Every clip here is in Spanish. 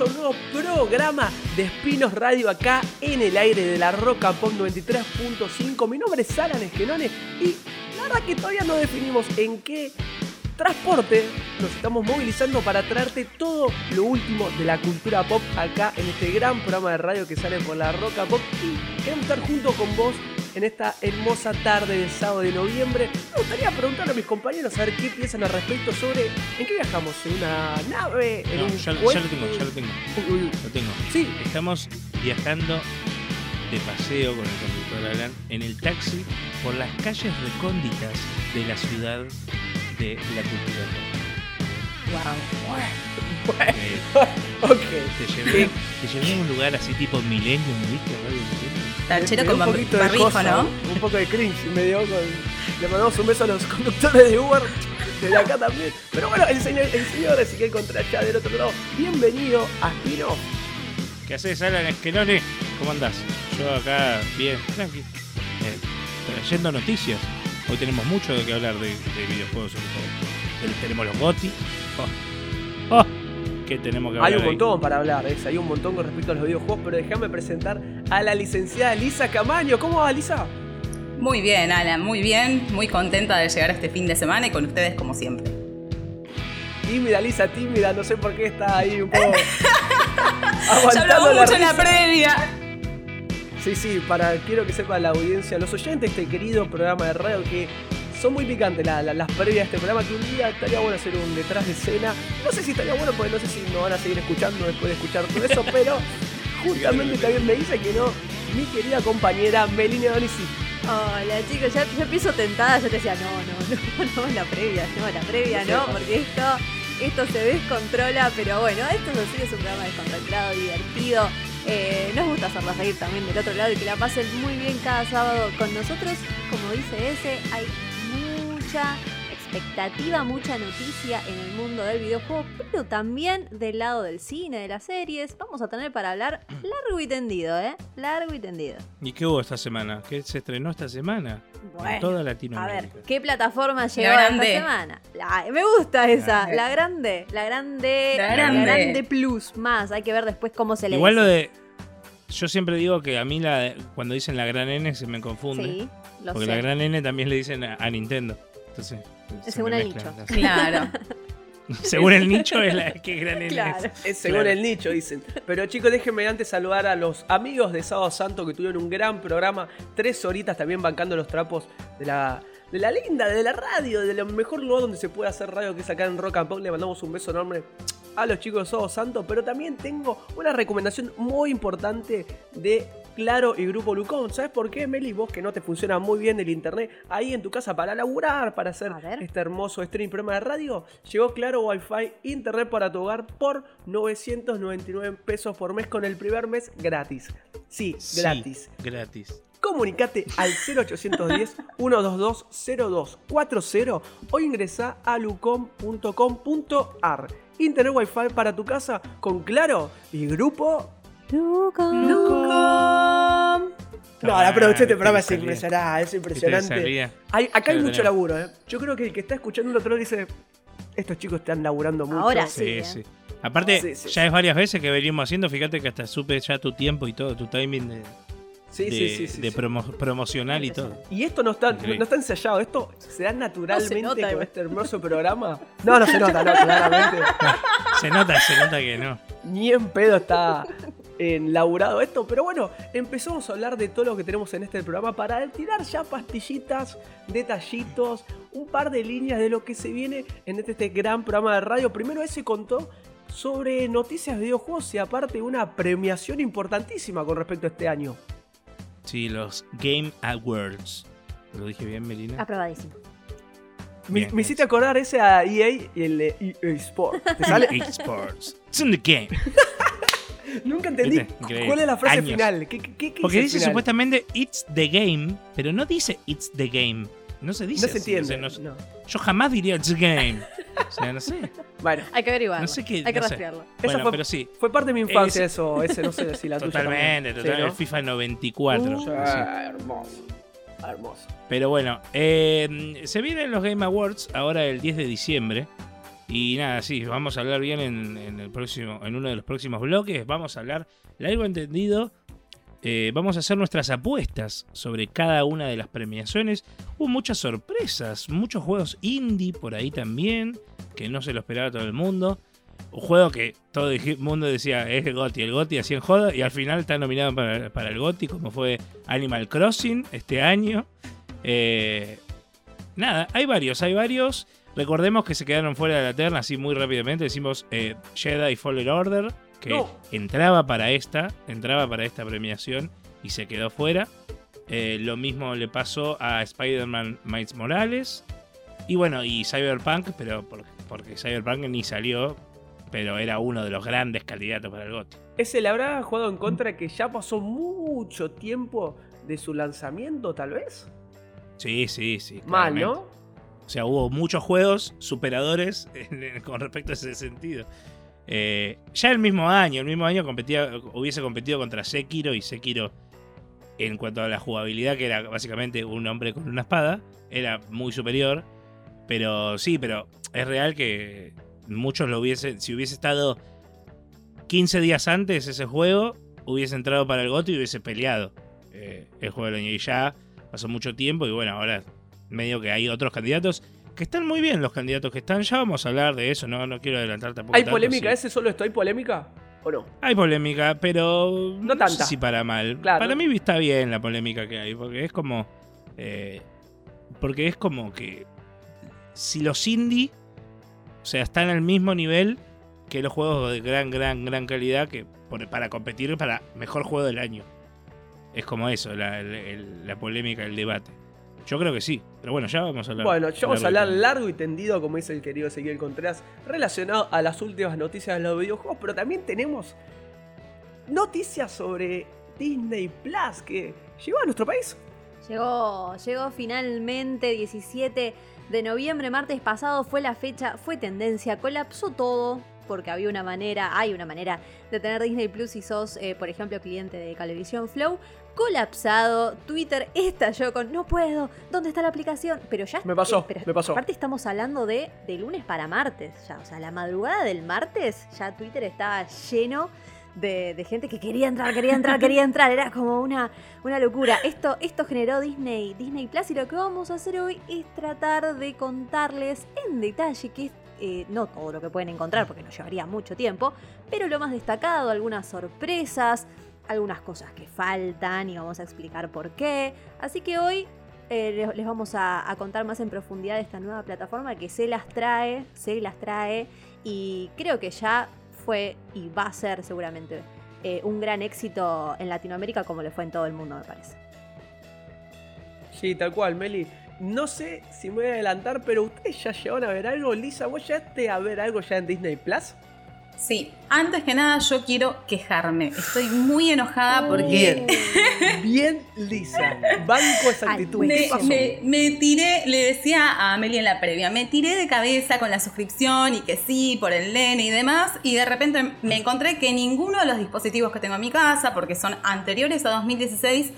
A un nuevo programa de Espinos Radio acá en el aire de la Roca Pop 93.5. Mi nombre es Alan Esquenone y la verdad que todavía no definimos en qué transporte nos estamos movilizando para traerte todo lo último de la cultura pop acá en este gran programa de radio que sale por la Roca Pop y queremos estar junto con vos en esta hermosa tarde de sábado de noviembre. Me gustaría preguntarle a mis compañeros a ver qué piensan al respecto sobre en qué viajamos, en una nave, en No, un ya, ya lo tengo, ya lo tengo. Uy, uy, uy. Lo tengo. Sí, Estamos viajando de paseo con el conductor Alan en el taxi por las calles recónditas de la ciudad de la cultura pop. Eh, ok. te, llevé, te llevé a un lugar así tipo Millennium, ¿viste? Radio. Tachero con un poquito de barbijo, cosa, ¿no? Un poco de cringe me dio con... Le mandamos un beso a los conductores de Uber desde acá también. Pero bueno, el señor, el señor Ezequiel Contrachá del otro lado. Bienvenido a Spino. ¿Qué haces, Alan Esquenone? ¿Cómo andás? Yo acá, bien, tranqui. Eh, trayendo noticias. Hoy tenemos mucho de qué hablar de, de videojuegos, sobre todo. Ten- Tenemos los GOTI. Oh. Oh. ¿Qué tenemos que hablar? Hay un ahí? montón para hablar, ¿eh? hay un montón con respecto a los videojuegos, pero déjame presentar a la licenciada Lisa Camaño. ¿Cómo va, Lisa? Muy bien, Alan, muy bien. Muy contenta de llegar a este fin de semana y con ustedes como siempre. Tímida, Lisa, tímida, no sé por qué está ahí un poco. Ya aguantando hablamos la mucho en la previa. Sí, sí, para quiero que sepa la audiencia, los oyentes de este querido programa de radio que son muy picantes la- la- las previas de este programa, que un día estaría bueno hacer un detrás de escena. No sé si estaría bueno, porque no sé si nos van a seguir escuchando después de escuchar todo eso, pero justamente también me dice que no mi querida compañera Melina Donisi. Hola chicos, ya, ya empiezo tentada, yo te decía, no, no, no, no, la previa, no, la previa no, porque esto, esto se descontrola, pero bueno, esto es así, es un programa descontrolado, divertido. Eh, nos gusta hacerlas reír también del otro lado y que la pasen muy bien cada sábado con nosotros. Como dice ese, hay mucha expectativa, mucha noticia en el mundo del videojuego, pero también del lado del cine, de las series. Vamos a tener para hablar largo y tendido, ¿eh? Largo y tendido. ¿Y qué hubo esta semana? ¿Qué se estrenó esta semana? Bueno, en toda A Latinoamérica. ver, ¿qué plataforma llegó La esta semana? La- me gusta esa, grande. la grande, la grande, La la grande. plus más. Hay que ver después cómo se le Igual lo de. Yo siempre digo que a mí la cuando dicen la gran N se me confunde. Sí, lo porque sé. la gran N también le dicen a, a Nintendo. Entonces. se según el mezclan. Claro. según el nicho es la que gran Claro. es. Es según Claro. el nicho, dicen. Pero chicos, déjenme antes saludar a los amigos de Sábado Santo que tuvieron un gran programa. Tres horitas también bancando los trapos de la, de la linda, de la radio, de lo mejor lugar donde se puede hacer radio que es acá en Rock and Pop. Le mandamos un beso enorme a los chicos de Sábado Santo. Pero también tengo una recomendación muy importante de Claro y Grupo Lucón. ¿Sabes por qué, Meli? Vos que no te funciona muy bien el internet ahí en tu casa para laburar, para hacer este hermoso stream programa de radio, llegó Claro Wi-Fi Internet para tu hogar por 999 pesos por mes con el primer mes gratis. Sí, Sí, gratis. gratis. Comunicate al 0810-122-0240 o ingresa a lucom.com.ar. Internet Wi-Fi para tu casa con Claro y Grupo Lucom. No, la producción de este programa es impresionante, es impresionante. Hay- acá hay mucho tenemos. laburo, ¿eh? Yo creo que el que está escuchando el otro lado dice, estos chicos están laburando mucho. Ahora Sí, Sí, ¿eh? sí. Aparte, Sí, sí, ya sí. es varias veces que venimos haciendo, fíjate que hasta supe ya tu tiempo y todo, tu timing de, Sí, de, sí, sí, sí, de sí. promo- promocional y todo. Y esto no está, no, no está ensayado, esto se da naturalmente nota, con igual. este hermoso programa. No, no se nota, no, claramente. Se nota, se nota que no. Ni en pedo está enlaburado esto, pero bueno, empezamos a hablar de todo lo que tenemos en este programa para tirar ya pastillitas, detallitos, un par de líneas de lo que se viene en este, este gran programa de radio. Primero ese contó sobre noticias de videojuegos y aparte una premiación importantísima con respecto a este año. Sí, los Game Awards. ¿Lo dije bien, Melina? Aprobadísimo. Me, Bien, me hiciste acordar ese a EA y el de EA Sport. ¿Te sale? EA Sports. It's in the game. Nunca entendí cuál es la frase Años. final. ¿Qué, qué, qué Porque dice final? supuestamente It's the game, pero no dice It's the game. No se dice No se así, o sea, entiende. no- no. yo jamás diría It's the game. O sea, no sé. Bueno, Hay que averiguarlo. No sé qué- Hay que rastrearlo. Bueno, fue- pero sí. fue parte de mi infancia Es- eso, ese no sé si la tuya Totalmente. Sí, totalmente. ¿no? El FIFA 94. Sí, sí. hermoso. Hermoso. Pero bueno, eh, se vienen los Game Awards ahora el 10 de diciembre. Y nada, sí, vamos a hablar bien en, el próximo, en uno de los próximos bloques. Vamos a hablar largo entendido. eh, vamos a hacer nuestras apuestas sobre cada una de las premiaciones. Hubo muchas sorpresas, muchos juegos indie por ahí también, que no se lo esperaba todo el mundo. Un juego que todo el mundo decía es el GOTI, el GOTI así en joda, y al final está nominado para, para el GOTI, como fue Animal Crossing este año. Eh, nada, hay varios, hay varios. Recordemos que se quedaron fuera de la terna, así muy rápidamente. Decimos eh, Jedi Fallen Order, que No. entraba para esta, entraba para esta premiación y se quedó fuera. Eh, lo mismo le pasó a Spider-Man Miles Morales. Y bueno, y Cyberpunk, pero por- porque Cyberpunk ni salió, pero era uno de los grandes candidatos para el GOTY. Ese le habrá jugado en contra que ya pasó mucho tiempo de su lanzamiento, tal vez. Sí, sí, sí. Mal, claramente. ¿no? O sea, hubo muchos juegos superadores con respecto a ese sentido. Eh, ya el mismo año, el mismo año competía, hubiese competido contra Sekiro y Sekiro en cuanto a la jugabilidad, que era básicamente un hombre con una espada, era muy superior. Pero sí, pero es real que muchos lo hubiesen, si hubiese estado 15 días antes ese juego, hubiese entrado para el GOTY y hubiese peleado eh, el juego del año. Y ya pasó mucho tiempo y bueno, ahora medio que hay otros candidatos que están muy bien los candidatos que están. Ya vamos a hablar de eso, no, no quiero adelantar tampoco. ¿Hay tanto, polémica? sí. ¿Ese solo estoy polémica? ¿O no? Hay polémica, pero No sé tanta. si para mal. Claro. Para mí está bien la polémica que hay, porque es como. eh, porque es como que. Si los indie. O sea, están al mismo nivel que los juegos de gran, gran, gran calidad que por- para competir para mejor juego del año. Es como eso, la, la polémica, el debate. Yo creo que sí, pero bueno, ya vamos a hablar. Bueno, ya vamos a hablar largo y tendido, como dice el querido Ezequiel Contreras, relacionado a las últimas noticias de los videojuegos, pero también tenemos noticias sobre Disney Plus que llegó a nuestro país. Llegó, llegó finalmente 17 de noviembre, martes pasado fue la fecha, fue tendencia, colapsó todo porque había una manera, hay una manera de tener Disney Plus si sos, eh, por ejemplo, cliente de Cablevisión Flow. Colapsado, Twitter estalló con no puedo, ¿dónde está la aplicación? Pero ya Me pasó, eh, pero me pasó. Aparte estamos hablando de, de lunes para martes, ya, o sea, la madrugada del martes ya Twitter estaba lleno de, de gente que quería entrar, quería entrar, quería entrar. Era como una, una locura. Esto, esto generó Disney, Disney Plus y lo que vamos a hacer hoy es tratar de contarles en detalle qué es. eh, no todo lo que pueden encontrar porque nos llevaría mucho tiempo, pero lo más destacado, algunas sorpresas, algunas cosas que faltan y vamos a explicar por qué. Así que hoy eh, les, vamos a, contar más en profundidad de esta nueva plataforma que se las trae, se las trae y creo que ya fue y va a ser seguramente eh, un gran éxito en Latinoamérica como le fue en todo el mundo, me parece. Sí, tal cual, Meli. No sé si me voy a adelantar, pero ustedes ya llegaron a ver algo. Lisa, ¿vos llegaste a ver algo ya en Disney Plus? Sí, antes que nada yo quiero quejarme. Estoy muy enojada porque Bien. Bien, Lisa. Banco esa actitud. ¿Qué me, me- me tiré, le decía a Amelia en la previa, me tiré de cabeza con la suscripción y que sí, por el nene y demás, y de repente me encontré que ninguno de los dispositivos que tengo en mi casa, porque son anteriores a 2016,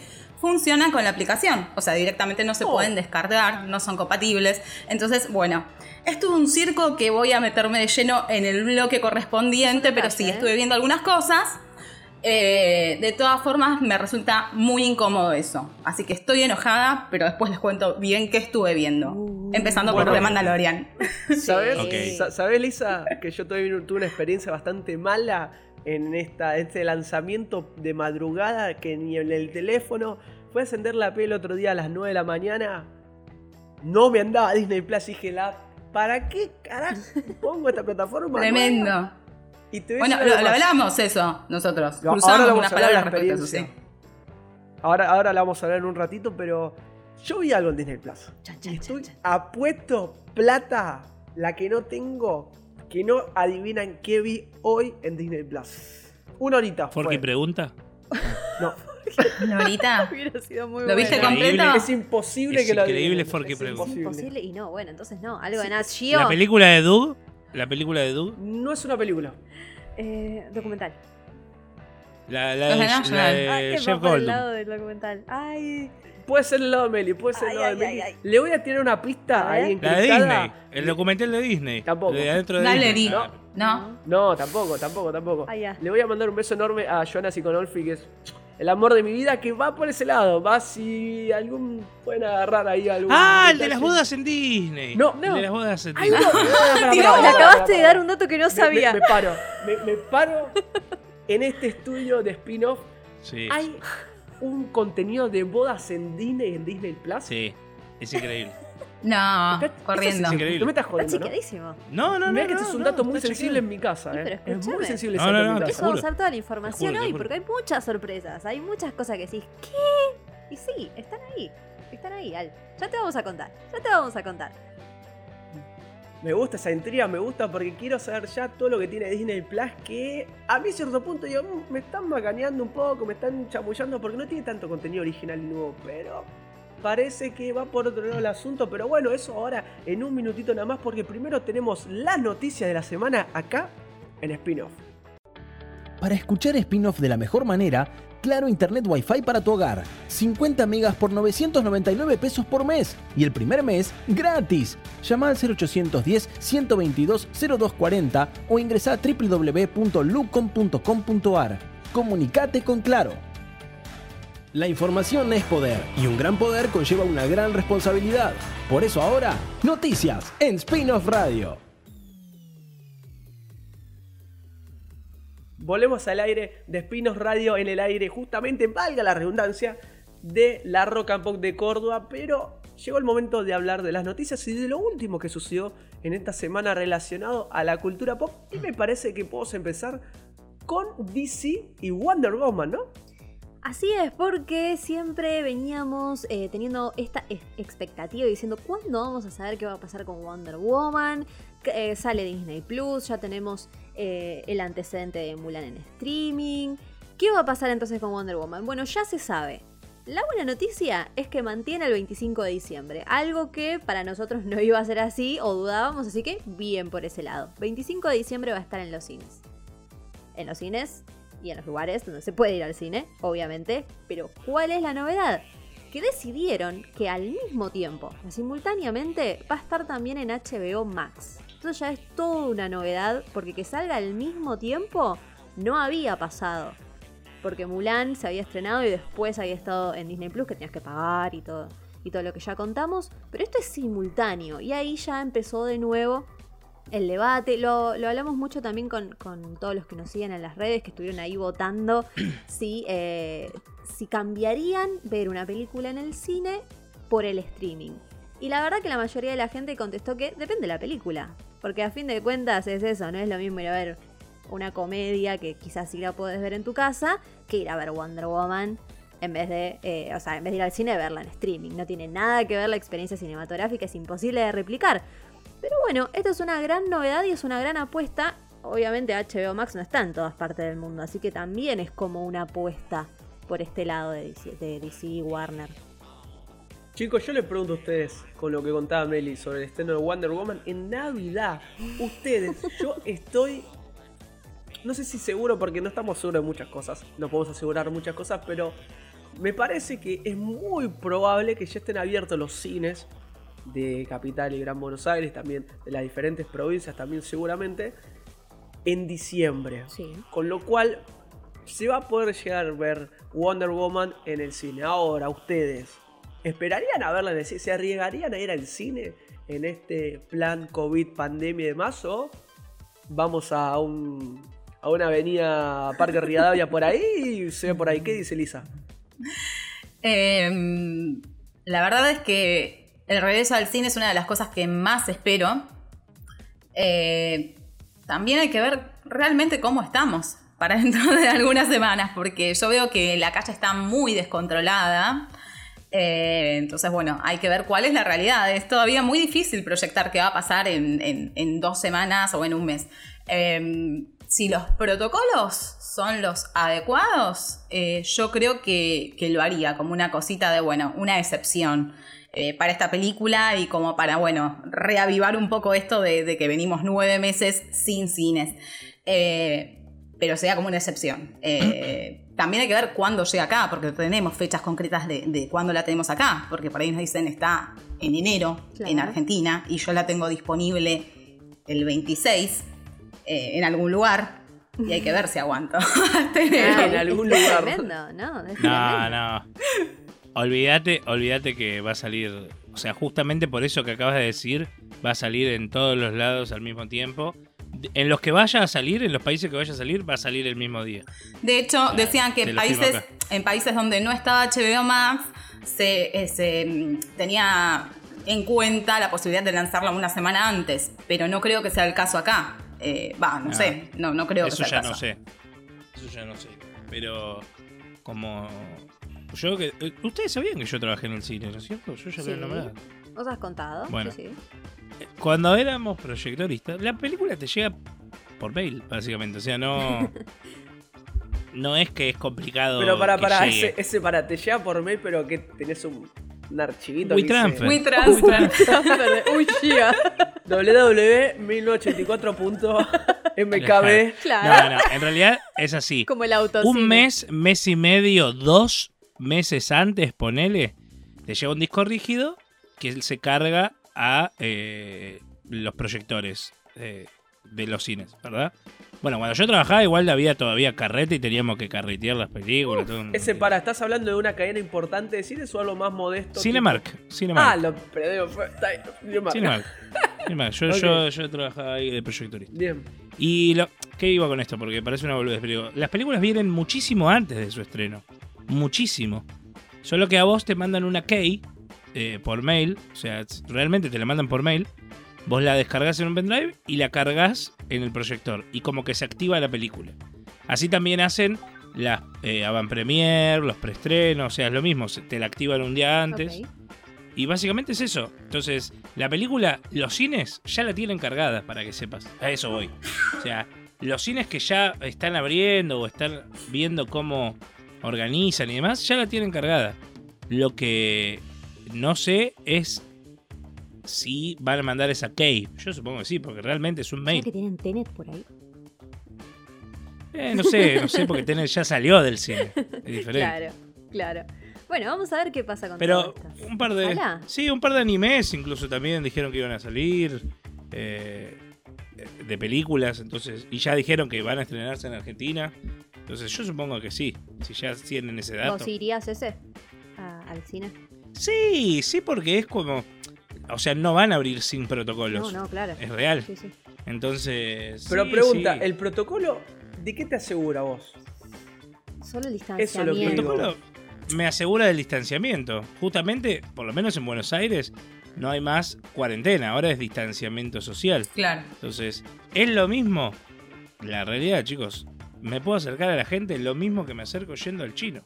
funcionan con la aplicación. O sea, directamente no se Oh. pueden descargar, no son compatibles. Entonces, bueno, es todo un circo que voy a meterme de lleno en el bloque correspondiente, pero sí, estuve viendo algunas cosas. Eh, de todas formas, me resulta muy incómodo eso. Así que estoy enojada, pero después les cuento bien qué estuve viendo. Empezando bueno. por The Mandalorian. ¿Sabes? Ok. Sa- ¿Sabes, Lisa? Que yo tuve una experiencia bastante mala en esta, este lanzamiento de madrugada que ni en el teléfono. Fue a encender la piel el otro día a las 9 de la mañana. No me andaba Disney Plus. y Dije, la, ¿para qué carajo pongo esta plataforma? nueva? Tremendo. Y te Bueno, lo, hablamos eso nosotros. No, Cruzamos ahora unas palabras respecto a eso, sí. Ahora, ahora la vamos a hablar en un ratito, pero yo vi algo en Disney Plus. Chan, estoy apuesto plata, la que no tengo, que no adivinan qué vi hoy en Disney Plus. Una horita. Forky fue. pregunta. No, ¿Una horita? Hubiera sido muy ¿Lo viste bueno. Completo? es imposible Es que lo increíble es pregunta. Es imposible. y no, bueno, entonces no. Algo de Nat Geo. La película de Doug. La película de Doug. No es una película. Eh, documental. La, la de, la de Ay, Jeff va por el lado Goldblum. del documental. Ay. Puede ser el lado de Meli, puede ser el Ay, lado ay, de Meli. ay, ay. Le voy a tirar una pista A ahí La de. Disney. El documental de Disney. Tampoco. De adentro de Dale, Disney. No. No, tampoco, tampoco, tampoco. Ah. Le voy a mandar un beso enorme a Joana Siconolfi, que es el amor de mi vida, que va por ese lado. Va si algún. Pueden agarrar ahí algún. Ah, el de las bodas en Disney. No, El no. de las bodas en Ay, Disney. no, no, pará, acabaste de dar un dato que no Me- sabía. Me, me paro, me, me paro en este estudio de spin-off. Sí. Hay un contenido de bodas en Disney, en Disney Plus. Sí. Es increíble. No, Acá- corriendo. Es increíble. No me estás Está jodiendo, ¿no? chequeadísimo. No, no, no. Mirá que no, este es un no, dato muy está sensible en mi casa, Sí, ¿eh? pero Es muy sensible No, ese dato en mi casa. Eso usar toda la información juro, hoy, porque hay muchas sorpresas. Hay muchas cosas que decís, ¿qué? Y sí, están ahí. Están ahí, Al. Ya te vamos a contar. Ya te vamos a contar. Me gusta esa intriga, me gusta porque quiero saber ya todo lo que tiene Disney Plus que a mí cierto punto digo, "Mm, me están macaneando un poco, me están chamullando porque no tiene tanto contenido original y nuevo, pero parece que va por otro lado el asunto, pero bueno, eso ahora en un minutito nada más porque primero tenemos las noticias de la semana acá en Spin-Off. Para escuchar spin-off de la mejor manera, Claro Internet Wi-Fi para tu hogar. 50 megas por 999 pesos por mes. Y el primer mes, gratis. Llama al 0810 122 0240 o ingresa a www.lucom.com.ar. Comunicate con Claro. La información es poder y un gran poder conlleva una gran responsabilidad. Por eso ahora, noticias en Spin-off Radio. Volvemos al aire de Espinos Radio en el aire, justamente, valga la redundancia, de la Rock and Pop de Córdoba, pero llegó el momento de hablar de las noticias y de lo último que sucedió en esta semana relacionado a la cultura pop. Y me parece que podemos empezar con DC y Wonder Woman, ¿no? Así es, porque siempre veníamos eh, teniendo esta ex- expectativa diciendo cuándo vamos a saber qué va a pasar con Wonder Woman. Eh, sale Disney Plus, ya tenemos eh, el antecedente de Mulan en streaming. ¿Qué va a pasar entonces con Wonder Woman? Bueno, ya se sabe. La buena noticia es que mantiene el 25 de diciembre, algo que para nosotros no iba a ser así o dudábamos, así que bien por ese lado. 25 de diciembre va a estar en los cines. En los cines y en los lugares donde se puede ir al cine, obviamente. Pero ¿cuál es la novedad? Que decidieron que al mismo tiempo, simultáneamente, va a estar también en HBO Max. Entonces ya es toda una novedad, porque que salga al mismo tiempo no había pasado. Porque Mulan se había estrenado y después había estado en Disney Plus, que tenías que pagar y todo, y todo lo que ya contamos. Pero esto es simultáneo, y ahí ya empezó de nuevo el debate. Lo, lo hablamos mucho también con, con todos los que nos siguen en las redes, que estuvieron ahí votando si, eh, si cambiarían ver una película en el cine por el streaming. Y la verdad que la mayoría de la gente contestó que depende de la película. Porque a fin de cuentas es eso, no es lo mismo ir a ver una comedia que quizás sí la puedes ver en tu casa que ir a ver Wonder Woman en vez de, eh, o sea, en vez de ir al cine verla en streaming. No tiene nada que ver la experiencia cinematográfica, es imposible de replicar. Pero bueno, esto es una gran novedad y es una gran apuesta. Obviamente HBO Max no está en todas partes del mundo, así que también es como una apuesta por este lado de DC, de DC y Warner. Chicos, yo les pregunto a ustedes, con lo que contaba Meli sobre el estreno de Wonder Woman, en Navidad, ustedes, yo estoy, no sé si seguro porque no estamos seguros de muchas cosas, no podemos asegurar muchas cosas, pero me parece que es muy probable que ya estén abiertos los cines de Capital y Gran Buenos Aires, también de las diferentes provincias, también seguramente, en diciembre. Sí. Con lo cual se va a poder llegar a ver Wonder Woman en el cine. Ahora, ustedes, ¿esperarían a verla en el cine? ¿Se arriesgarían a ir al cine en este plan COVID, pandemia y demás? ¿O vamos a un a una avenida Parque Rivadavia por ahí y se ve por ahí? ¿Qué dice Lisa? Eh, la verdad es que el regreso al cine es una de las cosas que más espero. Eh, también hay que ver realmente cómo estamos para dentro de algunas semanas, porque yo veo que la calle está muy descontrolada. Eh, entonces, bueno, hay que ver cuál es la realidad. Es todavía muy difícil proyectar qué va a pasar en, dos semanas o en un mes. Eh, si los protocolos son los adecuados, eh, yo creo que, lo haría como una cosita de, bueno, una excepción. eh, para esta película y como para, bueno, reavivar un poco esto de, que venimos nueve meses sin cines. Pero sea como una excepción. También hay que ver cuándo llega acá, porque tenemos fechas concretas de, de cuándo la tenemos acá, porque por ahí nos dicen está en enero Claro. en Argentina y yo la tengo disponible el 26 eh, en algún lugar y hay que ver si aguanto. en algún es lugar. Tremendo, ¿no? Es No, tremendo. no. Olvídate, olvídate que va a salir. O sea, justamente por eso que acabas de decir, va a salir en todos los lados al mismo tiempo. En los que vaya a salir, en los países que vaya a salir, va a salir el mismo día. De hecho, decían que lo países, en países donde no estaba HBO Max, se, eh, se, mm, tenía en cuenta la posibilidad de lanzarla una semana antes, pero no creo que sea el caso acá. Eh, Va, no Ah. sé, no, no creo Eso que sea ya el caso. no sé. Eso ya no sé. Pero como yo que eh, ustedes sabían que yo trabajé en el cine, ¿no es cierto? Yo ya lo Sí. he nombrado. ¿Os has contado? Bueno. Sí, sí. Cuando éramos proyectoristas, la película te llega por mail, básicamente. O sea, no no es que es complicado. Pero para, que para, llegue. ese, ese para, te llega por mail, pero que tenés un, un archivito. WeTransfer. WeTransfer. Uy, giga. www.1984.mkb. Claro. No, no, en realidad es así. Como el auto. Un mes, mes y medio, dos meses antes, ponele, te llega un disco rígido que se carga a eh, los proyectores eh, de los cines, ¿verdad? Bueno, cuando yo trabajaba igual había todavía carrete y teníamos que carretear las películas. todo un- Ese para, ¿estás hablando de una cadena importante de cines o algo más modesto? Cinemark, tipo- Cinemark. Ah, lo pero Cinemark. Cinemark. Cinemark. Yo, Ok. yo, yo trabajaba ahí de proyectorista. Bien. Y lo, ¿qué iba con esto? Porque parece una boludez, pero digo, las películas vienen muchísimo antes de su estreno. Muchísimo. Solo que a vos te mandan una key eh, por mail, o sea, realmente te la mandan por mail. Vos la descargas en un pendrive y la cargas en el proyector. Y como que se activa la película. Así también hacen las eh, avant premier, los preestrenos, o sea, es lo mismo, te la activan un día antes. Y básicamente es eso. Entonces, la película, los cines ya la tienen cargada, para que sepas. A eso voy. O sea, los cines que ya están abriendo o están viendo cómo organizan y demás, ya la tienen cargada. Lo que no sé es si van a mandar esa key. Yo supongo que sí, porque realmente es un ¿Sabes mail. que tienen Tenet por ahí? Eh, no sé, no sé, porque Tenet ya salió del cine. Es diferente. Claro, claro. Bueno, vamos a ver qué pasa con Pero todo esto. un par de. Sí, un par de animes incluso también dijeron que iban a salir. eh, de películas, entonces. Y ya dijeron que van a estrenarse en Argentina. Entonces yo supongo que sí. Si ya tienen ese dato. ¿Vos irías ese? a- al cine? Sí, sí, porque es como. O sea, no van a abrir sin No, protocolos. no, claro. Es real. Sí, sí. Entonces. Pero sí, pregunta, sí. ¿el protocolo de qué te asegura vos? Solo el Eso distanciamiento. lo que El protocolo me asegura del distanciamiento. Justamente, por lo menos en Buenos Aires, no hay más cuarentena. Ahora es distanciamiento social. Claro. Entonces, ¿es lo mismo? La realidad, chicos, me puedo acercar a la gente lo mismo que me acerco yendo al chino.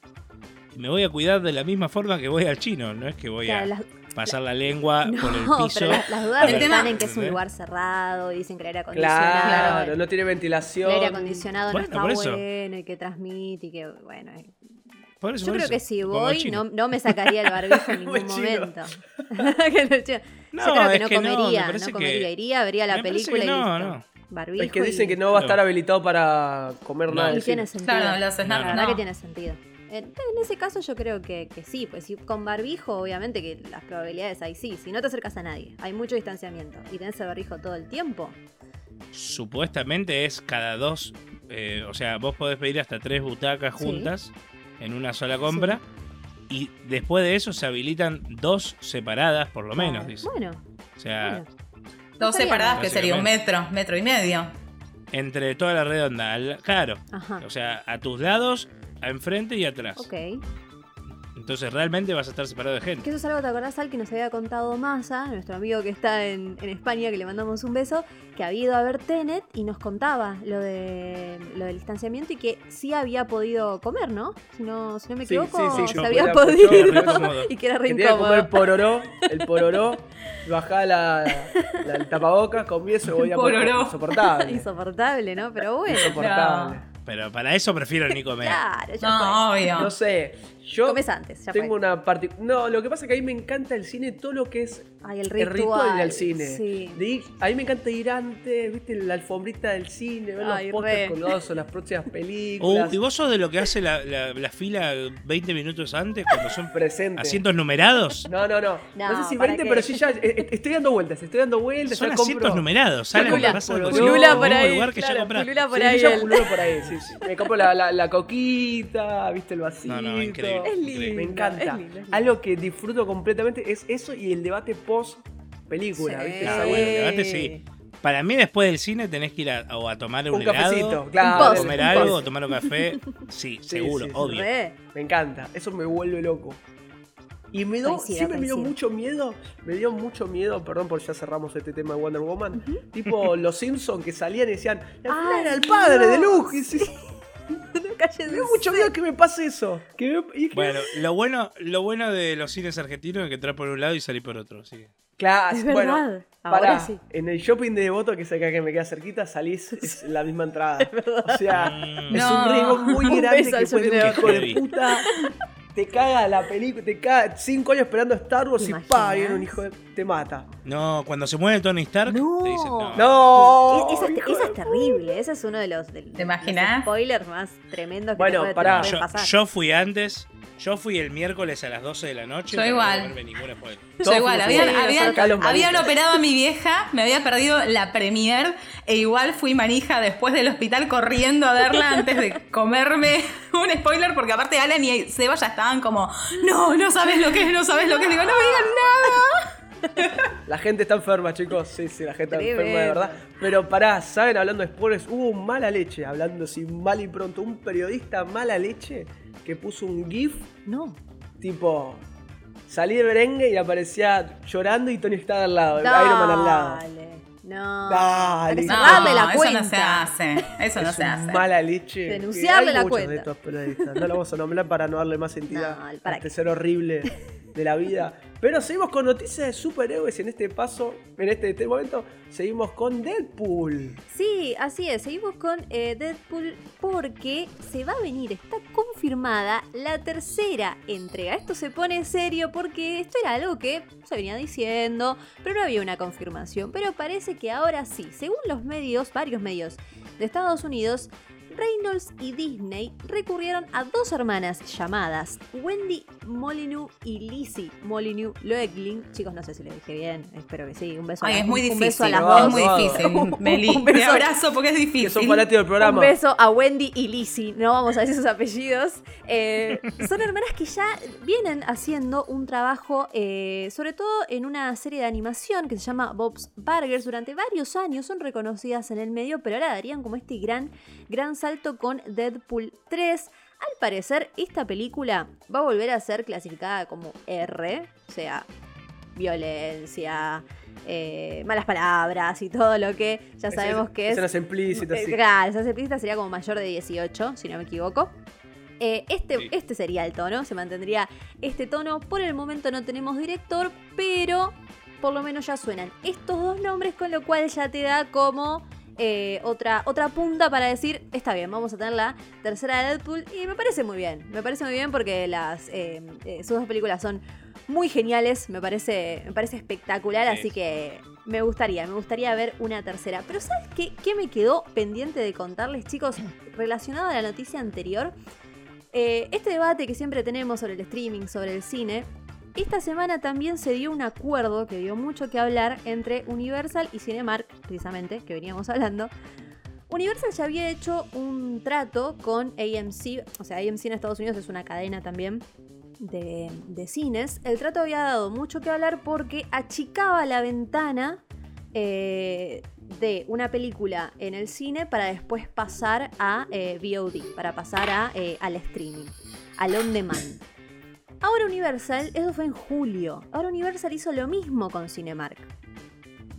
Me voy a cuidar de la misma forma que voy al chino. No es que voy Claro, a las- pasar la lengua no, por el piso. pero las, las dudas El están tema- en que es un lugar cerrado y dicen que el aire acondicionado. Claro, no tiene ventilación. El aire acondicionado Bueno, no está bueno y que transmite y que, bueno. Por eso, Yo por creo eso, que si voy, no, no me sacaría el barbijo en ningún momento. No, yo- No, yo creo que es no que no, comería, no, que- comería. Iría, vería la me película y no, listo. no. Barbijo Es que dicen y- que no va a estar No. habilitado para comer No. nada. Y tiene sentido. Claro, snacks La verdad no. que tiene sentido. En, ese caso yo creo que, que sí, pues si con barbijo obviamente que las probabilidades hay sí, si no te acercas a nadie, hay mucho distanciamiento y tenés el barbijo todo el tiempo, Supuestamente es cada dos. eh, o sea, vos podés pedir hasta tres butacas Sí. juntas en una sola compra. Y después de eso se habilitan dos separadas, por lo menos, dice. Bueno, O sea, bueno. Dos separadas que sería un metro, metro y medio. entre toda la redonda. Claro. Ajá. O sea, a tus lados, enfrente y atrás. Ok. Entonces realmente vas a estar separado de Que gente. eso es algo, ¿te acordás, Al, que nos había contado Massa, nuestro amigo que está en, en España, que le mandamos un beso, que había ido a ver Tenet y nos contaba lo de lo del distanciamiento y que sí había podido comer, ¿no? Si no, si no me Sí, equivoco, sí, sí, se yo había podido. y que era Que re que comer incómodo. pororó, el pororó, bajaba la, la- el tapabocas, comía eso y voy a Pororó. insoportable. Insoportable, ¿no? Pero bueno. Insoportable. Pero para eso prefiero ni comer. Claro, ya No, fue. obvio. No sé, yo Comes antes, ya tengo fue. una parte... No, lo que pasa es que a mí me encanta el cine, todo lo que es Ay, el el ritual. ritual del cine. Sí. De ir- a mí me encanta ir antes, viste, la alfombrita del cine, ver Ay, los pósters re. colgados o las próximas Uh, películas. ¿Y vos sos de lo que hace la, la- la fila 20 minutos antes cuando son presente. asientos numerados? No, no, no. No, No, sé si ¿para 20, qué? pero sí ya eh, eh, estoy dando vueltas, estoy dando vueltas. Son ya asientos compro- numerados. Salen Pulula, al pulula cocina, por al mismo ahí, lugar que ya claro, compraste. pulula por Sí, ahí. yo el- pululo por ahí, sí, sí. Me compro la, la, la coquita, viste el vasito. No, no, increíble. Es lindo. Me encanta. es lindo, es lindo. Algo que disfruto completamente es eso y el debate post película, Sí. ¿viste? Claro, Esa bueno, sí. Para mí, después del cine, tenés que ir a, o a tomar un, Un helado, cafecito, Un claro. post, comer un algo, o tomar un café. Sí, seguro, sí, sí. obvio. Re. Me encanta, eso me vuelve loco. Y me dio, Coincido, siempre me dio mucho miedo, me dio mucho miedo, perdón por ya cerramos este tema de Wonder Woman, tipo los Simpsons que salían y decían, la fila era el padre de. Luke. Y sí, No calles me dio mucho miedo que me pase eso. Que me- y que- Bueno, lo bueno, lo bueno de los cines argentinos es que entrar por un lado y salir por otro. Sí. Claro, Es bueno, verdad. Ahora pará, sí. en el shopping de Devoto, que es acá que me queda cerquita, salís, es la misma entrada. O sea, Mm. es No. un riesgo muy grande que puede de hijo de Devoto. puta. Te caga la película, te caga cinco años esperando Star Wars ¿Te y pa, viene un hijo de. te mata. No, cuando se mueve Tony Stark, No. te dicen no. ¡No! Esa, es- terrible. Ese es uno de los, de los imaginas? spoilers más tremendos que Bueno, te puede, pará. te Yo, pasar. yo fui antes, yo fui el miércoles a las 12 de la noche. Yo igual. No. Yo igual, habían, los operado a mi vieja, me había perdido la premier e igual fui manija después del hospital corriendo a verla antes de comerme un spoiler porque aparte Alan y Seba ya estaban como, no, no sabes lo que es, no sabes lo que es. Digo, no me digan nada. La gente está enferma, chicos. Sí, sí, la gente está enferma de verdad. Pero pará, ¿saben? Hablando de spoilers, hubo un mala leche, hablando así mal y pronto, un periodista mala leche que puso un GIF No. tipo. Salí de merengue y aparecía llorando y Tony estaba al lado, Iron Man al lado. No. Dale. No, la eso cuenta. no se hace. Eso no es se un hace. mala leche. Denunciarle la cuenta. de estos periodistas. No lo vamos a nombrar para no darle más entidad No, a ¿para este qué? ser horrible de la vida. Pero seguimos con noticias de superhéroes en este paso, en este, este momento, seguimos con Deadpool. Sí, así es. Seguimos con eh, Deadpool porque se va a venir, está confirmada la tercera entrega. Esto se pone serio porque esto era algo que se venía diciendo, pero no había una confirmación. Pero parece que ahora sí. Según los medios, varios medios de Estados Unidos, Reynolds y Disney recurrieron a dos hermanas llamadas Wendy Molyneux y Lizzie Molyneux Loegling. Chicos, no sé si lo dije bien, espero que sí. Un beso a Ay, es muy un difícil. beso a las dos. es muy difícil, Un Meli. Te beso. abrazo porque es Que difícil. son fanáticos del programa. Un beso a Wendy y Lizzie, no vamos a decir sus apellidos. Eh, son hermanas que ya vienen haciendo un trabajo, eh, sobre todo en una serie de animación que se llama Bob's Burgers. Durante varios años son reconocidas en el medio, pero ahora darían como este gran, gran salto con Deadpool 3. Al parecer, esta película va a volver a ser clasificada como R, o sea, violencia, eh, malas palabras y todo lo que ya sabemos que es Escenas implícitas, eh, sí. Claro, esa explícita sería como mayor de 18, si no me equivoco. Eh, este, Sí. este sería el tono, se mantendría este tono. Por el momento no tenemos director, pero por lo menos ya suenan estos dos nombres, con lo cual ya te da como eh, otra, otra punta para decir, está bien, vamos a tener la tercera de Deadpool. Y me parece muy bien, me parece muy bien porque las, eh, eh, sus dos películas son muy geniales, me parece, me parece espectacular, Sí. así que me gustaría, me gustaría ver una tercera. Pero ¿sabes qué, qué me quedó pendiente de contarles, chicos? Relacionado a la noticia anterior, este debate que siempre tenemos sobre el streaming, sobre el cine, esta semana también se dio un acuerdo que dio mucho que hablar entre Universal y Cinemark, precisamente, que veníamos hablando. Universal ya había hecho un trato con AMC, o sea, AMC en Estados Unidos es una cadena también de, de cines. El trato había dado mucho que hablar porque achicaba la ventana eh, de una película en el cine para después pasar a eh, VOD, para pasar a, eh, al streaming, al on demand. Ahora Universal, eso fue en julio. Ahora Universal hizo lo mismo con Cinemark.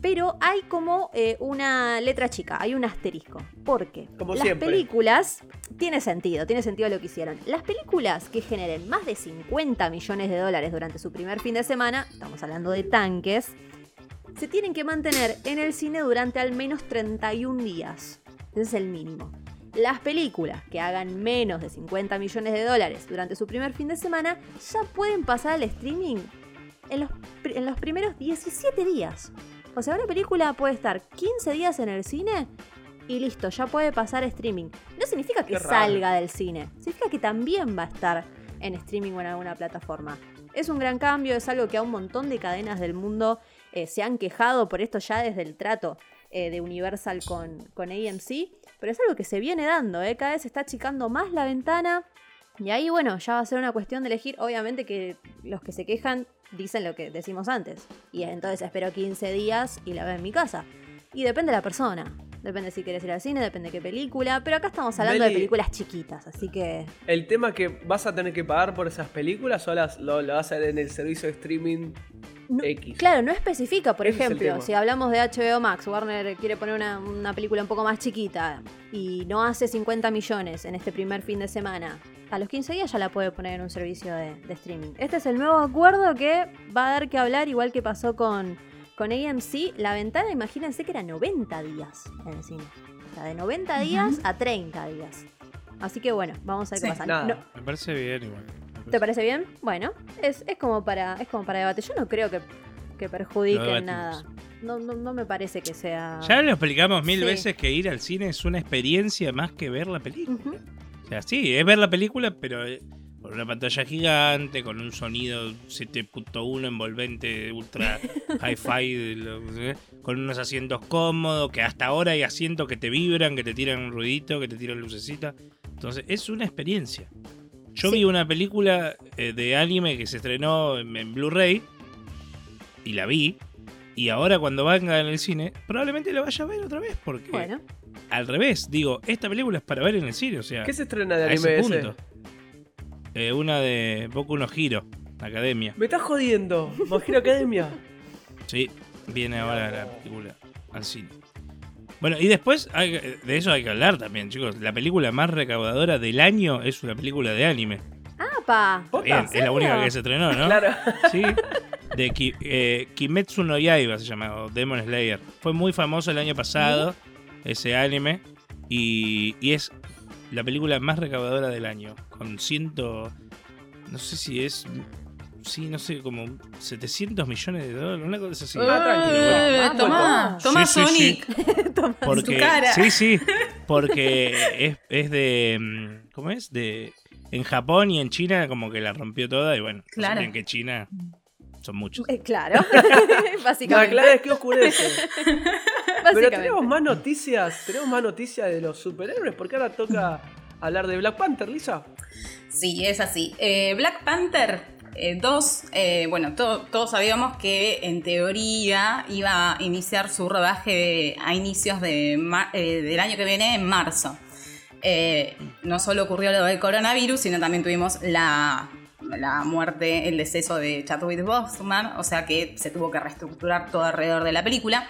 Pero hay como eh, una letra chica, hay un asterisco. ¿Por qué? Como Las siempre. películas, tiene sentido, tiene sentido lo que hicieron. Las películas que generen más de 50 millones de dólares durante su primer fin de semana, estamos hablando de tanques, se tienen que mantener en el cine durante al menos 31 días. Ese es el mínimo. Las películas que hagan menos de 50 millones de dólares durante su primer fin de semana ya pueden pasar al streaming en los, en los primeros 17 días. O sea, una película puede estar 15 días en el cine y listo, ya puede pasar a streaming. No significa que salga del cine, significa que también va a estar en streaming o en alguna plataforma. Es un gran cambio, es algo que a un montón de cadenas del mundo eh, se han quejado por esto ya desde el trato eh, de Universal con, con AMC, pero es algo que se viene dando, ¿eh? cada vez se está achicando más la ventana. Y ahí, bueno, ya va a ser una cuestión de elegir. Obviamente que los que se quejan dicen lo que decimos antes. Y entonces espero 15 días y la veo en mi casa. Y depende de la persona. Depende si quieres ir al cine, depende de qué película. Pero acá estamos hablando de películas chiquitas, así que. ¿El tema que vas a tener que pagar por esas películas o las, lo, lo vas a ver en el servicio de streaming No- X? Claro, no especifica, por Ese ejemplo, si hablamos de HBO Max, Warner quiere poner una, una película un poco más chiquita y no hace 50 millones en este primer fin de semana. A los 15 días ya la puede poner en un servicio de, de streaming. Este es el nuevo acuerdo que va a dar que hablar, igual que pasó con, con AMC. La ventana, imagínense que era 90 días en el cine. O sea, de 90 días a 30 días. Así que bueno, vamos a ver qué pasa. nada. No- Me parece bien igual. ¿Te parece bien? Bueno, es, es como para es como para debate. Yo no creo que, que debatimos. nada. No, no, no me parece que sea. Ya lo explicamos mil Sí. veces que ir al cine es una experiencia más que ver la película. O sea, sí, es ver la película, pero eh, con una pantalla gigante, con un sonido 7.1 envolvente, ultra hi-fi, con unos asientos cómodos, que hasta ahora hay asientos que te vibran, que te tiran un ruidito, que te tiran lucecita. Entonces, es una experiencia. Yo Sí. vi una película eh, de anime que se estrenó en, en Blu-ray y la vi. Y ahora cuando venga en el cine, probablemente la vaya a ver otra vez, porque Bueno, al revés, digo, esta película es para ver en el cine, o sea, ¿Qué se estrena de anime ese ese? punto. Eh, una de Boku no Hiro, Academia. Me estás jodiendo. Imagino Academia. Sí, viene ahora la película al cine. Bueno, y después hay de eso hay que hablar también, chicos. La película más recaudadora del año es una película de anime. Bien, ¿En es la única que se estrenó, ¿no? Claro. Sí. De Ki- eh, Kimetsu no Yaiba se llama, o Demon Slayer. Fue muy famoso el año pasado, ese anime. Y, y es la película más recaudadora del año. Con ciento. No sé si es. Sí, no sé, como 700 millones de dólares. Una cosa así. Ah, tranquilo, bueno. Tomá, tomá Sí, sí, sí. Sonic. Porque, su cara. Sí, sí. Porque es, es de. mm, ¿Cómo es? De. En Japón y en China, como que la rompió toda. Y bueno, Claro. saben que China son muchos. Eh, claro, básicamente. claro, es que oscurece. Pero tenemos más noticias. Tenemos más noticias de los superhéroes. Porque ahora toca hablar de Black Panther, Lisa. Sí, es así. Eh, Black Panther 2, bueno, to- todos sabíamos que en teoría iba a iniciar su rodaje a inicios eh, del año que viene, en marzo. Eh, no solo ocurrió lo del coronavirus, sino también tuvimos la, la muerte, el deceso de Chadwick Boseman, o sea que se tuvo que reestructurar todo alrededor de la película.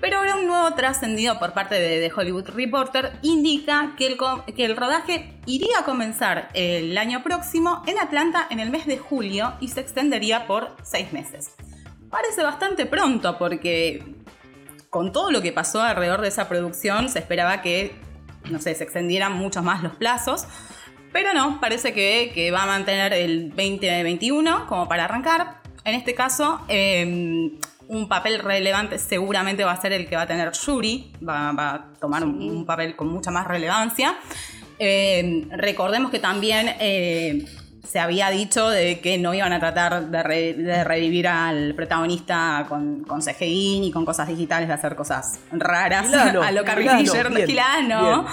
Pero ahora un nuevo trascendido por parte de, Hollywood Reporter indica que el, que el rodaje iría a comenzar el año próximo en Atlanta en el mes de julio y se extendería por seis meses. Parece bastante pronto porque con todo lo que pasó alrededor de esa producción se esperaba que, no sé, se extendieran mucho más los plazos. Pero no, parece que, que va a mantener el 2021 como para arrancar. En este caso, eh, un papel relevante seguramente va a ser el que va a tener Yuri, va, va a tomar un, papel con mucha más relevancia. Eh, recordemos que también eh, se había dicho de que no iban a tratar de, re- de revivir al protagonista con, con CGI ni con cosas digitales, de hacer cosas raras a lo Carrie Fisher, bien.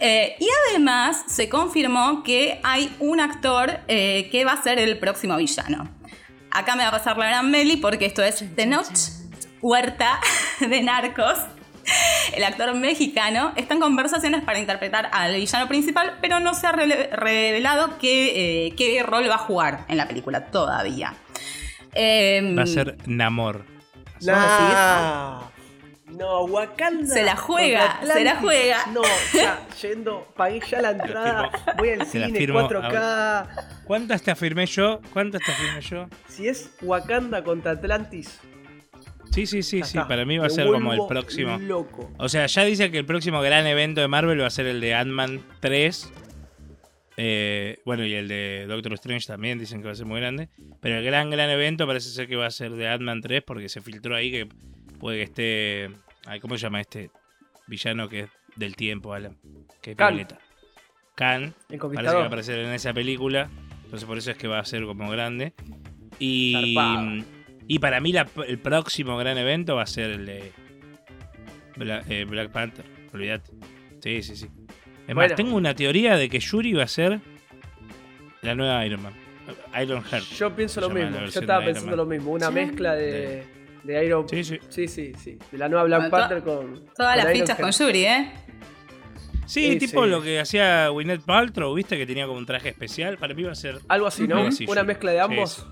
Eh, y además se confirmó que hay un actor eh, que va a ser el próximo villano. Acá me va a pasar la gran Meli porque esto es The Notch Huerta de Narcos. el actor mexicano, está en conversaciones para interpretar al villano principal, pero no se ha revelado qué, eh, qué rol va a jugar en la película todavía. Em, Va a ser Namor. Nah. No, Wakanda. Se la juega, se la juega. No, ya, yendo, pagué ya la entrada, voy al Se cine, firmo 4K. ¿Cuántas te afirmé yo? ¿Cuántas te afirmé yo? Si es Wakanda contra Atlantis. Sí, sí, sí, sí. Para mí va a ser como el próximo. Loco. O sea, ya dice que el próximo gran evento de Marvel va a ser el de Ant-Man 3. Eh, bueno, y el de Doctor Strange también dicen que va a ser muy grande. Pero el gran, gran evento parece ser que va a ser de Ant-Man 3 porque se filtró ahí que puede que esté. ay, ¿Cómo se llama este villano que es del tiempo, Alan? Que es Khan. Khan. Parece que va a aparecer en esa película. Entonces por eso es que va a ser como grande. Y, Zarpado. Y para mí la- el próximo gran evento va a ser el de Black, eh, Black Panther. Olvídate. Sí, sí, sí. Es más, tengo una teoría de que Yuri va a ser la nueva Iron Man. Iron Heart. Yo pienso lo mismo. Yo estaba pensando lo mismo. Una Sí. mezcla de, de Iron Sí, sí. Sí, sí, sí. De la nueva Black Bueno, to- Panther con. Todas con las fichas con. Yuri, ¿eh? Sí, Sí, tipo sí. lo que hacía Gwyneth Paltrow, ¿viste? Que tenía como un traje especial. Para mí va a ser. Algo así, ¿no? Así, Una Yuri. mezcla de Sí, ambos.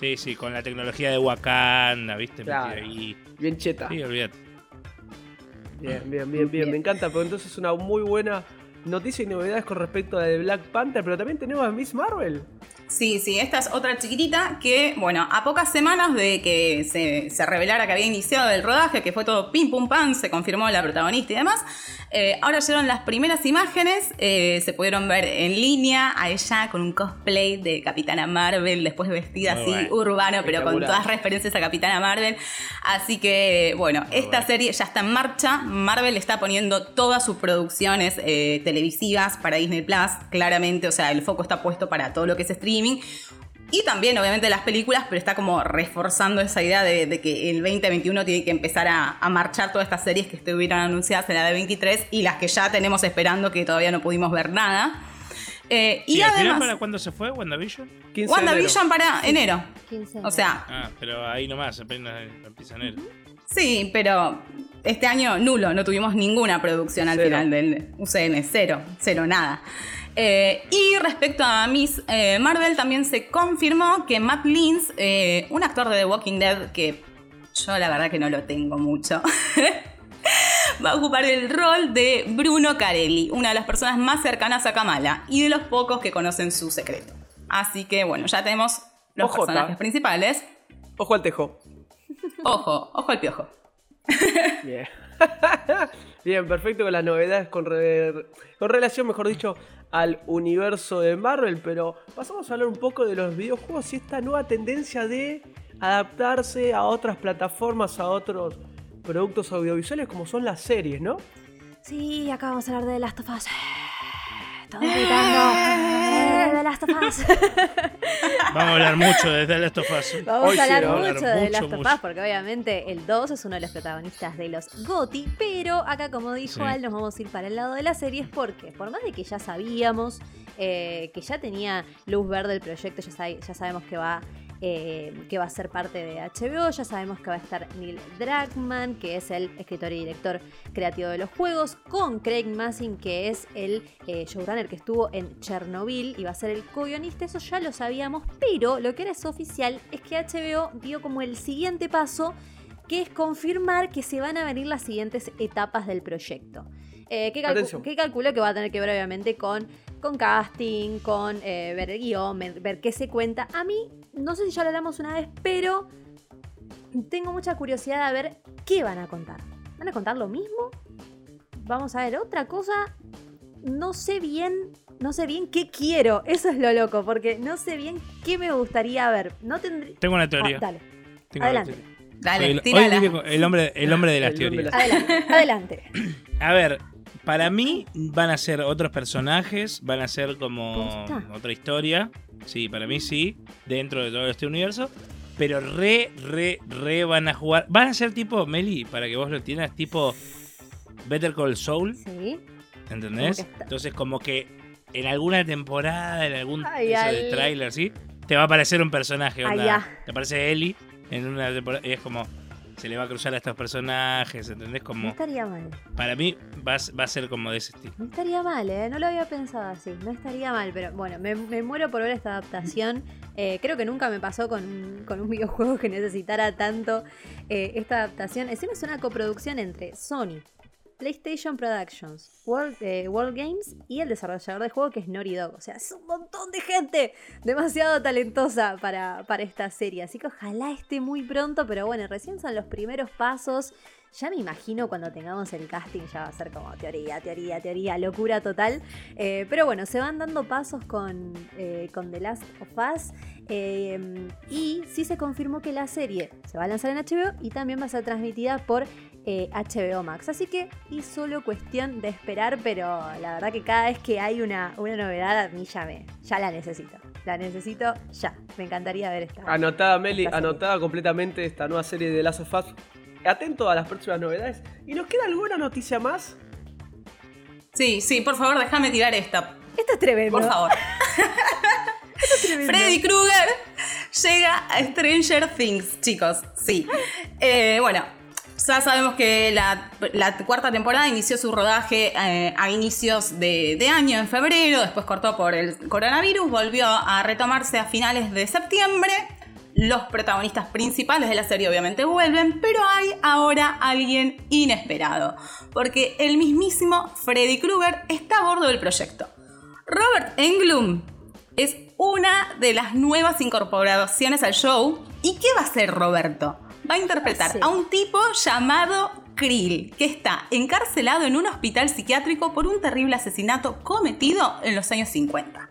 Sí. Sí, con la tecnología de Wakanda, ¿viste? Claro. Ahí. Bien cheta. Sí, olvídate. Bien, bien, bien, bien. Me encanta, pero entonces es una muy buena noticia y novedades con respecto a la de Black Panther, pero también tenemos a Miss Marvel. Sí, sí, esta es otra chiquitita que, bueno, a pocas semanas de que se, se revelara que había iniciado el rodaje, que fue todo pim pum pam, se confirmó la protagonista y demás, eh, ahora llegaron las primeras imágenes, eh, se pudieron ver en línea a ella con un cosplay de Capitana Marvel, después vestida Muy así bueno. urbano, pero con todas referencias a Capitana Marvel. Así que, bueno, esta bueno. serie ya está en marcha. Marvel está poniendo todas sus producciones eh, televisivas para Disney Plus, claramente, o sea, el foco está puesto para todo lo que es streaming. Y también, obviamente, las películas, pero está como reforzando esa idea de, de que el 2021 tiene que empezar a, a marchar todas estas series que estuvieron anunciadas en la de 23 y las que ya tenemos esperando que todavía no pudimos ver nada. Eh, y ¿Y al final además, para cuándo se fue WandaVision? 15 de enero. WandaVision para enero. 15 O sea, Ah, pero ahí nomás, apenas empieza enero. Sí, pero este año nulo, no tuvimos ninguna producción al Cero. final del UCM, cero, cero, nada. Eh, y respecto a Miss eh, Marvel, también se confirmó que Matt Lins, eh, un actor de The Walking Dead que yo la verdad que no lo tengo mucho, va a ocupar el rol de Bruno Carelli, una de las personas más cercanas a Kamala y de los pocos que conocen su secreto. Así que bueno, ya tenemos los Ojota. personajes principales. Ojo al tejo. Ojo, ojo al piojo. Bien. Bien, perfecto con las novedades con, re- con relación, mejor dicho, al universo de Marvel, pero pasamos a hablar un poco de los videojuegos y esta nueva tendencia de adaptarse a otras plataformas, a otros productos audiovisuales como son las series, ¿no? Sí, acá vamos a hablar de Last of Us. Todos gritando. eh, The Last of Us. Vamos a hablar mucho de The Last of Us. Vamos Hoy a hablar mucho hablar de The mucho, Last of mucho. Us porque obviamente el 2 es uno de los protagonistas de los GOTY, pero acá como dijo Sí. Al nos vamos a ir para el lado de las series porque por más de que ya sabíamos eh, que ya tenía luz verde el proyecto, ya, sabe- ya sabemos que va eh, que va a ser parte de HBO, ya sabemos que va a estar Neil Druckmann, que es el escritor y director creativo de los juegos, con Craig Massin, que es el eh, showrunner que estuvo en Chernobyl y va a ser el co-guionista, eso ya lo sabíamos, pero lo que ahora es oficial es que HBO dio como el siguiente paso, que es confirmar que se van a venir las siguientes etapas del proyecto. Eh, ¿qué, calcu- Atención. qué calculo que va a tener que ver obviamente con, con casting, con eh, ver el guion, ver, qué se cuenta? A mí, no sé si ya lo hablamos una vez, pero tengo mucha curiosidad de ver qué van a contar. ¿Van a contar lo mismo? ¿Vamos a ver otra cosa? No sé bien, no sé bien qué quiero. Eso es lo loco, porque no sé bien qué me gustaría ver. No tendré... Tengo una teoría. Ah, dale, Tengo una adelante. teoría. Dale, el, tírala. hoy el hombre, el hombre de las El hombre de teorías. adelante, adelante. A ver, para mí van a ser otros personajes, van a ser como otra historia. Sí, para mí sí, dentro de todo este universo. Pero re, re, re van a jugar. Van a ser tipo, Meli, para que vos lo entiendas, tipo Better Call Saul, Sí. ¿entendés? Como Entonces, como que en alguna temporada, en algún Ay, eso de tráiler, ¿sí? Te va a aparecer un personaje, Ay, onda. ya. Te aparece Ellie en una temporada y es como. Se le va a cruzar a estos personajes, ¿entendés? No Como, estaría mal. para mí va, a- va a ser como de ese estilo. No estaría mal, ¿eh? No lo había pensado así. No estaría mal, pero bueno, me, me muero por ver esta adaptación. Eh, creo que nunca me pasó con, con un videojuego que necesitara tanto eh, esta adaptación. Encima es una coproducción entre Sony, PlayStation Productions, World, eh, World Games y el desarrollador de juego que es Naughty Dog. O sea, es un montón de gente demasiado talentosa para, para esta serie. Así que ojalá esté muy pronto, pero bueno, recién son los primeros pasos. Ya me imagino cuando tengamos el casting ya va a ser como teoría, teoría, teoría, locura total. Eh, pero bueno, se van dando pasos con, eh, con The Last of Us. y sí se confirmó que la serie se va a lanzar en HBO y también va a ser transmitida por eh, HBO Max. Así que es solo cuestión de esperar, pero la verdad que cada vez que hay una, una novedad a mí ya, me, ya la necesito. La necesito ya. Me encantaría ver esta. Anotada, Meli, esta serie. anotada completamente esta nueva serie de Last of Us. Atento a las próximas novedades. ¿Y nos queda alguna noticia más? Sí, sí, por favor, déjame tirar esta. Esto es tremendo. Por favor. tremendo. Freddy Krueger llega a Stranger Things, chicos. Sí. Eh, bueno, ya sabemos que la, cuarta temporada inició su rodaje eh, a inicios de, de año, en febrero, después cortó por el coronavirus, volvió a retomarse a finales de septiembre. Los protagonistas principales de la serie obviamente vuelven, pero hay ahora alguien inesperado, porque el mismísimo Freddy Krueger está a bordo del proyecto. Robert Englund es una de las nuevas incorporaciones al show. ¿Y qué va a hacer Roberto? Va a interpretar Sí. a un tipo llamado Krill, que está encarcelado en un hospital psiquiátrico por un terrible asesinato cometido en los años 50.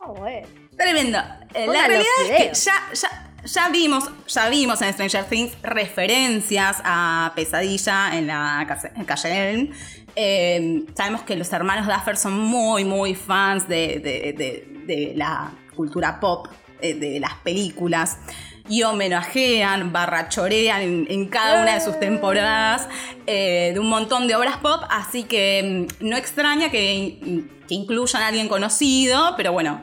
Ah, bueno. Tremendo. Eh, la realidad es que ya, ya, ya vimos, ya vimos en Stranger Things referencias a Pesadilla en la calle. Eh, sabemos que los hermanos Duffer son muy, muy fans de, de- de- de la cultura pop, eh, de las películas. Y homenajean, barrachorean en, en cada una de sus temporadas eh, de un montón de obras pop. Así que mm, no extraña que, que incluyan a alguien conocido, pero bueno,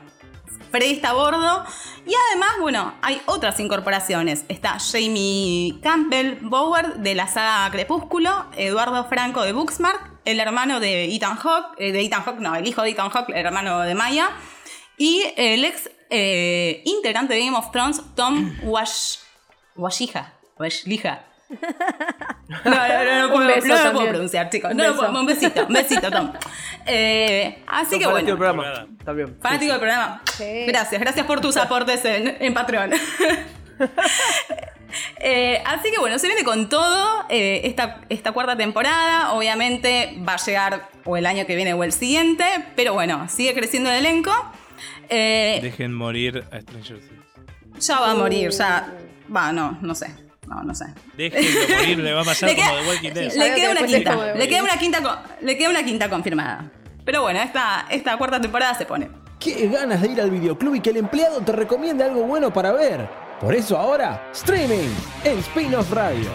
Freddy está a bordo. Y además, bueno, hay otras incorporaciones. Está Jamie Campbell Bower de la saga Crepúsculo, Eduardo Franco de Booksmart, el hermano de Ethan Hawke, eh, de Ethan Hawke, no, el hijo de Ethan Hawke, el hermano de Maya, y el ex eh, integrante de Game of Thrones, Tom Wash, Washija. Washlija. No, no, no, no, Un puedo, no lo puedo pronunciar, chicos. Un No lo beso. puedo- un besito, un besito, Tom. Eh, así Son que fanáticos bueno. del programa. También. Fanático del programa. Sí. Gracias, gracias por tus aportes en, en Patreon. Eh, así que bueno, se viene con todo eh, esta, esta cuarta temporada. Obviamente va a llegar o el año que viene o el siguiente, pero bueno, sigue creciendo el elenco. Eh, Dejen morir a Stranger Things. ya va a morir, ya. Va, no, no sé. No, no sé. Déjenlo morir, le va a pasar queda- como The Walking Dead. Le queda que una quinta. queda una le queda una quinta confirmada. Pero bueno, esta, esta cuarta temporada se pone. Qué ganas de ir al videoclub y que el empleado te recomiende algo bueno para ver. Por eso ahora, streaming en Spin-off Radio.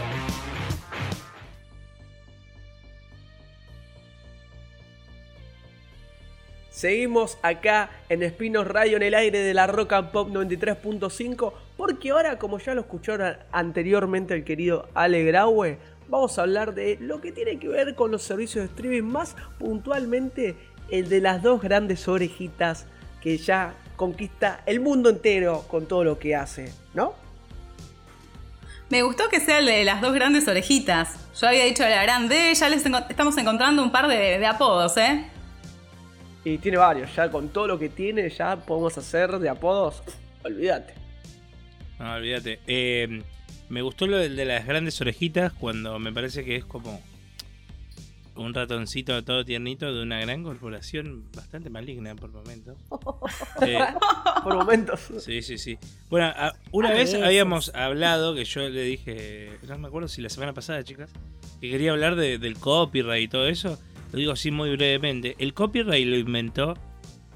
Seguimos acá en Espinos Radio en el aire de la Rock and Pop 93.5 porque ahora, como ya lo escucharon anteriormente el querido Ale Graue, vamos a hablar de lo que tiene que ver con los servicios de streaming, más puntualmente el de las dos grandes orejitas que ya conquista el mundo entero con todo lo que hace, ¿no? Me gustó que sea el de las dos grandes orejitas. Yo había dicho la grande, ya les estamos encontrando un par de apodos, ¿eh? Y tiene varios, ya con todo lo que tiene ya podemos hacer de apodos, olvídate. No, olvídate. Eh, me gustó lo del de las grandes orejitas cuando me parece que es como un ratoncito todo tiernito de una gran corporación bastante maligna por momentos. Eh, Por momentos. sí, sí, sí. Bueno, a- una A vez veces. habíamos hablado, que yo le dije, no me acuerdo si la semana pasada, chicas, que quería hablar de- del copyright y todo eso. Lo digo así muy brevemente. El copyright lo inventó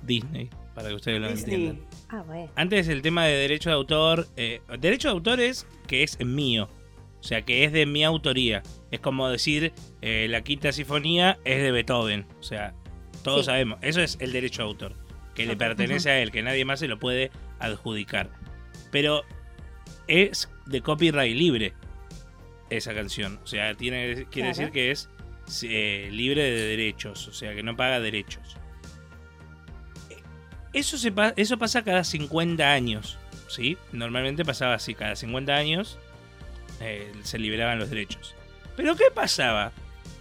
Disney, para que ustedes lo Disney. entiendan. Ah, bueno. Antes el tema de derecho de autor. eh, derecho de autor es que es mío. O sea, que es de mi autoría. Es como decir, eh, la quinta sinfonía es de Beethoven. O sea, todos Sí. sabemos. Eso es el derecho de autor. Que le pertenece a él, que nadie más se lo puede adjudicar. Pero es de copyright libre. esa canción. O sea, tiene, quiere Claro. decir que es eh, libre de derechos, o sea, que no paga derechos. Eso, se pa- eso pasa cada 50 años, ¿sí? Normalmente pasaba así, cada 50 años eh, se liberaban los derechos. Pero ¿qué pasaba?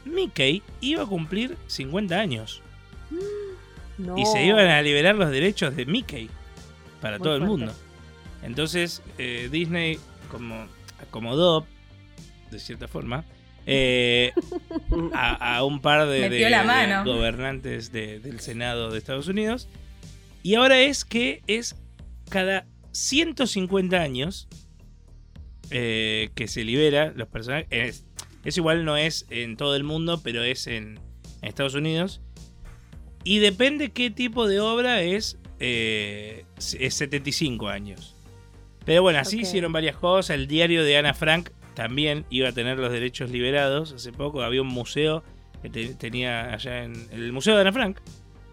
Mickey iba a cumplir 50 años No. y se iban a liberar los derechos de Mickey para Muy todo el mundo. Entonces eh, Disney como acomodó, de cierta forma, eh, a, a un par de, gobernantes de- del Senado de Estados Unidos. Y ahora es que es cada 150 años eh, que se libera los personajes. Es, es igual, no es en todo el mundo, pero es en, en Estados Unidos. Y depende qué tipo de obra es, eh, es 75 años. Pero bueno, así hicieron varias cosas. El diario de Ana Frank también iba a tener los derechos liberados. Hace poco había un museo que te- tenía allá en el Museo de Ana Frank,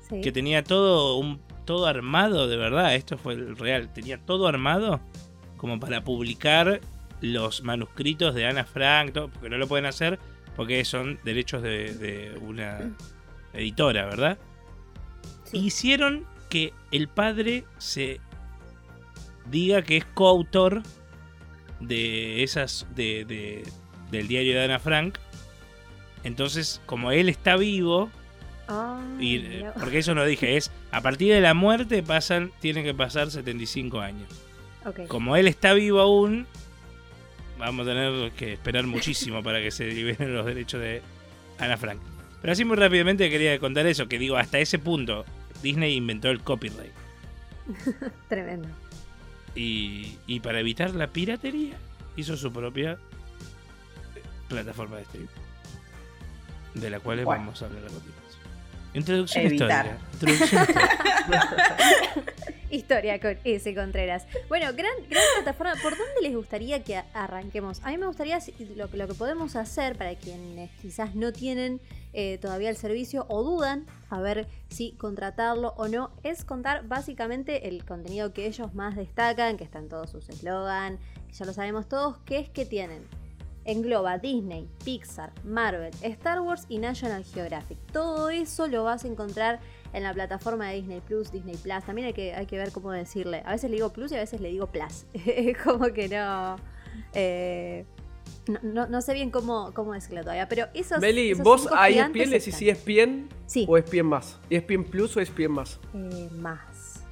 Sí. que tenía todo un todo armado de verdad. Esto fue el real. Tenía todo armado como para publicar los manuscritos de Ana Frank, todo, porque no lo pueden hacer porque son derechos de, de una editora, ¿verdad? Sí. Hicieron que el padre se diga que es coautor de esas de, de- del diario de Ana Frank. Entonces, como él está vivo, y, eh, porque eso no dije, es a partir de la muerte pasan, tienen que pasar 75 años. Ok. Como él está vivo aún, vamos a tener que esperar muchísimo para que se liberen los derechos de Ana Frank. Pero así muy rápidamente quería contar eso, que digo, hasta ese punto Disney inventó el copyright. Tremendo. Y, y para evitar la piratería, hizo su propia eh, plataforma de streaming. De la cual Bueno. vamos a hablar a continuación. Introducción Evitar. histórica. Introducción histórica. Historia con ese Contreras. Bueno, gran, gran plataforma. ¿Por dónde les gustaría que arranquemos? A mí me gustaría lo, que- lo que podemos hacer para quienes quizás no tienen eh, todavía el servicio o dudan a ver si contratarlo o no, es contar básicamente el contenido que ellos más destacan, que están todos sus eslogan, ya lo sabemos todos, que es que tienen. Engloba Disney, Pixar, Marvel, Star Wars y National Geographic. Todo eso lo vas a encontrar en la plataforma de Disney Plus, Disney Plus. También hay que, hay que ver cómo decirle. A veces le digo Plus y a veces le digo Plus. Como que no, eh, no. no- no sé bien cómo, cómo decirlo todavía. Pero esos. Meli, esos vos a ESPN le decís. ESPN Sí, o ESPN más. ESPN Plus o ESPN más. eh, más.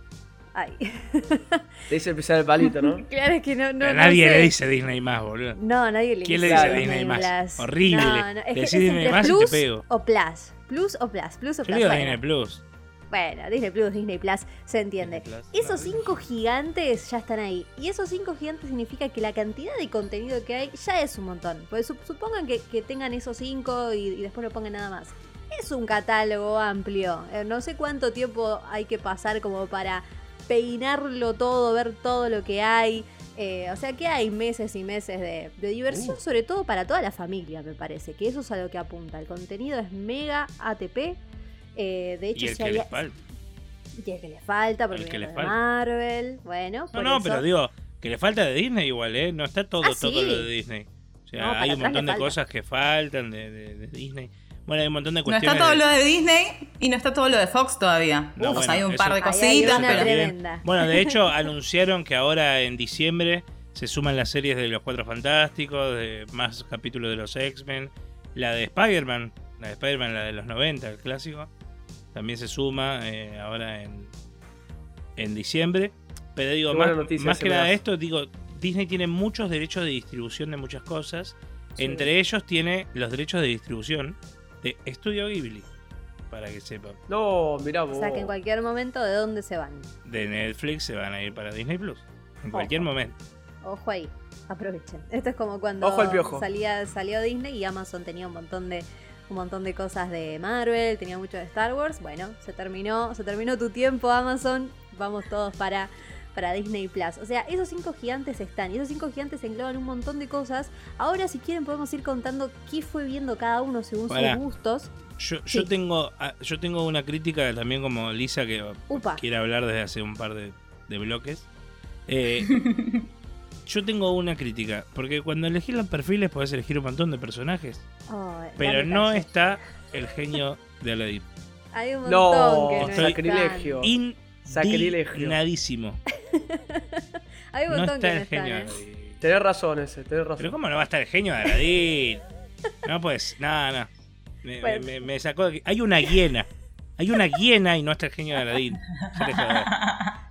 Ay. Te dice empezar el palito, ¿no? claro es que no. no nadie sé. le dice Disney más, boludo. No, nadie le ¿Quién dice le dice Disney más? Plus. Horrible. No, no, es que Decís es Disney más y te Plus pego. O Plus. Plus o Plus. Plus o Yo Plus. digo bueno. Disney Plus. Bueno, Disney Plus, Disney Plus, se entiende. Plus, Esos cinco gigantes ya están ahí. Y esos cinco gigantes significa que la cantidad de contenido que hay ya es un montón. Pues sup- supongan que, que tengan esos cinco y, y después no pongan nada más. Es un catálogo amplio. Eh, no sé cuánto tiempo hay que pasar como para peinarlo todo, ver todo lo que hay. Eh, o sea que hay meses y meses de, de diversión, Uh. sobre todo para toda la familia, me parece. Que eso es a lo que apunta. El contenido es mega ATP. Eh, de hecho, Y el si que hay- les falta. y el que le falta, porque El que de falta. Marvel. Bueno, No, por no, eso- pero digo, que le falta de Disney igual, ¿eh? No está todo, Ah, todo sí. lo de Disney. O sea, No, hay un montón de falta. cosas que faltan de, de- de Disney. Bueno, hay un montón de No cuestiones. está todo de- lo de Disney y no está todo lo de Fox todavía. No, Uf, bueno, hay un eso- par de cositas, pero. Tremenda. Bueno, de hecho, anunciaron que ahora en diciembre se suman las series de los Cuatro Fantásticos, de más capítulos de los X-Men, la de Spider-Man, la de Spider-Man, la de los 90, el clásico, también se suma eh, ahora en, en diciembre. Pero digo, Qué más, noticia más que nada esto, digo, Disney tiene muchos derechos de distribución de muchas cosas. Sí. Entre ellos tiene los derechos de distribución de Estudio Ghibli, para que sepan. No, mirá vos. O sea que en cualquier momento, ¿de dónde se van? De Netflix se van a ir para Disney Plus. En cualquier momento. Ojo ahí, aprovechen. Esto es como cuando Ojo al piojo. salía, salió Disney y Amazon tenía un montón de un montón de cosas de Marvel, tenía mucho de Star Wars. Bueno, se terminó, se terminó tu tiempo Amazon. Vamos todos para para Disney Plus. O sea, esos cinco gigantes están y esos cinco gigantes engloban un montón de cosas. Ahora, si quieren, podemos ir contando qué fue viendo cada uno según sus gustos. Yo, Sí. yo tengo ah, yo tengo una crítica también como Lisa que Upa. quiere hablar desde hace un par de, de bloques. Eh, yo tengo una crítica. Porque cuando elegís los perfiles podés elegir un montón de personajes. Oh, Pero no está el genio de Aladdin. Hay un No, montón que no estoy- sacrilegio. Indignadísimo. Hay un No montón está que no el genio de están. ¿eh? Aladdin. Tenés razón ese, tenés razón. Pero ¿cómo no va a estar el genio de Aladdin? No, pues, nada, no. Me, Bueno. me- me sacó de aquí. Hay una hiena. Hay una hiena y no está el genio de Aladdin.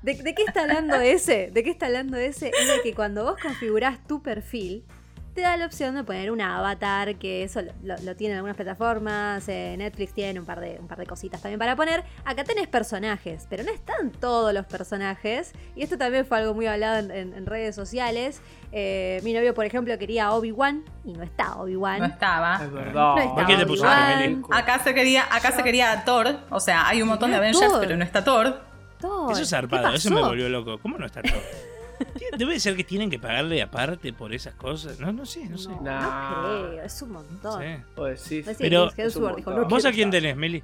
¿De, de qué está hablando ese? ¿De qué está hablando ese? Es de que cuando vos configurás tu perfil, te da la opción de poner un avatar, que eso lo, lo, lo tienen algunas plataformas, eh, Netflix tiene un par, de, un par de cositas también para poner. Acá tenés personajes, pero no están todos los personajes. Y esto también fue algo muy hablado en, en- en redes sociales. Eh, mi novio, por ejemplo, quería a Obi-Wan y no está Obi-Wan. No estaba. Es verdad. No está ¿Por qué te pusiste? Acá se quería, acá se quería Thor. O sea, hay un montón de Avengers, Thor. pero no está Thor. Eso es ¿qué zarpado, eso me volvió loco. ¿Cómo no está todo? Debe ser que tienen que pagarle aparte por esas cosas. No, no sé, no sé. No, creo, es un No montón. sé. Pues sí. Pero- dijo, ¿Vos ¿Vos quiero a quién tenés, Meli?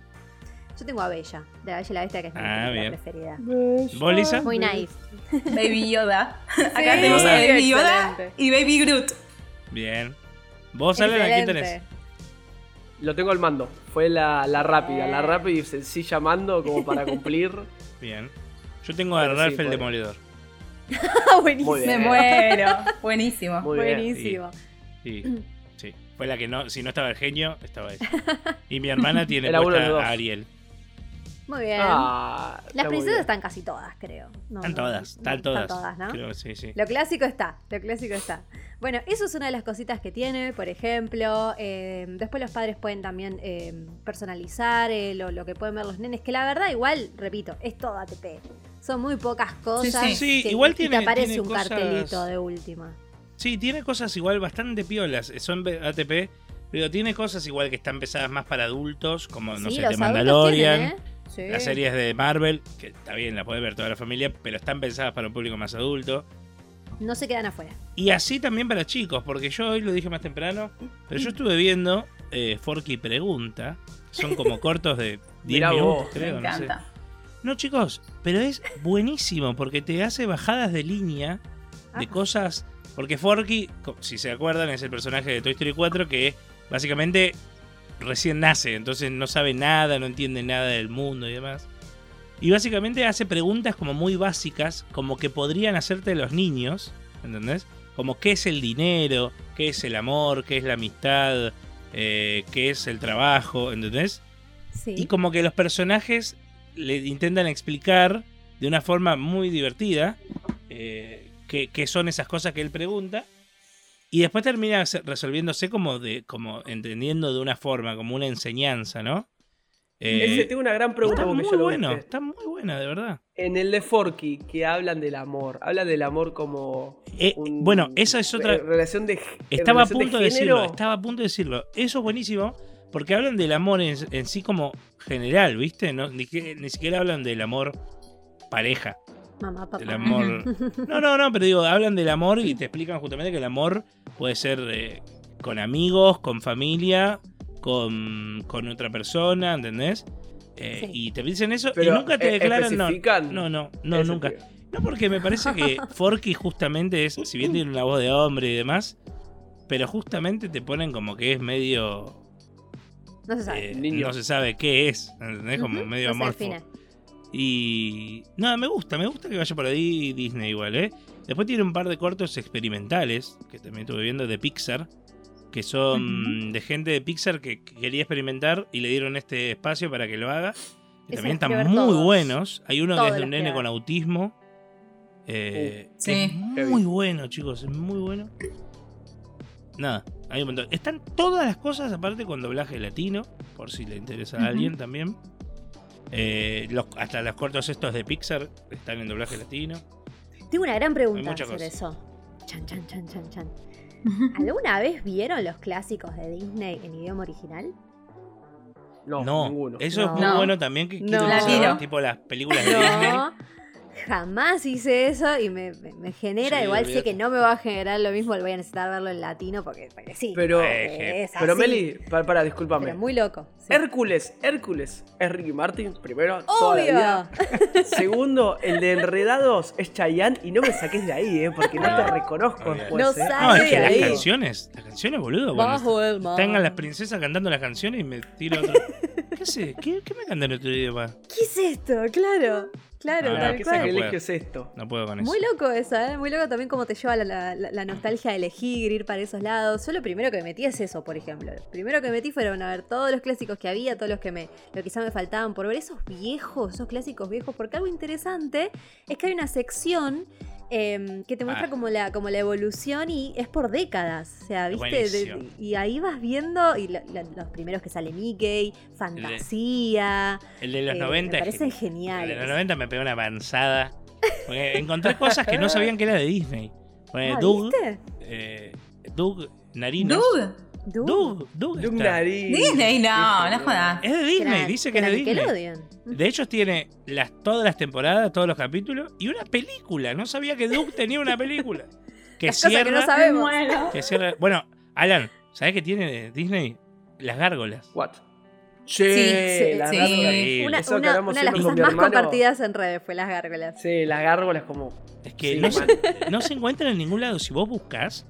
Yo tengo a Bella, de la Bella y la Bestia, que es mi Ah, preferida. ¿Vos, Lisa? Muy nice. Baby Yoda. Acá Sí, tenemos a Baby Yoda excelente. y Baby Groot. Bien. ¿Vos, Alan, a quién tenés? Lo tengo al mando. Fue la, la rápida, la Eh. rápida y sencilla mando como para cumplir. Bien. Yo tengo a sí, Ralph el Demoledor. Buenísimo. Me muero. Buenísimo. Muy. Buenísimo. Sí, sí. Fue la que no, si no estaba el genio, estaba ella. Y mi hermana tiene puesta a Ariel. Muy bien. Ah, Las princesas bien. están casi todas, creo. No, Están todas, no, están todas. Están todas, ¿no? Creo que sí, sí. Lo clásico está, lo clásico está. Bueno, eso es una de las cositas que tiene, por ejemplo. eh, después los padres pueden también eh, personalizar eh, lo, lo que pueden ver los nenes, que la verdad igual, repito, es todo ATP. Son muy pocas cosas. sí. Sí, que- igual y tiene- te aparece tiene un cosas- cartelito de última. Sí, tiene cosas igual bastante piolas. Son ATP, pero tiene cosas igual que están pesadas más para adultos, como, no sí, sé, adultos Mandalorian. tienen, ¿eh? Sí. Las series de Marvel, que está bien, la puede ver toda la familia, pero están pensadas para un público más adulto. No se quedan afuera. Y así también para chicos, porque yo hoy lo dije más temprano, pero yo estuve viendo eh, Forky Pregunta, son como cortos de 10 Mirá minutos, vos, creo, Me no sé. encanta. No, chicos, pero es buenísimo porque te hace bajadas de línea de Ajá. cosas. Porque Forky, si se acuerdan, es el personaje de Toy Story 4 que básicamente recién nace, entonces no sabe nada, no entiende nada del mundo y demás. Y básicamente hace preguntas como muy básicas, como que podrían hacerte los niños, ¿entendés? Como qué es el dinero, qué es el amor, qué es la amistad, eh, qué es el trabajo, ¿entendés? Sí. Y como que los personajes le intentan explicar de una forma muy divertida eh, qué, qué son esas cosas que él pregunta. Y después termina se- resolviéndose como de, como entendiendo de una forma, como una enseñanza, ¿no? Eh, Ese, tengo una gran pregunta está porque muy yo lo bueno, busqué. está muy buena, de verdad. En el de Forky, que hablan del amor. Hablan del amor como. Eh, un- bueno, esa es otra. eh, Relación de. Estaba a punto de, de decirlo, estaba a punto de decirlo. Eso es buenísimo, porque hablan del amor en, en sí como general, ¿viste? No, ni, siquiera hablan del amor pareja. Mamá, papá. El amor. No, no, no, pero digo, hablan del amor y te explican justamente que el amor puede ser eh, con amigos, con familia, con, con otra persona, ¿entendés? Eh, Sí. Y te dicen eso Pero, y nunca te ¿e- declaran. No, no, no, nunca. tío. No, porque me parece que Forky justamente es, si bien tiene una voz de hombre y demás, pero justamente te ponen como que es medio. No se sabe. eh, Niño. no se sabe qué es, ¿entendés? Como medio amorfo. Y. No, me gusta, me gusta que vaya por ahí Disney igual, ¿eh? Después tiene un par de cortos experimentales, que también estuve viendo de Pixar, que son de gente de Pixar que quería experimentar y le dieron este espacio para que lo haga. Que también están muy todos. buenos. Hay uno Todos que es de un nene con autismo. Eh, Sí. Es muy bueno, chicos, es muy bueno. Nada, hay un montón. Están todas las cosas aparte con doblaje latino, por si le interesa a alguien también. Eh, los- hasta los cortos estos de Pixar están en doblaje latino. Tengo una gran pregunta sobre eso. Chan, chan, chan, chan, chan. ¿Alguna vez vieron los clásicos de Disney en idioma original? No, No, ninguno. eso es muy No. bueno también que No. quieren hacer tipo las películas de Disney. Jamás hice eso y me, me- me genera, Sí, igual sé que no me va a generar lo mismo, voy a necesitar verlo en latino porque, porque sí. Pero, porque es pero así, Meli, para, para, discúlpame. pero muy loco. sí. Hércules, Hércules es Ricky Martin, primero. toda la Obvio. vida. Segundo, el de Enredados es Chayanne y no me saques de ahí, ¿eh? Porque no te reconozco Obvio. después. No ¿eh? No, es que de las ahí. canciones, las canciones, boludo. Bajo el mar. Tengan las princesas cantando las canciones y me tiro otro. ¿Qué sé? ¿Qué, qué me cantan en otro idioma? ¿Qué es esto? Claro, claro, Ah, tal ¿Qué cual. No puedo. sacrilegio es esto? No puedo con eso. Muy loco eso, ¿eh? Muy loco también como te lleva la, la- nostalgia de elegir, ir para esos lados. Yo lo primero que me metí es eso, por ejemplo. Lo primero que me metí fueron a ver todos los clásicos que había, todos los que me, lo quizá me faltaban por ver, esos viejos, esos clásicos viejos. Porque algo interesante es que hay una sección em, que te muestra Ah. como, la, como la evolución y es por décadas. O sea, ¿viste? De- y ahí vas viendo, y lo- lo- los primeros que sale Mickey, Fantasía. El de los eh, 90 me parecen geniales. El de los 90 me pegó una avanzada. Porque encontré cosas que no sabían que era de Disney. Ah, Doug, ¿viste? eh, Doug Narinos. Dude. Doug. Doug, Doug nariz. Disney, no, no jodas. Es de Disney, Era- dice que es de Disney. Nickelodeon. De hecho, tiene las, todas las temporadas, todos los capítulos y una película. No sabía que Doug tenía una película. Que Las cosas cierra. que no sabemos. Bueno. que cierra- Bueno, Alan, ¿sabes qué tiene Disney? Las gárgolas. What? Che, Sí, las sí. gárgolas. Increíble. Una, Eso que una- una de las cosas más compartidas en redes fue las gárgolas. Sí, las gárgolas como. Es que Sí, no, se, man. no se encuentra en ningún lado. Si vos buscas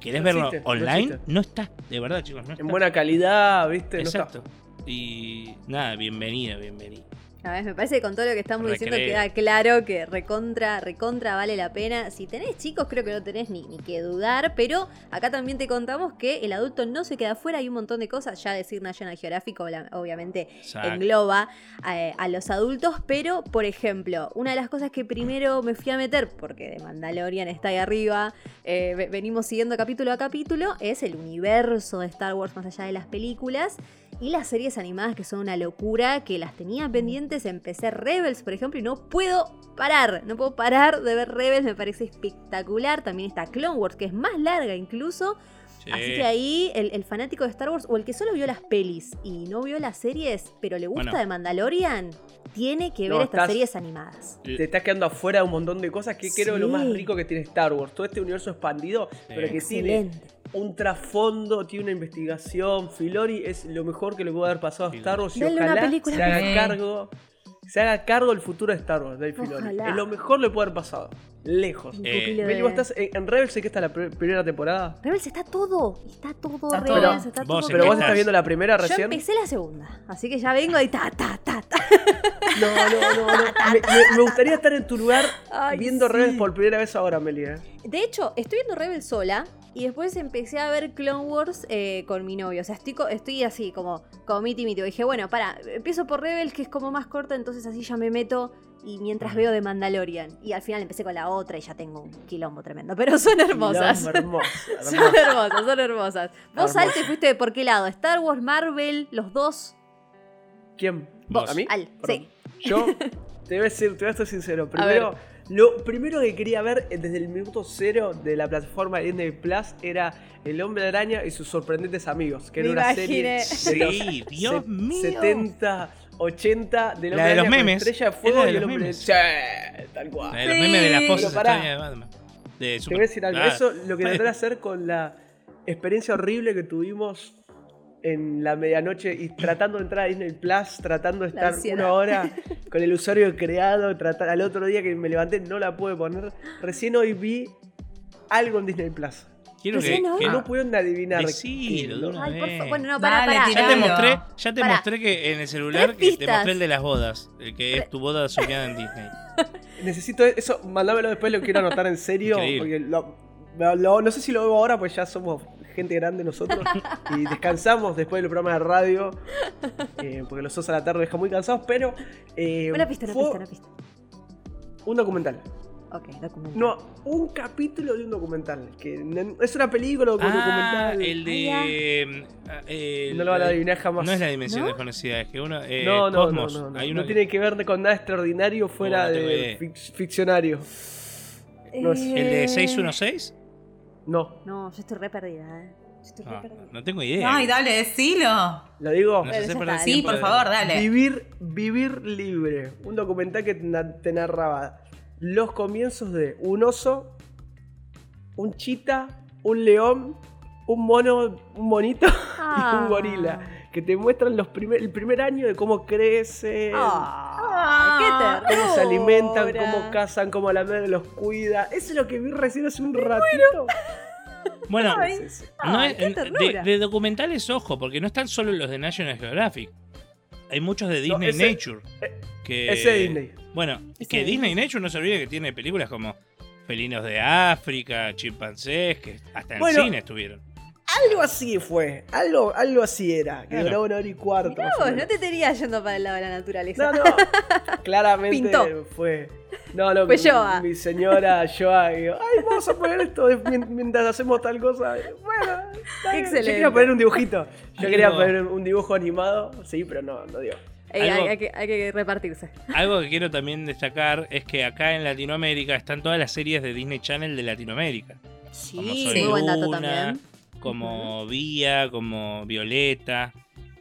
querés No verlo existe, no online, no está. De verdad, chicos, no está. En buena calidad, ¿viste? No está. Exacto. Y nada, bienvenida, bienvenida. A ver, me parece que con todo lo que estamos diciendo queda claro que recontra, recontra vale la pena. Si tenés chicos, creo que no tenés ni, ni que dudar, pero acá también te contamos que el adulto no se queda afuera, hay un montón de cosas. Ya decir National Geographic, obviamente, Exacto. engloba a los adultos, pero por ejemplo, una de las cosas que primero me fui a meter, porque de Mandalorian está ahí arriba, eh, ve- venimos siguiendo capítulo a capítulo, es el universo de Star Wars más allá de las películas. Y las series animadas que son una locura, que las tenía pendientes, empecé Rebels, por ejemplo, y no puedo parar, no puedo parar de ver Rebels, me parece espectacular. También está Clone Wars, que es más larga incluso. Sí. Así que ahí el, el fanático de Star Wars o el que solo vio las pelis y no vio las series, pero le gusta Bueno. de Mandalorian, tiene que No, ver estas estás- series animadas. Te estás quedando afuera de un montón de cosas que creo Sí. lo más rico que tiene Star Wars. Todo este universo expandido, pero que tiene un trasfondo, tiene una investigación. Filoni es lo mejor que le puede haber pasado a Star Wars y Denle una ojalá película, se haga cargo. Se haga cargo del futuro de Star Wars, Dave Filoni. Es lo mejor que le puede haber pasado. Lejos. Eh, Meli, vos estás en, en Rebels, sé que está la pr- primera temporada. Rebels está todo, está todo Está todo. Rebels, está Vos todo. Pero vos estás? viendo la primera Yo recién. empecé la segunda, así que ya vengo y ta, ta, ta, ta. No, no, no, no. Me, me- me gustaría estar en tu lugar Ay, viendo sí. Rebels por primera vez ahora, Meli. ¿eh? De hecho, estoy viendo Rebels sola y después empecé a ver Clone Wars eh, con mi novio. O sea, estoy, así como, como miti miti. Dije, bueno, para, empiezo por Rebels, que es como más corta, entonces así ya me meto y mientras veo de Mandalorian. Y al final empecé con la otra y ya tengo un quilombo tremendo. Pero son hermosas. Son hermosas, son hermosas. Vos. Al, te fuiste de por qué lado? ¿Star Wars, Marvel, los dos? ¿Quién? Vos. ¿A mí? Al, Perdón. sí. Yo te voy a decir, te voy a ser sincero. Primero, lo primero que quería ver eh, desde el minuto cero de la plataforma de Disney Plus era El Hombre Araña y sus sorprendentes amigos, que Me era una imaginé. serie de Sí, los Dios mío. 70, 80 del La Hombre de los memes. Estrella de Fuego de y el los Hombre memes. Sí, tal cual. La de los memes de las poses extrañas de Batman. De Te voy a decir algo. Ah, Eso lo que traté de hacer con la experiencia horrible que tuvimos en la medianoche y tratando de entrar a Disney Plus, tratando de estar una hora con el usuario creado, tratar, al otro día que me levanté no la pude poner. Recién hoy vi algo en Disney Plus. Quiero que, no pudieron adivinar. Favor. Bueno, no, para, Dale, para. Ya te mostré, ya te Pará. mostré que en el celular que te mostré el de las bodas, el que es tu boda soñada en Disney. Necesito eso, mandámelo después, lo quiero anotar en serio. Increíble. Porque lo- lo- no sé si lo veo ahora, pues ya somos gente grande nosotros. y descansamos después del programa de radio. eh, porque los dos a la tarde dejan muy cansados, pero. eh, Una pista, una fue pista, una pista. Un documental. Ok, documental. No, un capítulo de un documental. Que es una película o un Ah, documental. el de. el- No lo van a adivinar jamás. No es la dimensión ¿No? desconocida, es que uno. eh, no, no, Cosmos. no, no, no. Hay No uno que- tiene que ver con nada extraordinario fuera de ficcionario. no es- ¿El de Eh, 616? No. No, yo estoy re perdida, eh. Yo estoy re No, perdida. no tengo idea. Ay, dale, decilo. ¿Lo digo? Hace perder está. Sí, tiempo por de- favor, dale. Vivir, vivir libre. Un documental que te na- te narraba los comienzos de un oso, un chita, un león, un mono, un monito y Ah. un gorila. Que te muestran los primer, el primer año de cómo crecen, Ah, ¡Qué cómo se alimentan, cómo cazan, cómo la madre los cuida. Eso es lo que vi recién hace un ratito. Bueno, Ay, no es- de, documentales, ojo, porque no están solo los de National Geographic. Hay muchos de No, Disney ese- Nature. Que, ese Disney. Bueno, Ese que Disney. Disney Nature no se olvide que tiene películas como Felinos de África, Chimpancés, que hasta en Bueno, cine estuvieron. Algo así fue, algo, algo así era, que Claro. duraba una hora y cuarto. Mirá vos, no te tenías yendo para el lado de la naturaleza. No, no. Claramente Pintó. fue. No, no, Fue mi, Joa. mi señora Joa. yo, Ay, vamos a poner esto mientras hacemos tal cosa. Bueno, excelente. Yo quería poner un dibujito. Yo quería poner un dibujo animado. Sí, pero no, no dio. Ey, hay, Algo- hay que, hay que repartirse. Algo que quiero también destacar es que acá en Latinoamérica están todas las series de Disney Channel de Latinoamérica. Sí, muy buen dato también. Como Vía, como Violeta.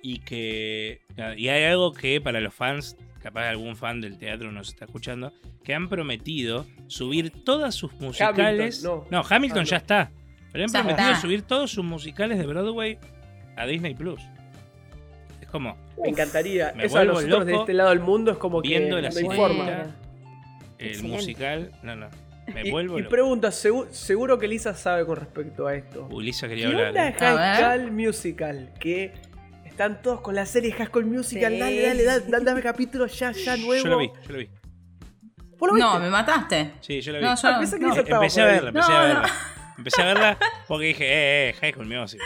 Y que. Y hay algo que para los fans, capaz algún fan del teatro nos está escuchando, que han prometido subir todas sus musicales. no. Hamilton Ah, ya no. está. Pero han Ya prometido está. subir todos sus musicales de Broadway a Disney Plus. Es como. Me encantaría. me Eso a vuelvo nosotros de loco este lado del mundo es como que viendo no la hay forma. El Excelente. musical. No, no. Me Y, vuelvo y loco. pregunta, segu- seguro que Lisa sabe con respecto a esto. Ulisa ¿Qué quería onda hablar. de ¿eh? High. School Musical? Que están todos con la serie High School Musical. Sí. Dale, dale, dale, dale, dame capítulo ya, ya nuevo. Yo lo vi, yo lo vi. ¿Vos lo No, viste? me mataste. Sí, yo lo vi. No, yo Ah, pensé que no. Lisa Empecé a verla, empecé No, a no. verla. Empecé a verla porque dije, eh, eh, High School Music.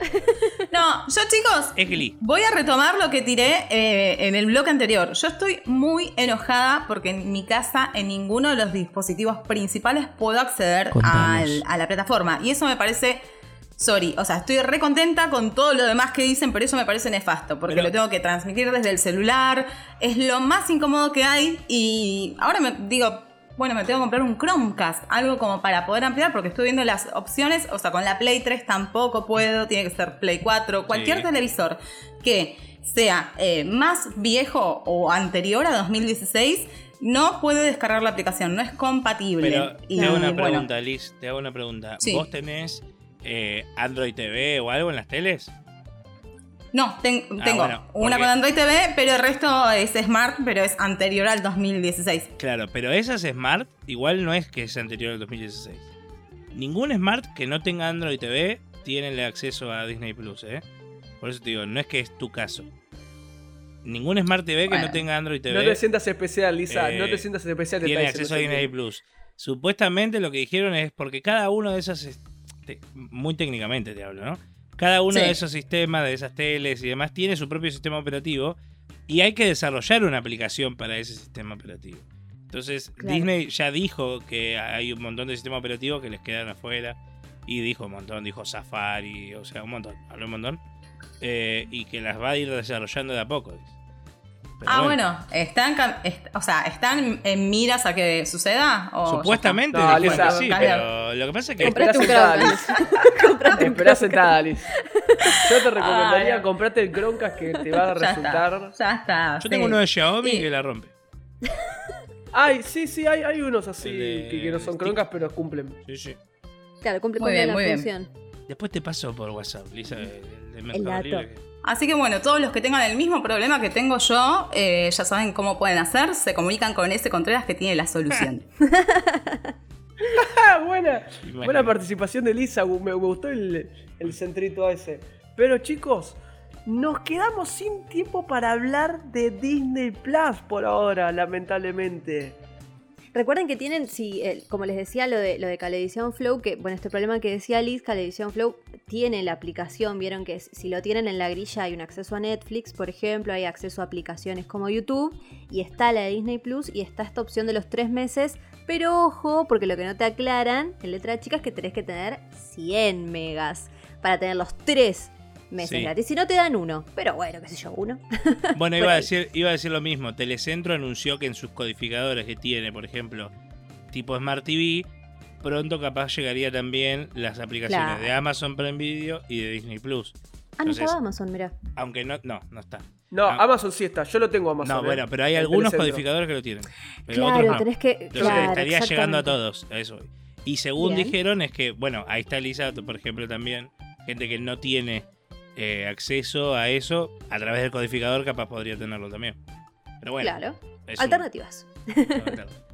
No, yo chicos, Es Glee. voy a retomar lo que tiré eh, en el bloque anterior. Yo estoy muy enojada porque en mi casa en ninguno de los dispositivos principales puedo acceder al- a la plataforma. Y eso me parece... Sorry, o sea, estoy re contenta con todo lo demás que dicen, pero eso me parece nefasto, porque Pero- lo tengo que transmitir desde el celular, es lo más incómodo que hay y ahora me digo, bueno, me tengo que comprar un Chromecast, algo como para poder ampliar, porque estoy viendo las opciones, o sea, con la Play 3 tampoco puedo, tiene que ser Play 4, cualquier Sí. televisor que sea eh, más viejo o anterior a 2016, no puede descargar la aplicación, no es compatible. Pero Y, te hago una bueno, pregunta, Liz. Te hago una pregunta. Sí. ¿Vos tenés eh, Android TV o algo en las teles? No, ten- Ah, tengo bueno, una porque- con Android TV, pero el resto es Smart, pero es anterior al 2016. Claro, pero esas Smart igual no es que es anterior al 2016. Ningún Smart que no tenga Android TV tiene el acceso a Disney Plus, ¿eh? Por eso te digo, no es que es tu caso. Ningún Smart TV que no tenga Android TV No te sientas especial, Lisa. Eh, no te sientas especial. tiene acceso a Disney. Plus. Supuestamente lo que dijeron es porque cada uno de esos, es- te- muy técnicamente te hablo, ¿no? Cada uno Sí. de esos sistemas, de esas teles y demás, tiene su propio sistema operativo y hay que desarrollar una aplicación para ese sistema operativo. Entonces, Claro. Disney ya dijo que hay un montón de sistemas operativos que les quedan afuera y dijo un montón, dijo Safari, o sea, un montón, habló un montón, eh, y que las va a ir desarrollando de a poco. dice. Pero ah, bueno, ¿están, est- o sea, ¿están en miras a que suceda? ¿O Supuestamente No, Lisa, sí, pero lo que pasa es que Esperá Comprate un sentada, Chromecast. Esperá sentada, Liz. Yo te recomendaría Ay. comprarte el Chromecast que te va a Ya resultar. está, ya está. yo tengo uno de Xiaomi Sí. que la rompe. Ay, sí, sí, hay, hay unos así de que, que no son. Chromecast, pero cumplen. Sí, sí. Claro, cumple Muy con bien, la muy bien. función. Después te paso por WhatsApp, Lisa, el, El dato. Que- Así que bueno, todos los que tengan el mismo problema que tengo yo, eh, ya saben cómo pueden hacer, se comunican con ese Contreras que tiene la solución. Buena, buena participación de Lisa. Me, me gustó el, el centrito ese. Pero chicos, nos quedamos sin tiempo para hablar de Disney Plus por ahora, lamentablemente. Recuerden que tienen, si, eh, como les decía, lo de, lo de Calevisión Flow, que, bueno, este problema que decía Liz, Calevisión Flow tiene la aplicación, vieron que si lo tienen en la grilla hay un acceso a Netflix, por ejemplo, hay acceso a aplicaciones como YouTube, y está la de Disney Plus, y está esta opción de los tres meses, pero ojo, porque lo que no te aclaran en letra chica es que tenés que tener 100 megas para tener los tres meses Sí. gratis. Si no te dan uno, pero bueno, qué sé yo, uno. Bueno, iba a, decir, iba a decir lo mismo. Telecentro anunció que en sus codificadores que tiene, por ejemplo, tipo Smart TV, pronto capaz llegaría también las aplicaciones Claro. de Amazon Prime Video y de Disney Plus. Ah, no estaba Amazon, mirá. Aunque no, no, no está. No, Ah. Amazon sí está. Yo lo tengo Amazon. No, ¿eh? bueno, pero hay El algunos codificadores que lo tienen. Pero Claro, otros no. tenés que. Entonces claro, estaría llegando a todos, a eso. Y según Bien. dijeron es que, bueno, ahí está Lisa, por ejemplo, también, gente que no tiene eh, acceso a eso, a través del codificador capaz podría tenerlo también. Pero bueno, Claro. un- Alternativas.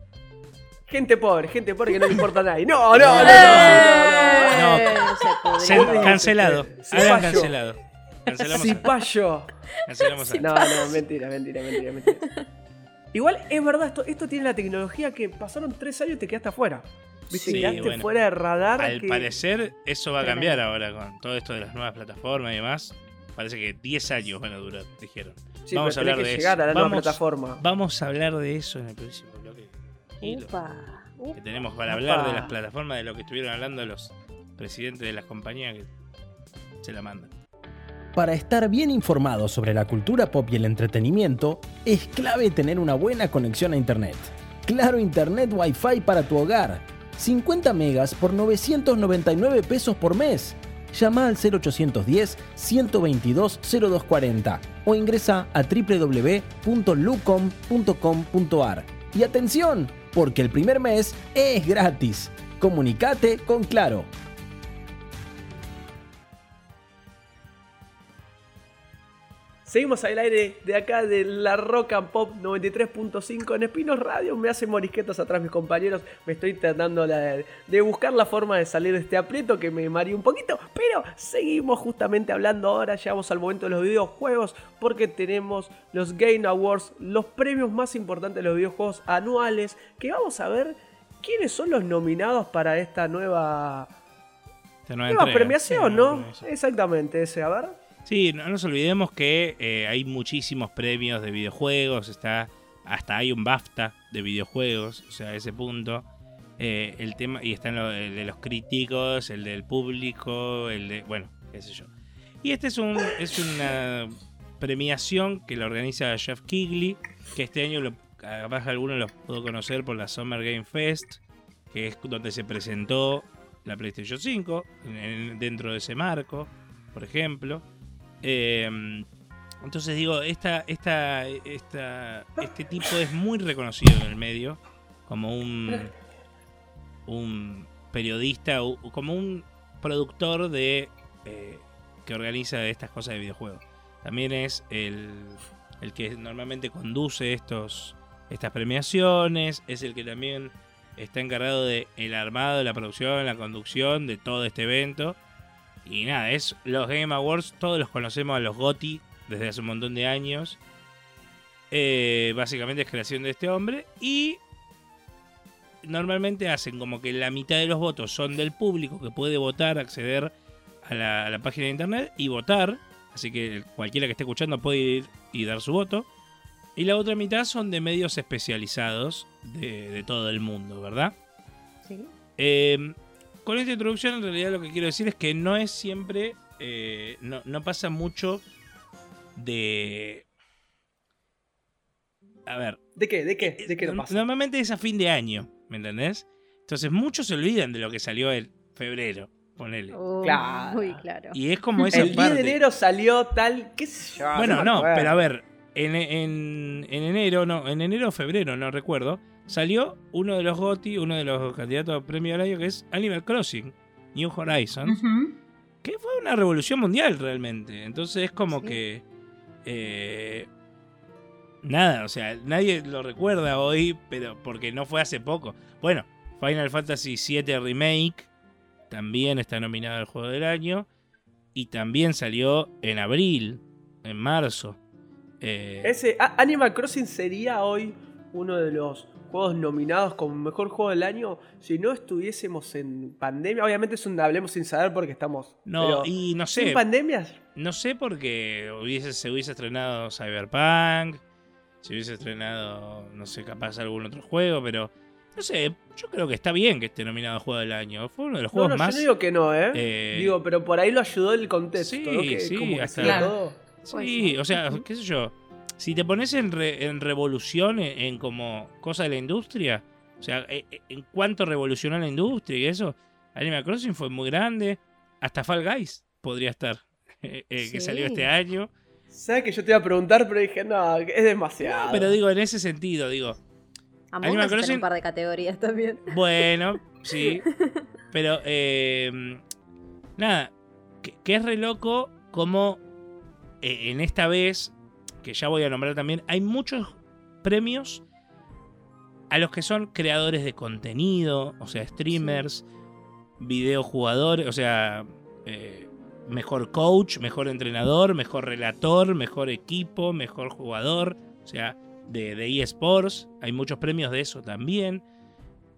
Gente pobre, gente pobre que no le importa a nadie. No, no, no, no, no, no. No. Eh, se cancelado. Hagan cancelado. Cancelamos Cipayo. cancelamos a- No, no, mentira, mentira, mentira, mentira. Igual es verdad, esto, esto tiene la tecnología que pasaron tres años y te quedaste fuera. Viste, Sí, quedaste bueno. fuera de radar. Al que- parecer, eso va a cambiar ahora con todo esto de las nuevas plataformas y demás. Parece que 10 años van a durar, dijeron. Sí, vamos pero a hablar de llegar eso. a la nueva Vamos- plataforma. Vamos a hablar de eso en el próximo lo Upa. que tenemos para Upa. hablar de las plataformas, de lo que estuvieron hablando los presidentes de las compañías que se la mandan. Para estar bien informado sobre la cultura pop y el entretenimiento, es clave tener una buena conexión a Internet. Claro Internet Wi-Fi para tu hogar. 50 megas por 999 pesos por mes. Llama al 0810-122-0240 o ingresa a www.lucom.com.ar. Y atención, porque el primer mes es gratis. Comunicate con Claro. Seguimos al aire de acá de la Rock and Pop 93.5 en Espinos Radio. Me hacen morisquetas atrás mis compañeros. Me estoy tratando de, de buscar la forma de salir de este aprieto que me mareé un poquito. Pero seguimos justamente hablando ahora. Llegamos al momento de los videojuegos porque tenemos los Game Awards, los premios más importantes de los videojuegos anuales. Que vamos a ver quiénes son los nominados para esta nueva, Esta nueva premiación, Sí, ¿no? nueva premiación. Exactamente, ese. A ver. Sí, no nos olvidemos que eh, hay muchísimos premios de videojuegos, está hasta hay un BAFTA de videojuegos, o sea, a ese punto. Eh, el tema, y están lo- el de los críticos, el del público, el de. Bueno, qué sé yo. Y este es un es una premiación que la organiza Jeff Kigley, que este año lo, capaz algunos los pudo conocer por la Summer Game Fest, que es donde se presentó la PlayStation 5, en- en- dentro de ese marco, por ejemplo. Eh, entonces digo, esta, esta, esta, este tipo es muy reconocido en el medio como un, periodista, como un productor de eh, que organiza estas cosas de videojuegos. También es el, el que normalmente conduce estos, estas premiaciones, es el que también está encargado de el armado, la producción, la conducción de todo este evento. Y nada, es los Game Awards, todos los conocemos a los GOTY desde hace un montón de años. Eh, básicamente es creación de este hombre y normalmente hacen como que la mitad de los votos son del público que puede votar, acceder a la, a la página de internet y votar. Así que cualquiera que esté escuchando puede ir y dar su voto. Y la otra mitad son de medios especializados de, de todo el mundo, ¿verdad? Sí. Eh, con esta introducción, en realidad lo que quiero decir es que no es siempre. eh, no, no pasa mucho de. A ver. ¿De qué? ¿De qué? ¿De qué no no- pasa? Normalmente es a fin de año, ¿me entendés? Entonces muchos se olvidan de lo que salió en febrero, ponele. Uh, Claro. Muy claro. Y es como esa El 10 parte. de enero salió tal. ¿Qué sé yo? Bueno, no, acuerdo. pero a ver, en, en- en enero, no, en enero o febrero, no recuerdo, salió uno de los GOTY, uno de los candidatos a premio del año, que es Animal Crossing, New Horizons, que fue una revolución mundial realmente. Entonces es como Sí. que... eh, nada, o sea, nadie lo recuerda hoy, pero porque no fue hace poco. Bueno, Final Fantasy VII Remake también está nominado al juego del año. Y también salió en abril, en marzo. Eh, Ese Animal Crossing sería hoy uno de los juegos nominados como mejor juego del año si no estuviésemos en pandemia. Obviamente es un hablemos sin saber porque estamos. no, pero y no sin sé, pandemias. no sé porque hubiese, se hubiese estrenado Cyberpunk, se hubiese estrenado, no sé, capaz algún otro juego, pero no sé, yo creo que está bien que esté nominado a Juego del Año. Fue uno de los juegos no, más... yo no digo que no, ¿eh? eh, Digo, pero por ahí lo ayudó el contexto, Sí, ¿no? Que sí, como que hasta- Claro. todo. Sí, o sea, qué sé yo. Si te pones en, re- en revolución, en, en como cosa de la industria, o sea, e- e- en cuanto revolucionó la industria y eso, Animal Crossing fue muy grande. Hasta Fall Guys podría estar, eh, eh, que salió este año. Sabes que yo te iba a preguntar, pero dije, no, es demasiado. Pero digo, en ese sentido, digo, Among Animal en Crossing- un par de categorías también. Bueno, sí. Pero, eh, nada, que, que es re loco como eh, en esta vez, que ya voy a nombrar también, hay muchos premios a los que son creadores de contenido, o sea, streamers, videojugadores, o sea, eh, mejor coach, mejor entrenador, mejor relator, mejor equipo, mejor jugador, o sea, de, de eSports, hay muchos premios de eso también.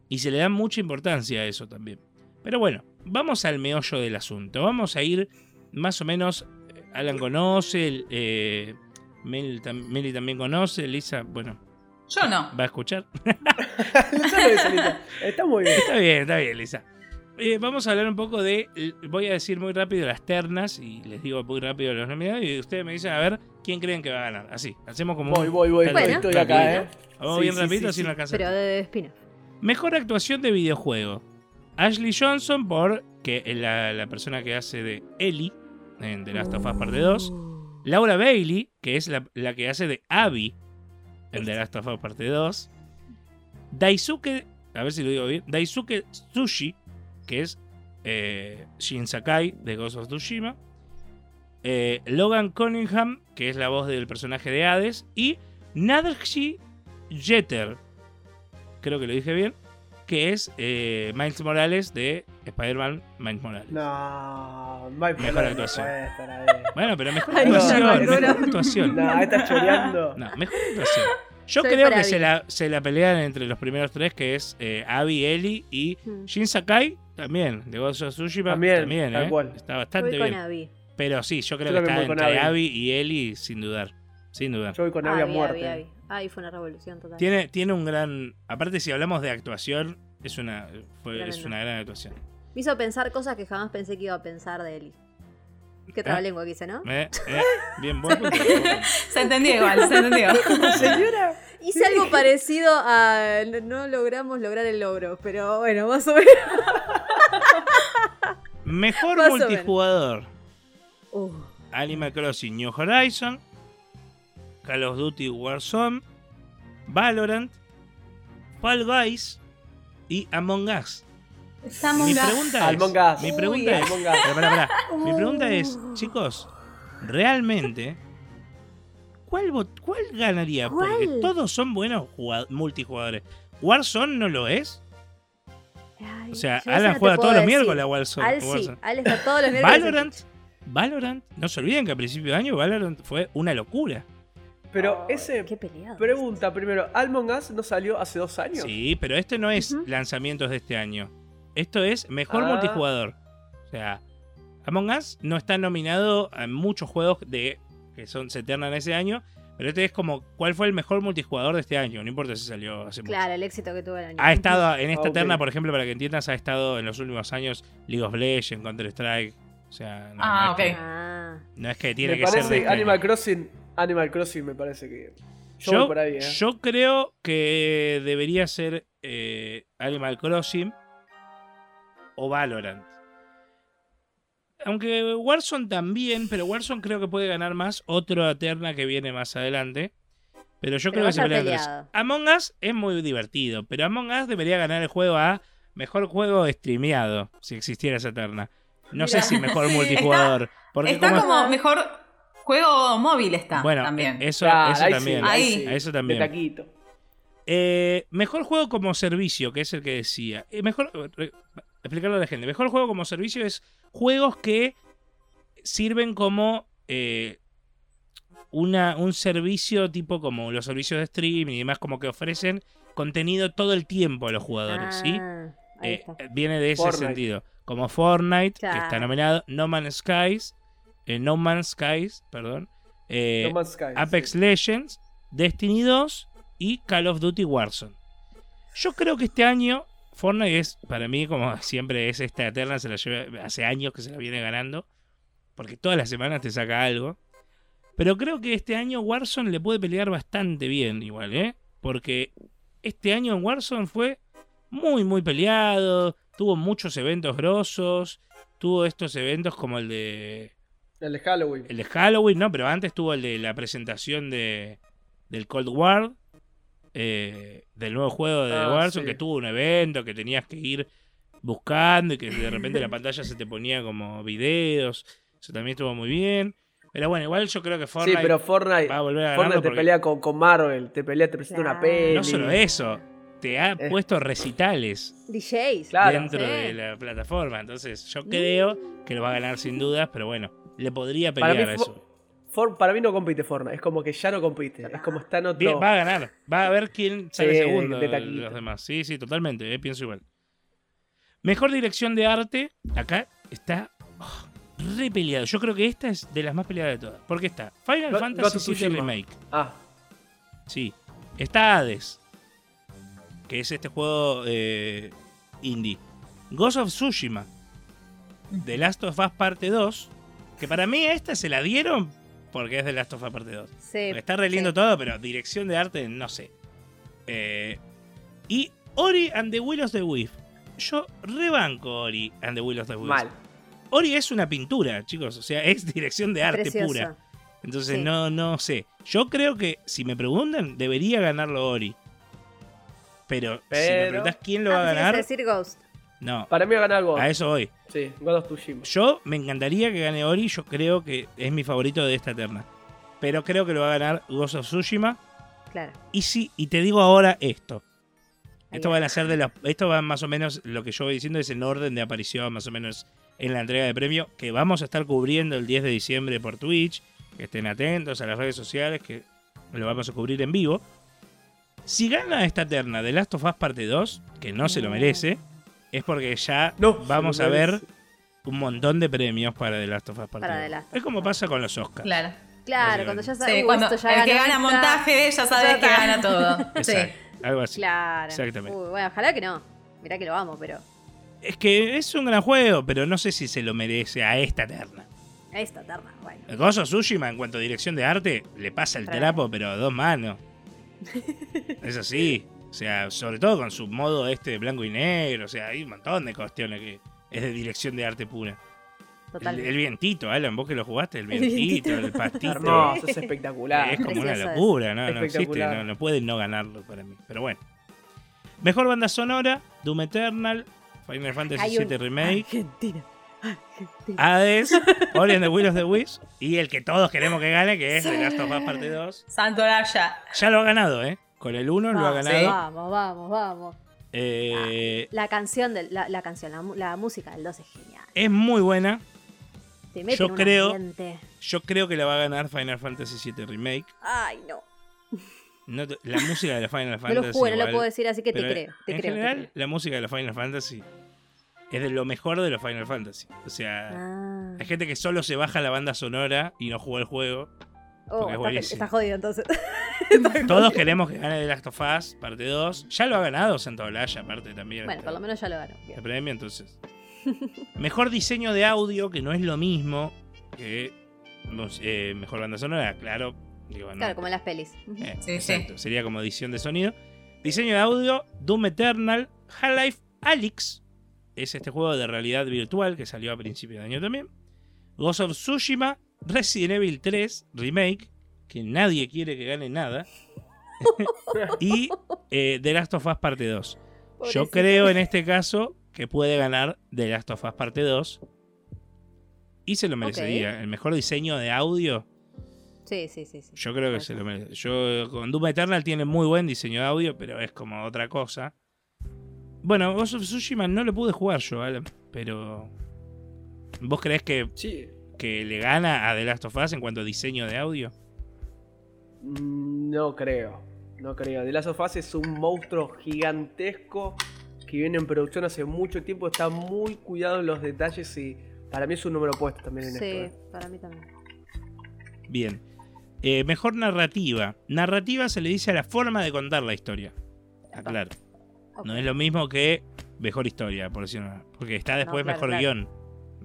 Y se le da mucha importancia a eso también. Pero bueno, vamos al meollo del asunto. Vamos a ir más o menos. eh, Alan conoce, eh, Tam- Meli también conoce, Lisa, bueno, Yo no. va a escuchar. Está muy bien. Está bien, está bien, Lisa. Eh, vamos a hablar un poco de. Voy a decir muy rápido las ternas y les digo muy rápido los nominados y ustedes me dicen a ver quién creen que va a ganar. Así, hacemos como. Voy, un- voy, voy. Bueno. estoy acá, ¿eh? Vamos Sí, bien sí, rapidito, sí, así sí. no alcanza. Pero de spin-off. Mejor actuación de videojuego. Ashley Johnson por que es la, la persona que hace de Ellie en The Last of Us Parte 2. Laura Bailey, que es la, que hace de Abby en The Last of Us Parte 2. Daisuke, a ver si lo digo bien, Daisuke Tsushi, que es eh, de Ghost of Tsushima. Eh, Logan Cunningham, que es la voz del personaje de Hades. Y Nadji Jeter, creo que lo dije bien, que es eh, Miles Morales de Spider-Man Miles Morales. No, hay Mejor problema, actuación. Bueno, pero mejor Ay, actuación, no, mejor no. actuación. No, estás choreando. No, mejor actuación. Yo Soy creo que se la, se la pelean entre los primeros tres, que es eh, Abby, Ellie y Hmm. Shin Sakai, también, de Ghost of Tsushima. También, también tal eh. cual. Está bastante Voy con bien. Abby. Pero sí, yo creo Yo que está entre Abby. Abby y Ellie, sin dudar. Sin dudar. Yo voy con Abby a Abby, muerte. Abby, Abby fue una revolución total. Tiene, tiene un gran. Aparte, si hablamos de actuación, es una, fue- es una gran actuación. Me hizo pensar cosas que jamás pensé que iba a pensar de Eli. Qué trabalengua que hice, ¿no? Eh, eh, bien, buen punto. Se entendió igual, se entendió. Señora, Hice algo parecido a. No, logramos lograr el logro, pero bueno, más o menos. Mejor Más multijugador. Uh, Animal Crossing New Horizon, Call of Duty Warzone, Valorant, Fall Guys y Among Us. Mi pregunta es, Among Us. mi Uy, pregunta es, Among Us. Pará, pará, pará. Mi pregunta es, chicos, realmente ¿cuál, cuál ganaría? Porque todos son buenos jugad- multijugadores. Warzone no lo es. ay, O sea, Alan no juega todos los miércoles a Warzone. Al sí, Warzone. Al está todos los miércoles. Valorant. Valorant, no se olviden que a principio de año Valorant fue una locura. Pero ese. Qué peleado. Pregunta primero: ¿Among Us no salió hace dos años? Sí, pero este no es lanzamientos de este año. Esto es mejor Ah. multijugador. O sea, Among Us no está nominado a muchos juegos de que son se eternan ese año, pero este es como cuál fue el mejor multijugador de este año, no importa si salió hace mucho. Claro, el éxito que tuvo el año. Ha estado en esta Ah, ok. terna, por ejemplo, para que entiendas, ha estado en los últimos años League of Legends, Counter Strike. O sea, no, Ah, no es, que, no es que tiene me que ser de este Animal año. Crossing. Animal Crossing me parece que. Yo, Yo, voy por ahí, ¿eh? yo creo que debería ser eh, Animal Crossing o Valorant. Aunque Warzone también, pero Warzone creo que puede ganar más. Otro Eterna que viene más adelante. Pero yo Pero creo que se a pelea. Among Us es muy divertido, pero Among Us debería ganar el juego a mejor juego streameado, si existiera esa terna. No sé si mejor multijugador. Porque Está como- como mejor juego móvil está bueno, también. eso, Claro, eso ahí también. sí, Ahí. sí, Eso también. De taquito. Eh, mejor juego como servicio, que es el que decía. Eh, mejor re- explicarle a la gente. Mejor juego como servicio es juegos que sirven como eh, una, un servicio tipo como los servicios de streaming y demás, como que ofrecen contenido todo el tiempo a los jugadores, ¿sí? ah, Eh, viene de ese Fortnite. sentido. Como Fortnite, que está nominado, No Man's Skies, eh, No Man's Skies, perdón, eh, No Man's Sky, Apex sí. Legends, Destiny 2 y Call of Duty Warzone. Yo creo que este año Fortnite es, para mí, como siempre es esta eterna, se la lleva, hace años que se la viene ganando, porque todas las semanas te saca algo. Pero creo que este año Warzone le puede pelear bastante bien igual, ¿eh? Porque este año en Warzone fue muy, muy peleado, tuvo muchos eventos grosos, tuvo estos eventos como el de El de Halloween. El de Halloween, no, pero antes tuvo el de la presentación de del Cold War, eh, del nuevo juego de Ah, Warzone, sí. que tuvo un evento que tenías que ir buscando y que de repente la pantalla se te ponía como videos. Eso también estuvo muy bien. Pero bueno, igual yo creo que Fortnite sí, pero Fortnite, va a volver a Fortnite te porque pelea con, con Marvel, te pelea, te presenta una peli. no solo eso, te ha Eh. puesto recitales DJs. Claro. dentro Sí. de la plataforma. Entonces yo creo que lo va a ganar sin dudas, pero bueno, le podría Para pelear mí a eso. For- para mí no compite Fortnite, es como que ya no compite, es como está en otro... Bien, va a ganar. Va a ver quién sale Sí, segundo de los demás. Sí, sí, totalmente. eh, pienso igual. Mejor dirección de arte. Acá está oh, re peleado. Yo creo que esta es de las más peleadas de todas. Porque está Final Go- Fantasy VII. Remake. Ah, Sí. Está Hades. Que es este juego eh, indie. Ghost of Tsushima. The Last of Us Parte 2. Que para mí esta se la dieron porque es The Last of Us Parte 2. Sí. Está re lindo sí. todo, pero dirección de arte, no sé. Eh, y Ori and the Will of the Wisp. Yo rebanco Ori and the Will of the Wisp. mal. Ori es una pintura, chicos. O sea, es dirección de arte pura. Entonces, Sí. no, no sé. Yo creo que, si me preguntan, debería ganarlo Ori. Pero, si me preguntas quién lo va Ah, a que ganar, decir Ghost. No. Para mí va a ganar algo. A eso voy. Sí, God of Tsushima. Yo me encantaría que gane Ori. Yo creo que es mi favorito de esta terna. Pero creo que lo va a ganar Ghost of Tsushima. Claro. Y sí, y te digo ahora esto. Esto va. van a ser de los. Esto va más o menos. Lo que yo voy diciendo es en orden de aparición, más o menos en la entrega de premio. Que vamos a estar cubriendo el 10 de diciembre por Twitch. Que estén atentos a las redes sociales. Que lo vamos a cubrir en vivo. Si gana esta terna de Last of Us Parte 2, que no se lo merece, es porque ya No, vamos a ver un montón de premios para The Last of Us Para 2. The Last of Es como pasa con los Oscars. Claro. Claro, cuando ya sabes. Sí, cuando esto ya el que gana esta, montaje ya sabes que gana todo. Sí. Exacto, algo así. Claro. Exactamente. Uy, bueno, ojalá que no. Mirá que lo amo, pero. Es que es un gran juego, pero no sé si se lo merece a esta terna. Esta terna, bueno. El Gozo Tsushima, en cuanto a dirección de arte, le pasa el trapo, pero a dos manos. Es así. O sea, sobre todo con su modo este de blanco y negro. O sea, hay un montón de cuestiones que es de dirección de arte pura. El, Totalmente. el vientito, Alan, vos que lo jugaste, el El vientito, vientito. el pastito. Hermoso, es espectacular. Es como una Precioso locura, no, no existe, no, no pueden no ganarlo para mí. Pero bueno. Mejor banda sonora, Doom Eternal, Final Fantasy VII Remake, Argentina. Argentina. Hades, Ori and the Will of the Wisps y el que todos queremos que gane, que es The Last of Us Parte 2. Santo Raya. Ya lo ha ganado, ¿eh? Con el 1 lo ha ganado. Vamos, vamos, vamos. Eh, La canción, del, la, la canción, la, música del 2 es genial. es muy buena. Te mete Yo un creo- ambiente. Yo creo que la va a ganar Final Fantasy VII Remake. Ay, no. No te- la música de la Final No Fantasy. lo no lo igual, puedo decir, así que te creo. Te en creo. te general, creo. la música de la Final Fantasy es de lo mejor de los Final Fantasy. O sea, Ah. hay gente que solo se baja la banda sonora y no juega el juego. Oh, está, está jodido entonces. Todos queremos que gane The Last of Us, parte 2. Ya lo ha ganado Santa Olaya, aparte también. bueno, por lo menos ya lo ganó. El premio, entonces. Mejor diseño de audio, que no es lo mismo que eh, mejor banda sonora, claro. Digo, no. Claro, como en las pelis. Eh, Sí, exacto, Sería como edición de sonido. Diseño de audio, Doom Eternal, Half-Life Alyx. Es este juego de realidad virtual que salió a principios de año también. Ghost of Tsushima, Resident Evil 3 Remake, que nadie quiere que gane nada. y eh, The Last of Us Parte 2. Yo creo en este caso que puede ganar The Last of Us Parte 2. Y se lo merecería. El mejor diseño de audio, Sí, sí, sí. sí. yo creo que se lo merece. Yo con Doom Eternal tiene muy buen diseño de audio, pero es como otra cosa. Bueno, Ghost of Tsushima no lo pude jugar yo, Alan, pero. ¿Vos creés que, Sí. que le gana a The Last of Us en cuanto a diseño de audio? Mm, No creo. No creo. The Last of Us es un monstruo gigantesco que viene en producción hace mucho tiempo. Está muy cuidado en los detalles y para mí es un número puesto también en Sí, esto. ¿eh? para mí también. Bien. Eh, mejor narrativa. Narrativa se le dice a la forma de contar la historia. Aclaro. No es lo mismo que mejor historia, por decirlo así. Porque está después claro, mejor claro. guion.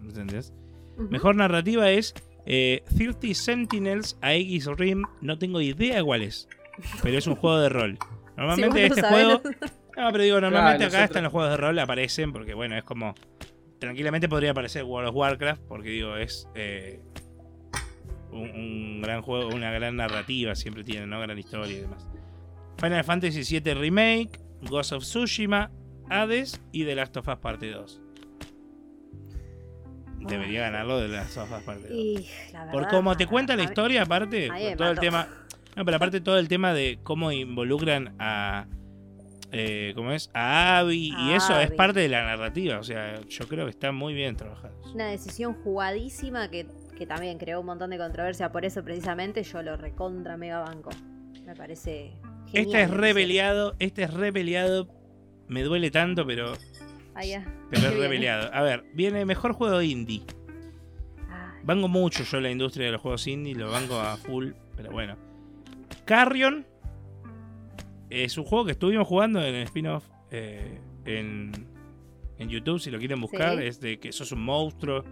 ¿Entendés? Mejor narrativa es eh, 30 Sentinels Aegis Rim. No tengo idea cuál es. Pero es un juego de rol. Normalmente este juego. No, pero digo, normalmente Claro, acá nosotros- están los juegos de rol, aparecen porque, bueno, es como. Tranquilamente podría aparecer World of Warcraft, porque digo, es. eh, un, un gran juego, una gran narrativa, siempre tiene, ¿no? Gran historia y demás. Final Fantasy VII Remake, Ghost of Tsushima, Hades y The Last of Us Parte 2. Debería ganarlo The Last of Us Parte 2. Y la verdad, Por cómo te cuenta la historia, aparte, todo el tema. No, pero aparte todo el tema de cómo involucran a. Eh, ¿Cómo es? A Abby. y eso es parte de la narrativa. O sea, yo creo que está muy bien trabajado. Una decisión jugadísima que, que también creó un montón de controversia. Por eso, precisamente, yo lo recontra mega banco. Me parece. Genial, Este es lo que re hicieron. peleado. Este es re peleado. Me duele tanto, pero, Ya. pero ¿Qué es re viene? peleado. A ver, viene mejor juego indie. Banco mucho yo la industria de los juegos indie, lo banco a full, pero bueno. Carrion es un juego que estuvimos jugando en el spin-off eh, en, en YouTube, si lo quieren buscar. Sí. Es de que sos un monstruo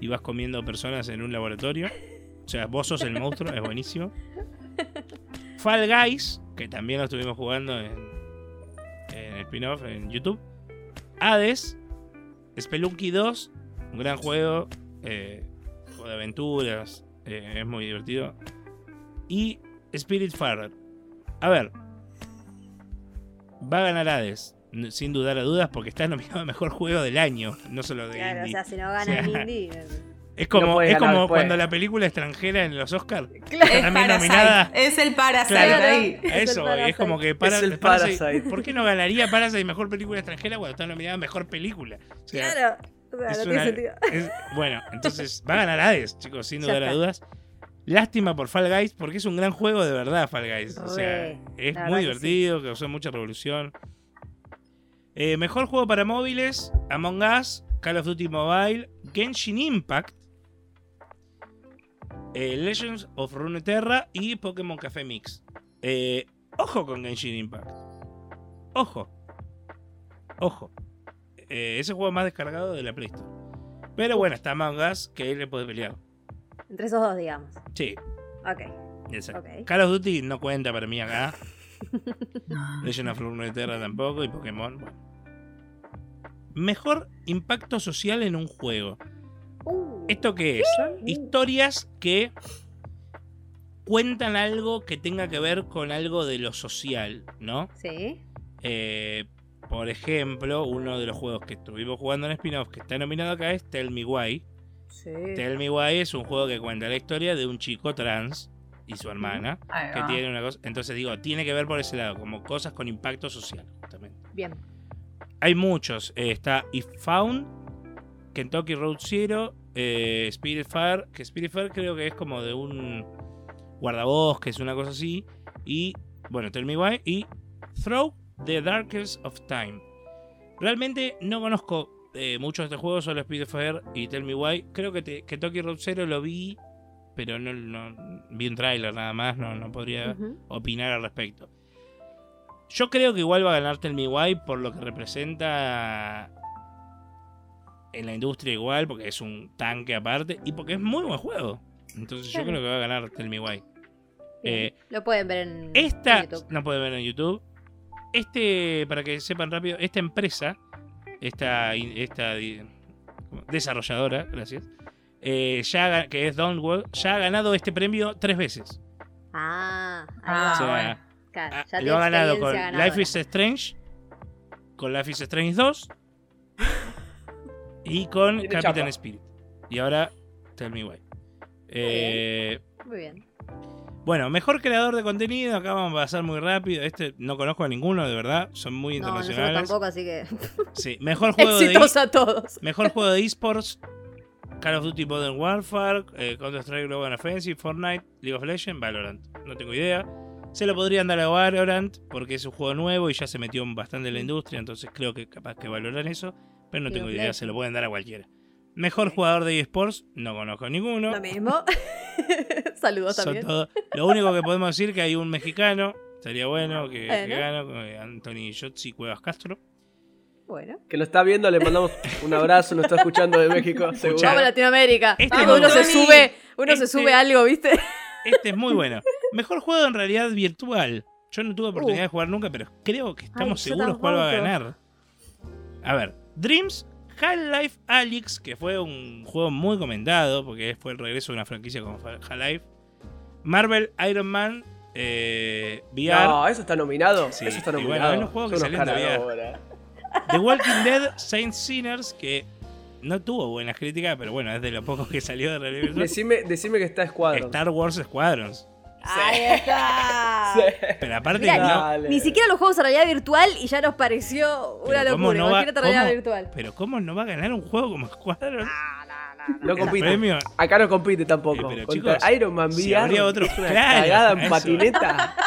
y vas comiendo personas en un laboratorio. O sea, vos sos el monstruo, es buenísimo. Fall Guys, que también lo estuvimos jugando en, en el spin-off en YouTube. Hades, Spelunky 2, un gran juego, eh, juego de aventuras, eh, es muy divertido. Y Spiritfarer. A ver, va a ganar Hades, sin dudar a dudas, porque está nominado a mejor juego del año, no solo de claro, o sea, si no gana O sea, el indie. Es como, no es como después. cuando la película extranjera en los Oscars Es también Parasite. nominada. Es el Parasite Claro. ahí. A Es el eso, es Parasite. como que para, Es el Parasite- Parasite. ¿Por qué no ganaría Parasite mejor película extranjera cuando está nominada mejor película? O sea, Claro. O sea, es no una- tiene sentido. es- bueno, entonces va a ganar Hades, chicos, sin lugar a dudas. Lástima por Fall Guys, porque es un gran juego de verdad, Fall Guys. O sea, es la muy verdad que sí. divertido, causó mucha revolución. Eh, mejor juego para móviles: Among Us, Call of Duty Mobile, Genshin Impact, eh, Legends of Runeterra y Pokémon Café Mix. Eh, ojo con Genshin Impact. Ojo. Ojo. Eh, ese juego más descargado de la Play Store. Pero bueno, está Among Us, que él le puede pelear. Entre esos dos, digamos. Sí, Ok. exacto. Ok. Call of Duty no cuenta para mí acá. Legend of Runeterra tampoco y Pokémon. bueno. Mejor impacto social en un juego. Uh, ¿Esto qué es? Historias que cuentan algo que tenga que ver con algo de lo social, ¿no? Sí. Eh, por ejemplo, uno de los juegos que estuvimos jugando en spin-off que está nominado acá es Tell Me Why. Sí. Tell Me Why es un juego que cuenta la historia de un chico trans y su hermana que tiene una cosa. Entonces digo, tiene que ver por ese lado, como cosas con impacto social, justamente. Bien. Hay muchos. eh, está If Found, Kentucky Road Zero, eh, Spiritfarer, que Spiritfarer creo que es como de un guardabosques, una cosa así. Y, bueno, Tell Me Why. Y Throw the Darkest of Time. Realmente no conozco eh, mucho de este juego, solo Spiritfarer y Tell Me Why. Creo que te- Kentucky Road Zero lo vi, pero no, no vi un tráiler nada más, no, no podría opinar al respecto. Yo creo que igual va a ganar Tell Me Why por lo que representa en la industria igual, porque es un tanque aparte y porque es muy buen juego. Entonces yo creo que va a ganar Tell Me Why. Eh, Lo pueden ver en Esta, en YouTube. no puede ver en YouTube. Este, para que sepan rápido, esta empresa, esta, esta desarrolladora, gracias, eh, ya, que es Downwell, ya ha ganado este premio tres veces. Ah, Ah. O sea, bueno. Claro, Ah, ya lo ha ganado con ganadora. Life is Strange, con Life is Strange 2 y con Tiene Captain chapa. Spirit. Y ahora Tell Me Why. Eh, Muy bien. bueno, mejor creador de contenido, acá vamos a pasar muy rápido. Este no conozco a ninguno, de verdad, son muy No, internacionales. tampoco, así que. Sí, mejor juego de a todos. mejor juego de esports. Call of Duty Modern Warfare, eh, Counter-Strike Global Offensive, Fortnite, League of Legends, Valorant. No tengo idea. Se lo podrían dar a Valorant porque es un juego nuevo y ya se metió bastante en la industria, entonces creo que capaz que valoran eso, pero no tengo idea, se lo pueden dar a cualquiera. Mejor jugador de esports, no conozco ninguno. Lo mismo. Saludos Son también. todo- Lo único que podemos decir que hay un mexicano, sería bueno que, que Bueno. gane, eh, Anthony Yotzi Cuevas Castro. Bueno. Que lo está viendo, le mandamos un abrazo, nos está escuchando de México, seguro. Vamos a Latinoamérica. Este Vamos, uno no. se sube, uno se Este- sube algo, ¿viste? Este es muy bueno. Mejor juego en realidad virtual. Yo no tuve oportunidad Uh. de jugar nunca, pero creo que estamos Ay, seguros cuál va a ganar. A ver, Dreams, Half-Life Alyx, que fue un juego muy comentado, porque fue el regreso de una franquicia como Half-Life. Marvel Iron Man eh, VR. No, eso está nominado. Sí, eso está y bueno, nominado. unos juegos que ganadores. The Walking Dead Saint Sinners, que no tuvo buenas críticas, pero bueno, es de lo poco que salió de virtual. Decime, decime que está Squadron. Star Wars Squadrons. Ahí está. Sí. Pero aparte, Mirá, no, Dale. Ni siquiera los juegos de realidad virtual y ya nos pareció una pero ¿cómo locura. no va- Imagínate realidad cómo- virtual. Pero ¿cómo no va a ganar un juego como Squadrons? No compite. premio. Acá no compite tampoco. Eh, pero, Contra chicos, Iron Man VR. si habría otro- es una claro, cagada en eso. patineta.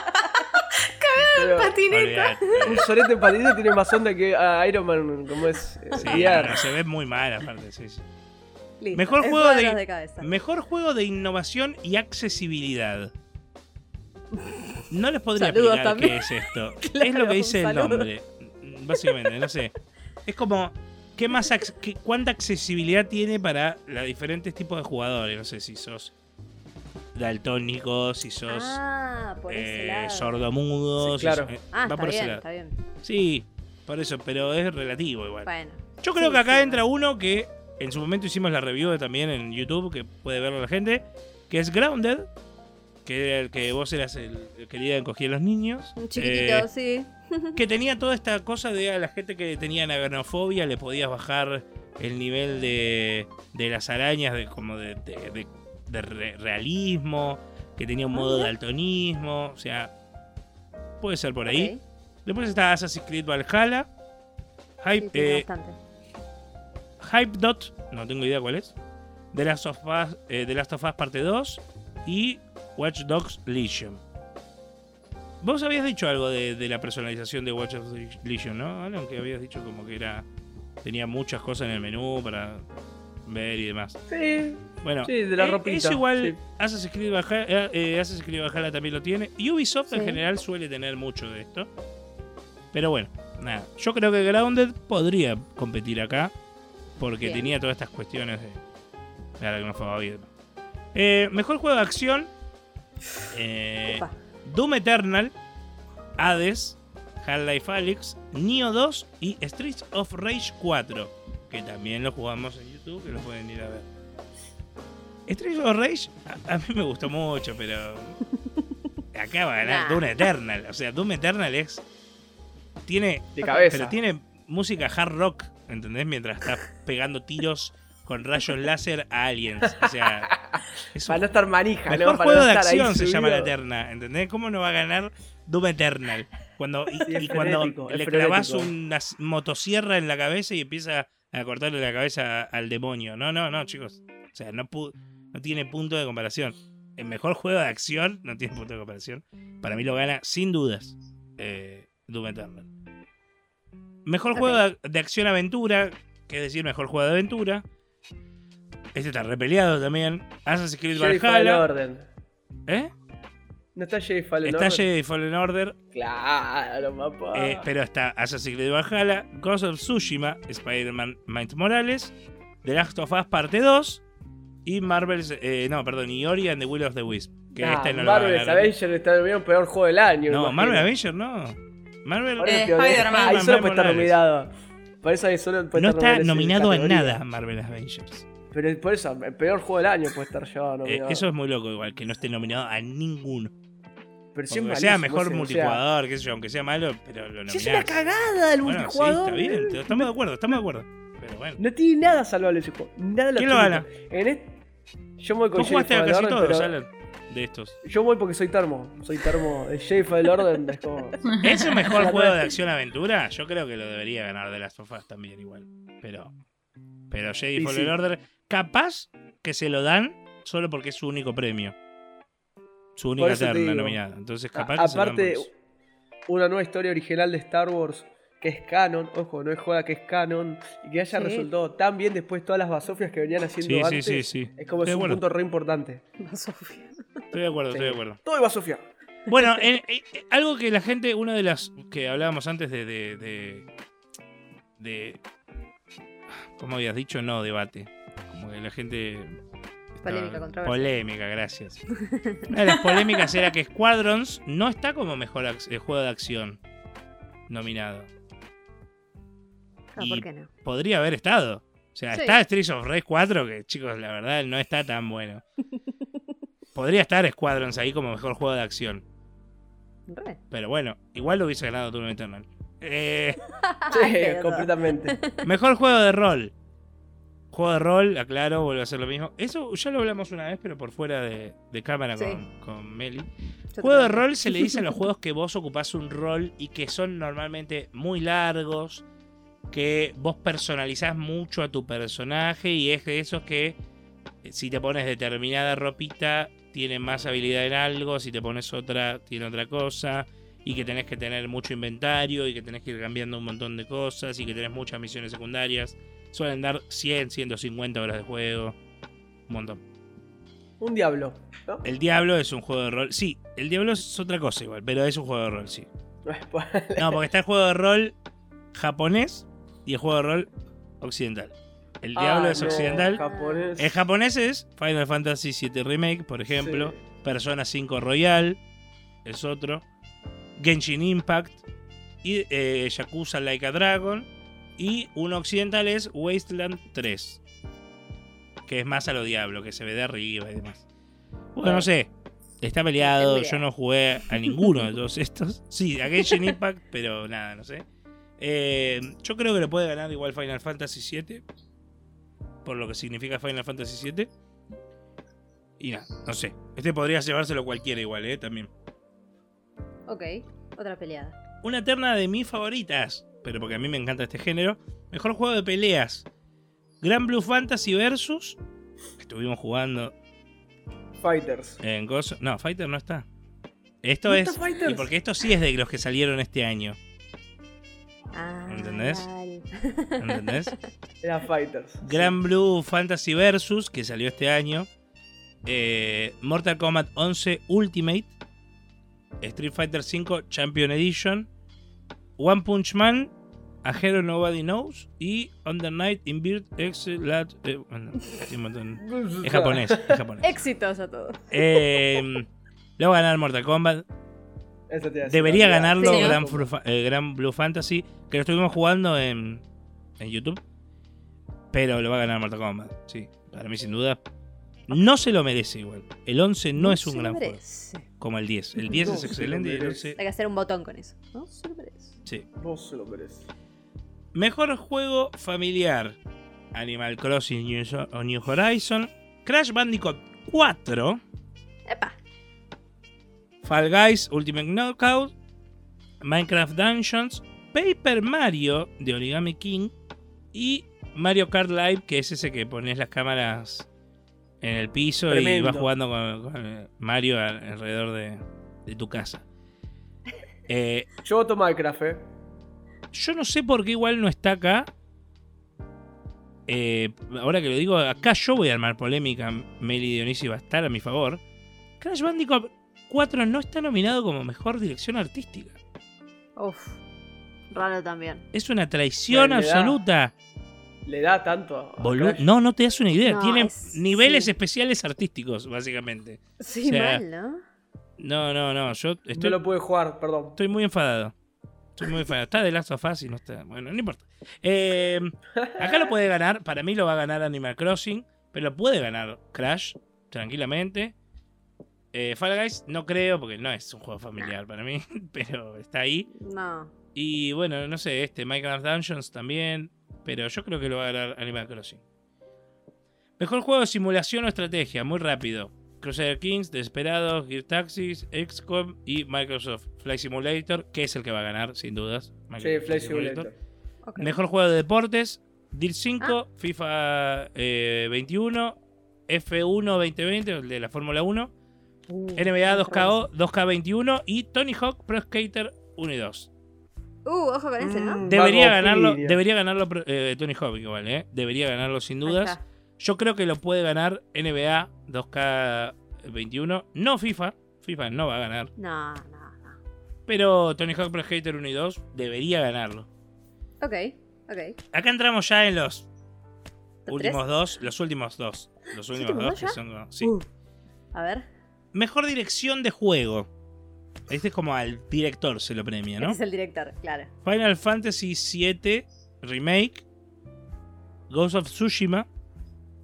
Pero Patineta. Olvidate. Un sorete en patineta tiene más onda que a Iron Man, como es eh, Sí, VR. no, se ve muy mal aparte, sí, sí. Listo, Mejor es juego de, cuadros de cabeza. mejor juego de innovación y accesibilidad. No les podría Saludos explicar también. qué es esto. es lo que dice el nombre. Básicamente, no sé. Es como qué más ac- qué- cuánta accesibilidad tiene para los diferentes tipos de jugadores. No sé si sos daltónico, si sos Ah, por ese eh, lado. sordomudo. Sí, claro. si sos- eh, Ah, va está por ese bien, lado. está bien. Sí, por eso, pero es relativo igual. Bueno. Yo creo Sí, que acá sí, entra uno que en su momento hicimos la review también en YouTube, que puede verlo la gente, que es Grounded, que era el que vos eras el, el que le encogía a los niños. Un chiquitito, eh, sí. que tenía toda esta cosa de a la gente que tenía aganofobia le podías bajar el nivel de, de las arañas, de como de, de- de- de re- realismo, que tenía un modo de daltonismo, o sea, puede ser por ahí. Después está Assassin's Creed Valhalla. Hype, eh. Hype Dot, no tengo idea cuál es. The Last of Us, eh, The Last of Us parte 2 y Watch Dogs Legion. Vos habías dicho algo de, de la personalización de Watch Dogs Legion, ¿no? Alan, que habías dicho como que era tenía muchas cosas en el menú para ver y demás. Sí, Bueno, Sí, de la eh, ropita, es igual, sí. Assassin's Creed Valhalla, eh, eh, Assassin's Creed Valhalla también lo tiene. Y Ubisoft en general suele tener mucho de esto. Pero bueno, nada. Yo creo que Grounded podría competir acá. Porque Bien. tenía todas estas cuestiones de, de aracnofobia y demás. Eh, mejor juego de acción. Eh. Doom Eternal, Hades, Half-Life Alyx, Neo 2 y Streets of Rage 4, que también lo jugamos en YouTube, que lo pueden ir a ver. Streets of Rage a, a mí me gustó mucho, pero acá va a ganar Nah. Doom Eternal. O sea, Doom Eternal es tiene de cabeza. pero tiene música hard rock, ¿entendés? Mientras está pegando tiros con rayos láser a aliens. O sea, es Para no estar manija, Mejor ¿no? Para juego no de ahí acción se llama la. Eterna, ¿entendés? ¿Cómo no va a ganar Doom Eternal? Cuando, y, Sí, es y cuando frenético, le clavas una motosierra en la cabeza y empieza a cortarle la cabeza al demonio. No, no, no, chicos. O sea, no, tiene punto de comparación. El mejor juego de acción no tiene punto de comparación. Para mí lo gana sin dudas eh, Doom Eternal. Mejor juego de, de acción-aventura, que es decir, mejor juego de aventura. Este está repeleado también. Assassin's Creed Jedi Fallen Valhalla. Order. ¿Eh? ¿No está Jedi Fallen Está Order? Jedi Fallen Order, Claro, papá. eh, pero está Assassin's Creed Valhalla, Ghost of Tsushima, Spider-Man Miles Morales, The Last of Us Parte 2 y Marvel's, eh, no, perdón, y Ori and the Will of the Wisp. Que Nah, esta no la va a Marvel's ganar. Avengers está nominado peor juego del año. No. Marvel Avenger no. Marvel Eh. Spider-Man. Ahí solo puede estar nominado. Por eso ahí solo puede No estar está nominado a nada Marvel Avengers. Pero por eso, el peor juego del año puede estar yo Eh, nominado. eso es muy loco igual, que no esté nominado a ninguno. pero si es Aunque sea mejor o sea, multijugador, qué sé yo, aunque sea malo, pero lo Si es una nominás. cagada el Bueno, sí, multijugador. está bien, estamos de acuerdo, estamos de acuerdo. Pero bueno. No tiene nada salvable ese juego. Nada ¿Quién lo absoluto. En este, yo me voy con Vos jugaste a casi todos, pero Alan, de estos. Yo voy porque soy termo. Soy termo. El Jedi Fallen Order es como... ¿Es el mejor juego de acción-aventura? Yo creo que lo debería ganar de Last of Us también igual. Pero, pero Jedi Fallen sí. Order, capaz que se lo dan solo porque es su único premio. Su única terna nominada. Entonces, A- capaz que se lo dan aparte, una nueva historia original de Star Wars que es canon, ojo, no es joda que es canon, y que haya Sí. resultado tan bien después de todas las basofias que venían haciendo Sí, sí, antes, sí, sí. es como es un punto re importante. Sofía. Estoy de acuerdo, Sí. estoy de acuerdo. Todo es basofia. Bueno, en- eh, eh, algo que la gente, una de las que hablábamos antes de, de, de, de- ¿cómo habías dicho? No, debate. Como que la gente... Polémica, controversia. Polémica, gracias. Una de las polémicas era que Squadrons no está como mejor eh, juego de acción nominado. Ah, y ¿por qué no? podría haber estado. O sea, Sí. está Streets of Rage 4, que chicos, la verdad no está tan bueno. Podría estar Squadrons ahí como mejor juego de acción. Re. Pero bueno, igual lo hubiese ganado Doom Eternal. Eh, Sí, completamente. mejor juego de rol. Juego de rol, aclaro, vuelve a ser lo mismo. Eso ya lo hablamos una vez, pero por fuera de, de cámara Sí. con, con Meli. Yo Juego de rol se le dice a los juegos que vos ocupás un rol y que son normalmente muy largos, que vos personalizás mucho a tu personaje y es de esos que eh, si te pones determinada ropita tiene más habilidad en algo, si te pones otra tiene otra cosa y que tenés que tener mucho inventario y que tenés que ir cambiando un montón de cosas y que tenés muchas misiones secundarias. Suelen dar 100, 150 horas de juego. Un montón. Un diablo. ¿no? El Diablo es un juego de rol. Sí, el Diablo es otra cosa igual, pero es un juego de rol, sí. No, porque está el juego de rol japonés y el juego de rol occidental. El Diablo Ah, es no, occidental. Japonés. El japonés es Final Fantasy VII Remake, por ejemplo. Sí. Persona 5 Royal es otro. Genshin Impact. Y eh, Yakuza Like a Dragon. Y uno occidental es Wasteland 3. Que es más a lo diablo, que se ve de arriba y demás. Bueno, no sé. Está peleado. Yo no jugué a ninguno de todos estos. Sí, a Genshin Impact, pero nada, no sé. Eh, yo creo que lo puede ganar igual Final Fantasy VII. Por lo que significa Final Fantasy VII. Y nada, no sé. Este podría llevárselo cualquiera igual, ¿eh? También. Ok, otra peleada. Una terna de mis favoritas. Pero porque a mí me encanta este género. Mejor juego de peleas. Gran Blue Fantasy versus. Estuvimos jugando Fighters. en Ghost. No, Fighter no está. Esto ¿No es. está Fighters? Y porque esto sí es de los que salieron este año. Ah, ¿Entendés? dale. ¿Entendés? Era Fighters. Gran Blue Fantasy Versus, que salió este año. Eh, Mortal Kombat 11 Ultimate. Street Fighter 5 Champion Edition. One Punch Man. A Hero Nobody Knows. Y On the Night in Beard X. Lat- eh, bueno. Es japonés. Es japonés. Éxitos a todos. Eh, lo va a ganar Mortal Kombat. Eso te Debería ganarlo Sí. Gran, eh, Gran Blue Fantasy, que lo estuvimos jugando en, en YouTube. Pero lo va a ganar Mortal Kombat, sí. Para mí, sin duda. No se lo merece igual. El 11 no, es un se lo gran juego. merece. Como el 10. El 10 No es excelente y el merece. 11. Hay que hacer un botón con eso. No se lo merece. Sí. Vos se lo mereces. Mejor juego familiar: Animal Crossing New, o New Horizon. Crash Bandicoot 4. Epa. Fall Guys Ultimate Knockout, Minecraft Dungeons, Paper Mario de Origami King y Mario Kart Live, que es ese que pones las cámaras en el piso y vas jugando con, con Mario al- alrededor de, de tu casa. Eh, Yo voto Minecraft, eh. yo no sé por qué igual no está acá. Eh, ahora que lo digo, acá yo voy a armar polémica. Meli Dionisi va a estar a mi favor. Crash Bandicoot 4 no está nominado como mejor dirección artística. Uf. Raro también. Es una traición da- absoluta. Le da tanto a Bolu- Crash. no, no te das una idea. No, Tiene es- niveles sí. especiales artísticos, básicamente. Sí, O sea, mal, ¿no? No, no, no. Yo No estoy, lo pude jugar, perdón. estoy muy enfadado. Estoy muy enfadado. Está de Last of Us y no está. Bueno, no importa. Eh, acá lo puede ganar. Para mí lo va a ganar Animal Crossing. Pero lo puede ganar Crash tranquilamente. Eh, Fall Guys no creo porque no es un juego familiar para mí. Pero está ahí. No. Y bueno, no sé, este Minecraft Dungeons también. Pero yo creo que lo va a ganar Animal Crossing. Mejor juego de simulación o estrategia, muy rápido. Crusader Kings, Desperados, Gear Taxis, XCOM y Microsoft Flight Simulator, que es el que va a ganar, sin dudas. Sí, Microsoft Flight Simulator. Ok. Mejor juego de deportes, DIR 5, Ah. FIFA eh, 21, F1 2020, el de la Fórmula 1, Uh, NBA ojo 2K, 2K21 y Tony Hawk Pro Skater 1 y 2. Uh, ojo con ese, ¿no? Mm, Debería ganarlo, debería ganarlo eh, Tony Hawk igual, ¿eh? Debería ganarlo sin dudas. Yo creo que lo puede ganar NBA 2K21, no FIFA. FIFA no va a ganar. No, no, no. Pero Tony Hawk Pro Skater 1 y 2 debería ganarlo. Ok, ok. Acá entramos ya en los ¿Top últimos tres? dos. Los últimos dos. Los últimos últimos dos dos que son. sí. Uh, a ver. Mejor dirección de juego. Este es como al director se lo premia, ¿no? Este es el director, claro. Final Fantasy VII Remake, Ghost of Tsushima,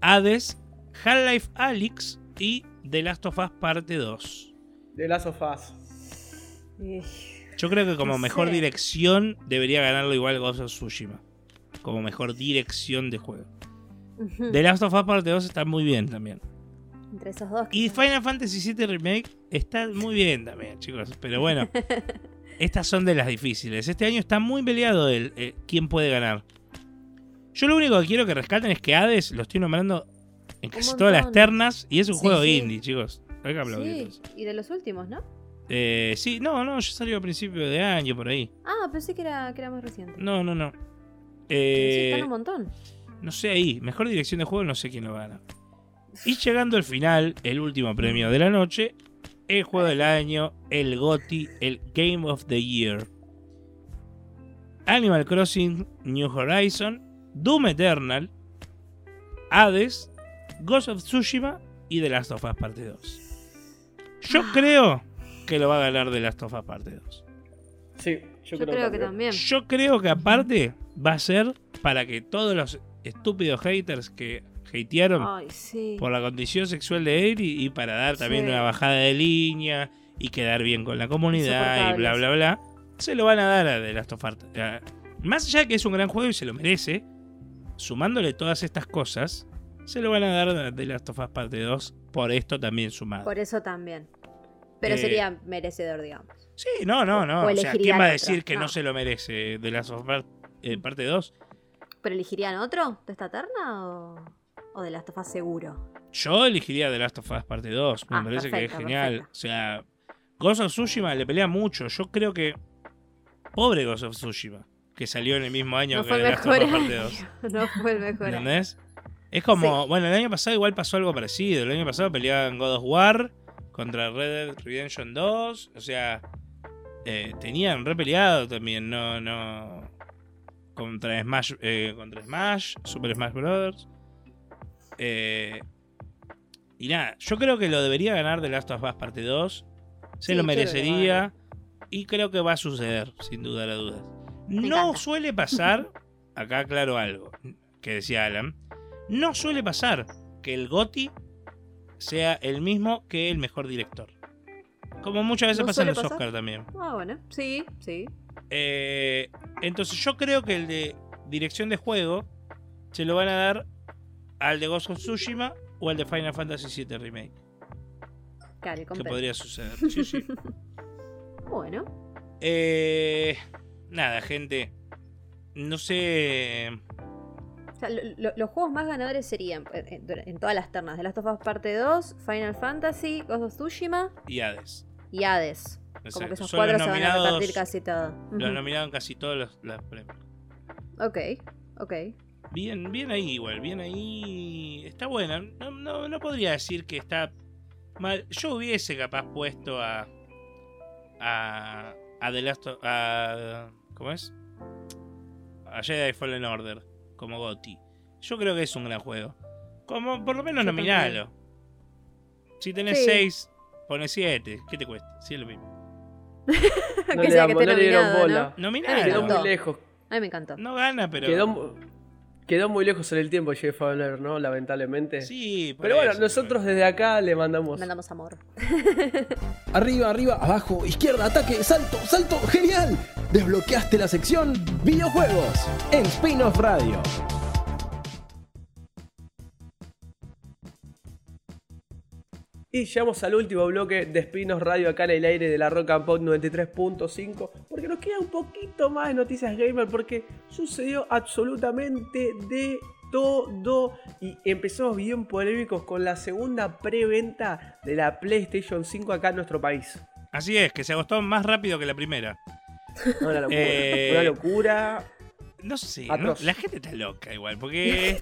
Hades, Half-Life Alyx y The Last of Us Parte 2. De Last of Us. Yo creo que como No mejor sé. dirección debería ganarlo igual Ghost of Tsushima. Como mejor dirección de juego. The Last of Us Parte 2 está muy bien también. Entre esos dos. Y. Final Fantasy VII Remake está muy bien también, chicos. Pero bueno, estas son de las difíciles. Este año está muy peleado el, eh, quién puede ganar. Yo lo único que quiero que rescaten es que Hades lo estoy nombrando en casi todas las ternas y es un Sí, juego sí. indie, chicos. Hay que aplaudir. Sí, y de los últimos, ¿no? Eh, sí, no, no, yo salió a principio de año por ahí. Ah, pensé que era, que era más reciente. No, no, no. sí, Eh, están un montón. no sé ahí, mejor dirección de juego, no sé quién lo gana. Y llegando al final, el último premio de la noche, el juego del año, el GOTY, el Game of the Year. Animal Crossing New Horizon, Doom Eternal, Hades, Ghost of Tsushima y The Last of Us Parte 2. Yo creo que lo va a ganar The Last of Us Parte 2. Sí, yo, Yo, creo que también. Yo creo que aparte va a ser para que todos los estúpidos haters que hatearon Ay, sí. por la condición sexual de él y, y para dar también Sí. una bajada de línea y quedar bien con la comunidad y bla bla bla, se lo van a dar a The Last of Us. Más allá de que es un gran juego y se lo merece, sumándole todas estas cosas, se lo van a dar a The Last of Us Parte 2 por esto también sumado. Por eso también. Pero Eh, sería merecedor, digamos. Sí, no, no, no. O O, sea, ¿quién va a decir otro? que no. No. se lo merece The Last of Us eh, Parte 2? ¿Pero elegirían otro de esta terna o, o de las tofas seguro? Yo elegiría The Last of Us Parte 2. Me Ah, parece que es genial. perfecto. O sea, Ghost of Tsushima le pelea mucho. Yo creo que. Pobre Ghost of Tsushima. Que salió en el mismo año No que The el Last of Us Parte año. 2. No fue el mejor. ¿Entendés? Es como. Bueno, el año pasado igual pasó algo parecido. El año pasado peleaban God of War contra Red Dead Redemption 2. O sea. eh, tenían re peleado también. No, no. Contra Smash. eh, contra Smash. Super Smash Bros. Eh, y nada, yo creo que lo debería ganar The Last of Us Parte 2. Se Sí, lo creo merecería. Y creo que va a suceder, sin duda a dudas. No encanta. suele pasar. Acá aclaro algo que decía Alan. No suele pasar que el GOTI sea el mismo que el mejor director. Como muchas veces ¿No pasa en los pasar? Oscar también. Ah, bueno. Sí, sí. Eh, entonces yo creo que el de dirección de juego se lo van a dar al de Ghost of Tsushima o al de Final Fantasy VII Remake. Claro, Que podría suceder. Sí, sí. Bueno. Eh, nada, gente. No sé. O sea, lo- lo- los juegos más ganadores serían eh, en, en todas las ternas. The Last of Us Parte 2, Final Fantasy, Ghost of Tsushima Y Hades. y Hades. Como que esos Son cuatro los se van a repartir casi todo. Lo Ujú. nominaron casi todos los, los premios. Ok, ok. Bien, bien ahí igual, bien ahí. Está buena. No, no, no podría decir que está mal. Yo hubiese capaz puesto a. a. a The Last of- a. ¿Cómo es? A Jedi Fallen Order como Gotti. Yo creo que es un gran juego. Como por lo menos Yo nominalo. Si tenés Sí. 6, pones 7. ¿Qué te cuesta? Sí, es lo mismo. No que le, que no le dieron bola. Me Nominalo. Quedó encantó. muy lejos. A mí me encantó. No gana, pero. Quedó, quedó muy lejos en el tiempo Jeff Fowler, ¿no? Lamentablemente. Sí, por Pero bueno, eso, nosotros desde acá le mandamos. Mandamos amor. Arriba, arriba, abajo, izquierda, ataque, salto, salto, genial. Desbloqueaste la sección videojuegos en Spin-off Radio. Y llegamos al último bloque de Espinos Radio acá en el aire de la Rock and Pop 93.5. Porque nos queda un poquito más de noticias gamer. Porque sucedió absolutamente de todo. Y empezamos bien polémicos con la segunda preventa de la PlayStation 5 acá en nuestro país. Así es, que se agotó más rápido que la primera. Una locura. Eh, Una locura. No sé. ¿no? la gente está loca igual, porque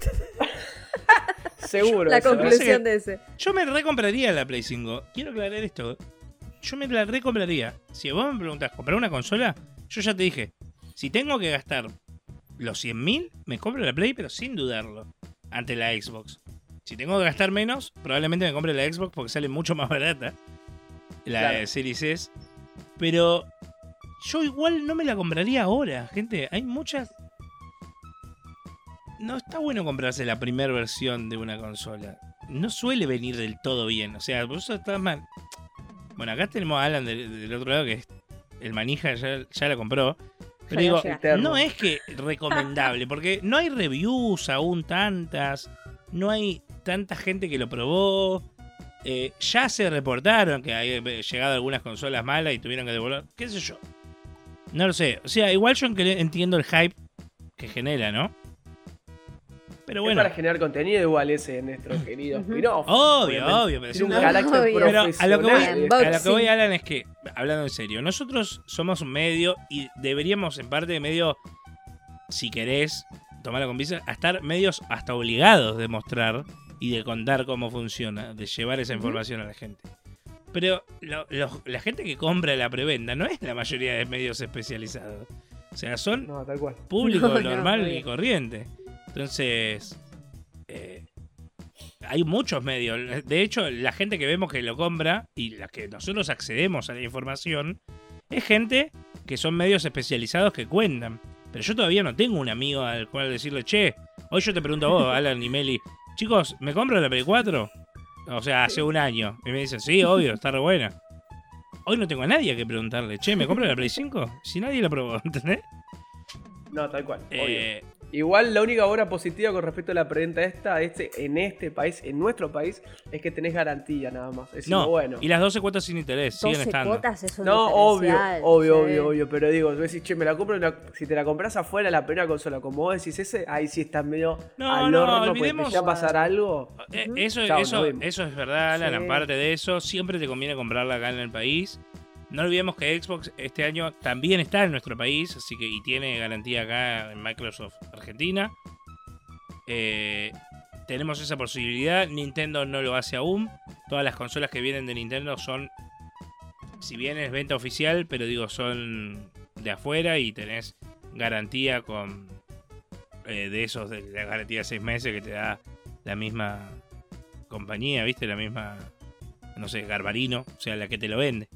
Seguro. La conclusión de ese. yo me recompraría la Play 5. Quiero aclarar esto. Yo me la recompraría. Si vos me preguntás, ¿comprar una consola? Yo ya te dije, si tengo que gastar los 100.000, me compro la Play, pero sin dudarlo, ante la Xbox. Si tengo que gastar menos, probablemente me compre la Xbox porque sale mucho más barata. La Claro. Series S. Pero yo igual no me la compraría ahora, gente. Hay muchas no está bueno comprarse la primera versión de una consola. No suele venir del todo bien. O sea, vos estás mal. Bueno, acá tenemos a Alan del, del otro lado que es el manija, ya, ya la compró. Pero digo, no es que recomendable, porque no hay reviews aún tantas, no hay tanta gente que lo probó. eh, ya se reportaron que hay eh, llegado algunas consolas malas y tuvieron que devolver, qué sé yo. No lo sé. O sea, igual yo en- entiendo el hype que genera, ¿no? Pero Es bueno, para generar contenido igual ese nuestro querido spin-off. obvio, obvio, pero Tiene un si no- carácter Obvio. Pero a lo que voy, a lo que Boxing. voy, Alan, es que, hablando en serio, nosotros somos un medio y deberíamos, en parte de medio, si querés, tomarlo con visa, a estar medios hasta obligados de mostrar y de contar cómo funciona, de llevar esa información a la gente. Pero lo- lo- la gente que compra la preventa no es la mayoría de medios especializados. O sea, son No, tal cual. público No, no, normal y corriente. Entonces, eh, hay muchos medios. De hecho, la gente que vemos que lo compra y la que nosotros accedemos a la información es gente que son medios especializados que cuentan. Pero yo todavía no tengo un amigo al cual decirle, che, hoy yo te pregunto a vos, Alan y Meli, chicos, ¿me compro la Play 4? O sea, hace un año. Y me dicen, sí, obvio, está re buena. Hoy no tengo a nadie que preguntarle, che, ¿me compro la Play 5? Si nadie la probó, ¿entendés? No, tal cual. obvio. Igual la única obra positiva con respecto a la preventa esta, este, en este país, en nuestro país, es que tenés garantía nada más. Es decir, No, bueno. y las 12 cuotas sin interés siguen 12 estando. cuotas es un No, obvio, obvio, sí. obvio, obvio. Pero digo, tú decís, che, me la compro, en la- si te la compras afuera, la primera consola, como vos decís ese, ahí sí estás medio No, al no, horno, olvidemos- te va a pasar algo. Eh, eso, Chao, eso, eso es verdad, Alan. Sí. Aparte de eso, siempre te conviene comprarla acá en el país. No olvidemos que Xbox este año también está en nuestro país, así que y tiene garantía acá en Microsoft Argentina. Eh, tenemos esa posibilidad. Nintendo no lo hace aún. Todas las consolas que vienen de Nintendo son, si bien es venta oficial, pero digo, son de afuera y tenés garantía con eh, de esos de la garantía de seis meses que te da la misma compañía, ¿viste? La misma, no sé, Garbarino, o sea, la que te lo vende,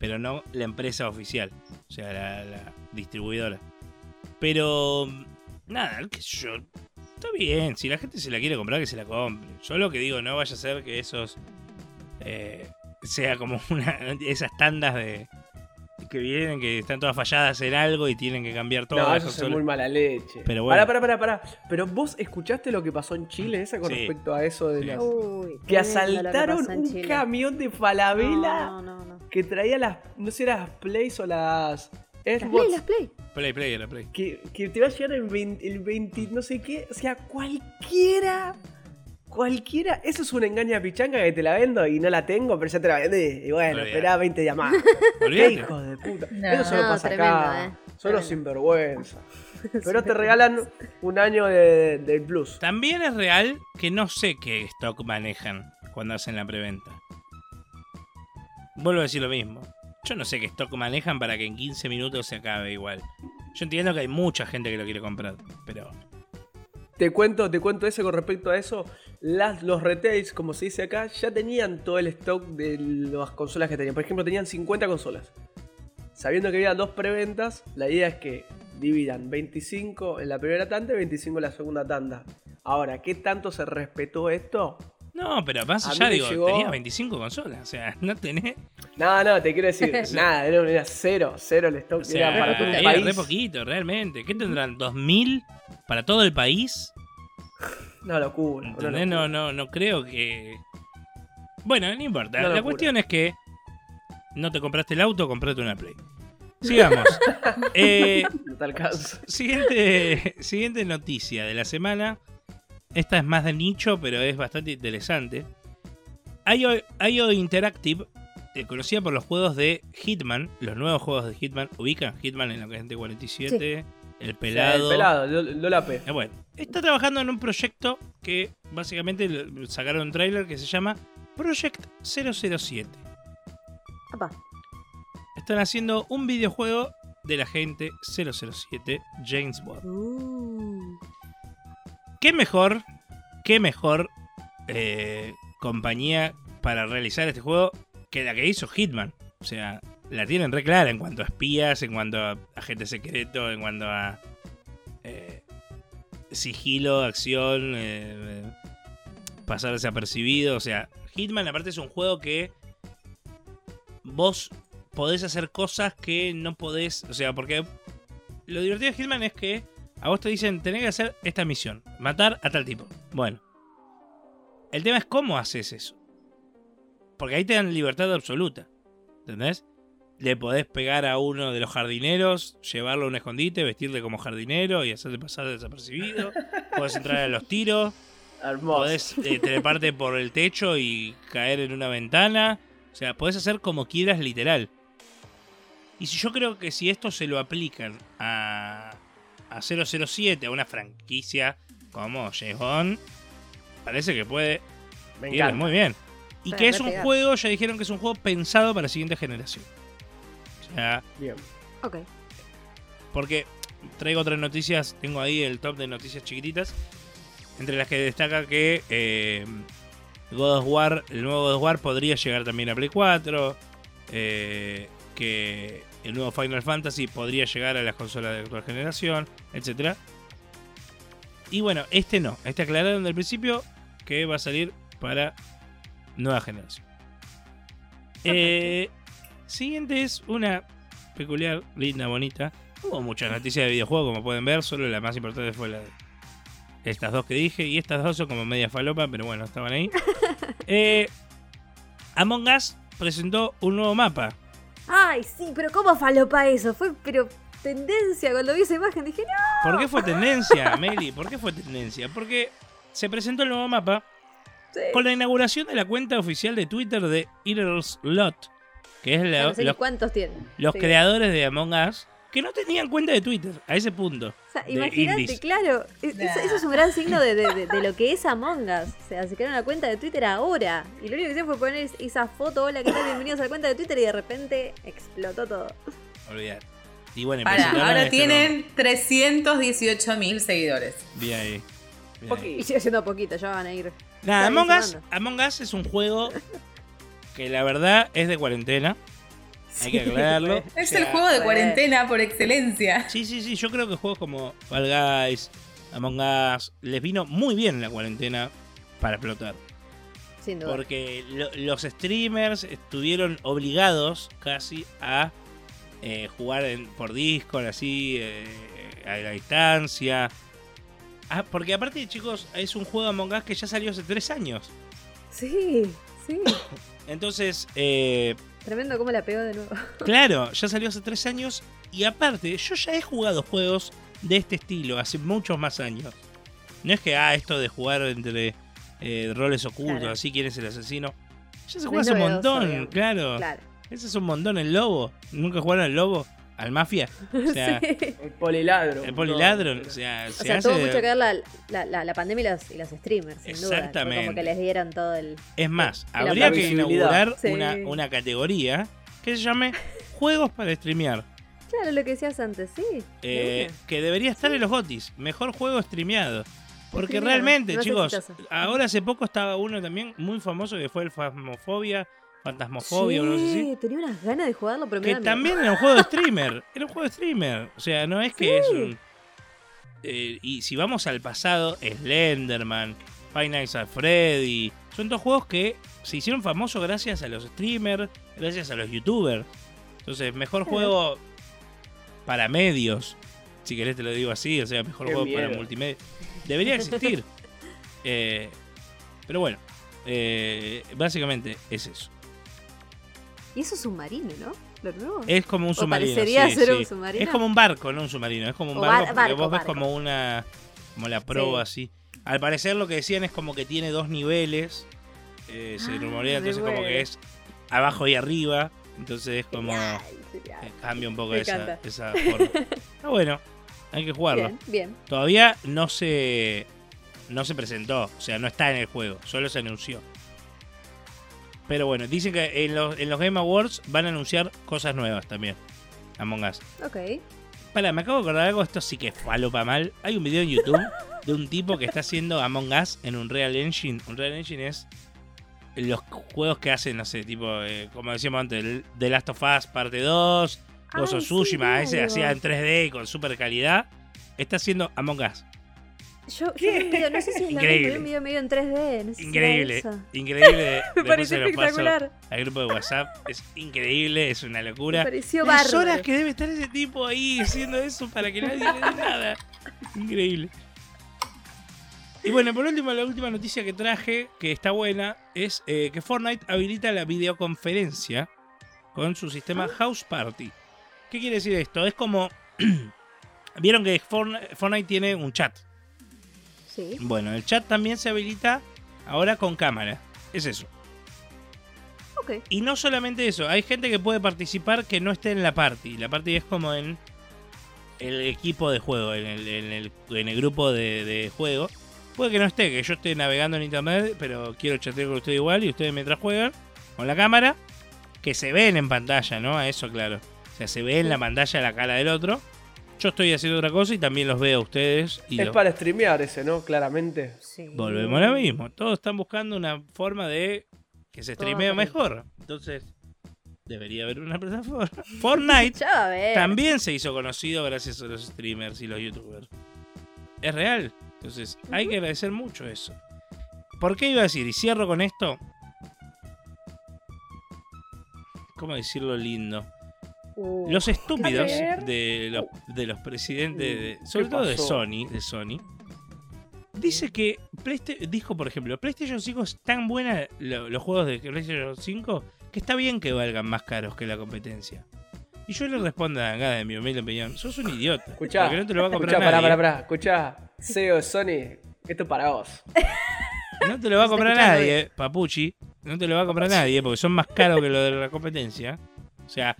pero no la empresa oficial, o sea, la, distribuidora. Pero, nada, qué sé yo, está bien, si la gente se la quiere comprar, que se la compre. Yo lo que digo, no vaya a ser que esos, eh, sea como una, esas tandas de... Que vienen, que están todas falladas en algo y tienen que cambiar no, las eso es muy mala leche. Pero bueno. Pará, pará, pará, pará. Pero vos escuchaste lo que pasó en Chile, esa con Sí. respecto a eso de Sí. las. Uy, Que asaltaron un Chile. camión de Falabella No, no, no. que traía las. No sé, las Plays o las. Las. Play, las Play. Play, play, era play. que, que te va a llegar el 20, el 20 no sé qué. O sea, cualquiera. Cualquiera. Eso es una engaña pichanga que te la vendo y no la tengo, pero ya te la vendí. Y bueno, esperá 20 días más. ¡Qué Olvídate. hijo de puta! No. Eso solo No, pasa tremendo, acá. eh. Solo Tremendo. sinvergüenza. Pero te regalan un año de, del Plus. También es real que no sé qué stock manejan cuando hacen la preventa. Vuelvo a decir lo mismo. Yo no sé qué stock manejan para que en 15 minutos se acabe igual. Yo entiendo que hay mucha gente que lo quiere comprar, pero Te cuento, te cuento eso con respecto a eso. Las, los retails, como se dice acá, ya tenían todo el stock de las consolas que tenían. Por ejemplo, tenían 50 consolas. Sabiendo que había dos preventas, la idea es que dividan 25 en la primera tanda y 25 en la segunda tanda. Ahora, ¿qué tanto se respetó esto? no, pero más allá digo, llegó- tenías 25 consolas, o sea, no tenés, No, no, te quiero decir, nada, era, era cero, cero el stock. o sea, era para el era país. re poquito realmente. ¿Qué tendrán 2000 para todo el país? Una locura. ¿Entendés? No, no, no creo que. Bueno, no importa. La cuestión es que no te compraste el auto, comprate una Play. Sigamos. Eh, No te alcanza. siguiente, siguiente noticia de la semana. Esta es más de nicho, pero es bastante interesante. IO, IO Interactive, eh, conocida por los juegos de Hitman, los nuevos juegos de Hitman, ubican Hitman en la gente 47, el pelado. El pelado, Lola P. Eh, Bueno, está trabajando en un proyecto que básicamente sacaron un trailer que se llama Project 007. Apa. Están haciendo un videojuego del agente 007 James Bond. Uh. ¿Qué mejor, qué mejor eh, compañía para realizar este juego que la que hizo Hitman? O sea, la tienen re clara en cuanto a espías, en cuanto a agente secreto, en cuanto a... eh, sigilo, acción, eh, pasar desapercibido. O sea, Hitman aparte es un juego que vos podés hacer cosas que no podés. O sea, porque lo divertido de Hitman es que a vos te dicen, tenés que hacer esta misión, matar a tal tipo. Bueno. El tema es cómo haces eso. Porque ahí te dan libertad absoluta. ¿Entendés? Le podés pegar a uno de los jardineros, llevarlo a un escondite, vestirle como jardinero y hacerle pasar desapercibido. podés entrar a los tiros. Hermoso. Podés eh, treparte por el techo y caer en una ventana. O sea, podés hacer como quieras literal. Y si yo creo que si esto se lo aplican a, a 007, a una franquicia como James Bond, parece que puede Me muy bien. Y que es un juego, ya dijeron que es un juego pensado para la siguiente generación. Sea, Bien. Ok. porque traigo otras noticias, tengo ahí el top de noticias chiquititas, entre las que destaca que eh, God of War, el nuevo God of War podría llegar también a Play 4, eh, que el nuevo Final Fantasy podría llegar a las consolas de actual generación, etc. Y bueno, este no, este aclararon del principio que va a salir para nueva generación. Eh, siguiente es una peculiar, linda, bonita. Hubo muchas noticias de videojuegos, como pueden ver, solo la más importante fue la de estas dos que dije. Y estas dos son como media falopa, pero bueno, estaban ahí. Eh, Among Us presentó un nuevo mapa. Ay, sí, pero ¿cómo falopa eso? Fue, pero tendencia. Cuando vi esa imagen dije, no. ¿Por qué fue tendencia, Meli? ¿Por qué fue tendencia? Porque se presentó el nuevo mapa Sí. con la inauguración de la cuenta oficial de Twitter de Eater's Lot, que es la- no sé los, cuántos tienen. los Sí. creadores de Among Us, que no tenían cuenta de Twitter, a ese punto. O sea, imagínate, claro, es- eso, eso es un gran signo de, de- de- de lo que es Among Us. O sea, se crearon una cuenta de Twitter ahora. Y lo único que hicieron fue poner es- esa foto, hola, ¿qué tal? Bienvenidos a la cuenta de Twitter y de repente explotó todo. Olvidar. Y bueno, Para, ahora este tienen 318 mil seguidores. Bien ahí. Bien ahí. Y sigue siendo poquito, ya van a ir. Nada, Among Us. Among Us es un juego que la verdad es de cuarentena. Hay que aclararlo. Es O sea, el juego de cuarentena por excelencia. Sí, sí, sí. Yo creo que juegos como Fall Guys, Among Us, les vino muy bien en la cuarentena para explotar. Sin duda. Porque lo- los streamers estuvieron obligados casi a eh, jugar en- por Discord, así, eh, a la distancia. Ah, porque aparte, chicos, es un juego de Among Us que ya salió hace tres años. Sí, sí. Entonces, eh, Tremendo cómo la pegó de nuevo. claro, ya salió hace tres años. Y aparte, yo ya he jugado juegos de este estilo hace muchos más años. No es que, ah, esto de jugar entre eh, roles ocultos, Claro. así quién es el asesino. Ya se juega hace un montón, claro. Claro. Ese es un montón, el lobo. ¿Nunca jugaron al lobo? ¿Al mafia? O sea, Sí. El poliladro. el poliladron. O sea, O se sea, hace. tuvo mucho que ver la, la, la, la pandemia y los, y los streamers, sin duda. Exactamente. como que les dieron todo el... Es más, habría que inaugurar Sí. una, una categoría que se llame Juegos para streamear. Claro, lo que decías antes, sí. eh, que debería estar en los GOTIS. Mejor juego streameado. Porque realmente, chicos, exitoso. ahora hace poco estaba uno también muy famoso que fue el Fasmofobia, Fantasmofobia, o no sé si. Sí, tenía unas ganas de jugarlo, pero me Que también era un juego de streamer. Era un juego de streamer. O sea, no es que es un. eh, y si vamos al pasado, Slenderman, Five Nights at Freddy. Son dos juegos que se hicieron famosos gracias a los streamers, gracias a los youtubers. Entonces, mejor Claro. juego para medios. Si querés te lo digo así, o sea, mejor Qué juego para multimedia. Debería existir. Eh, pero bueno, eh, básicamente es eso. Y eso es submarino, ¿no? Lo nuevo. Es como un submarino. parecería sí, ser sí. un submarino. Es como un barco, no un submarino. Es como un barco, bar- barco, vos ves como una. Como la proa así. Al parecer lo que decían es como que tiene dos niveles. eh, se Ah, rumorea, entonces como que es abajo y arriba. Entonces es como. Genial, genial. eh, cambia un poco Me esa, esa forma. Está bueno. Hay que jugarlo. Bien, bien. Todavía no se. No se presentó. O sea, no está en el juego. Solo se anunció. Pero bueno, dicen que en los, en los Game Awards van a anunciar cosas nuevas también. Among Us. Ok. Para, me acabo de acordar algo, esto sí que falopa mal. Hay un video en YouTube de un tipo que está haciendo Among Us en un Real Engine. Un Real Engine es los juegos que hacen, no sé, tipo, eh, como decíamos antes, The Last of Us parte 2, Ghost of sí, Tsushima, vi ese hacía en 3D y con super calidad. Está haciendo Among Us. Yo, yo vi un video, no sé si es la misma, vi un video medio en 3D. No sé si Increíble, era increíble. Me pareció espectacular. al grupo de WhatsApp. Es increíble, es una locura. Me pareció Las bárbaro. horas que debe estar ese tipo ahí haciendo eso para que nadie le dé nada. Increíble. Y bueno, por último, la última noticia que traje, que está buena, es eh, que Fortnite habilita la videoconferencia con su sistema House Party. ¿Qué quiere decir esto? Es como... Vieron que Fortnite tiene un chat. Sí. Bueno, el chat también se habilita ahora con cámara. Es eso. Ok. Y no solamente eso, hay gente que puede participar que no esté en la party. La party es como en el equipo de juego, en el, en el, en el grupo de, de juego. Puede que no esté, que yo esté navegando en internet, pero quiero chatear con ustedes igual y ustedes mientras juegan con la cámara, que se ven en pantalla, ¿no? A eso, claro. O sea, se ve en la pantalla la cara del otro. Yo estoy haciendo otra cosa y también los veo a ustedes. Y Es los- para streamear ese, ¿no? Claramente. Sí. Volvemos a lo mismo. Todos están buscando una forma de que se streamee Todo. mejor. Entonces, debería haber una plataforma. Fortnite Ya va a ver. también se hizo conocido gracias a los streamers y los youtubers. Es real. Entonces, hay que agradecer mucho eso. ¿Por qué iba a decir? Y cierro con esto. ¿Cómo decirlo lindo? Uh, Los estúpidos de los, de los presidentes, de- sobre ¿qué todo de? Sony, de Sony, dice que Playsta- dijo, por ejemplo, PlayStation 5 es tan buena lo- los juegos de PlayStation 5 que está bien que valgan más caros que la competencia. Y yo le respondo a Gada, en mi humilde opinión, sos un idiota. Escuchá, porque no te lo va a comprar escuchá, pará, nadie. pará, pará. Escuchá, CEO de Sony, esto es para vos. No te lo va a comprar nadie, papuchi. No te lo va a comprar nadie porque son más caros que lo de la competencia. O sea,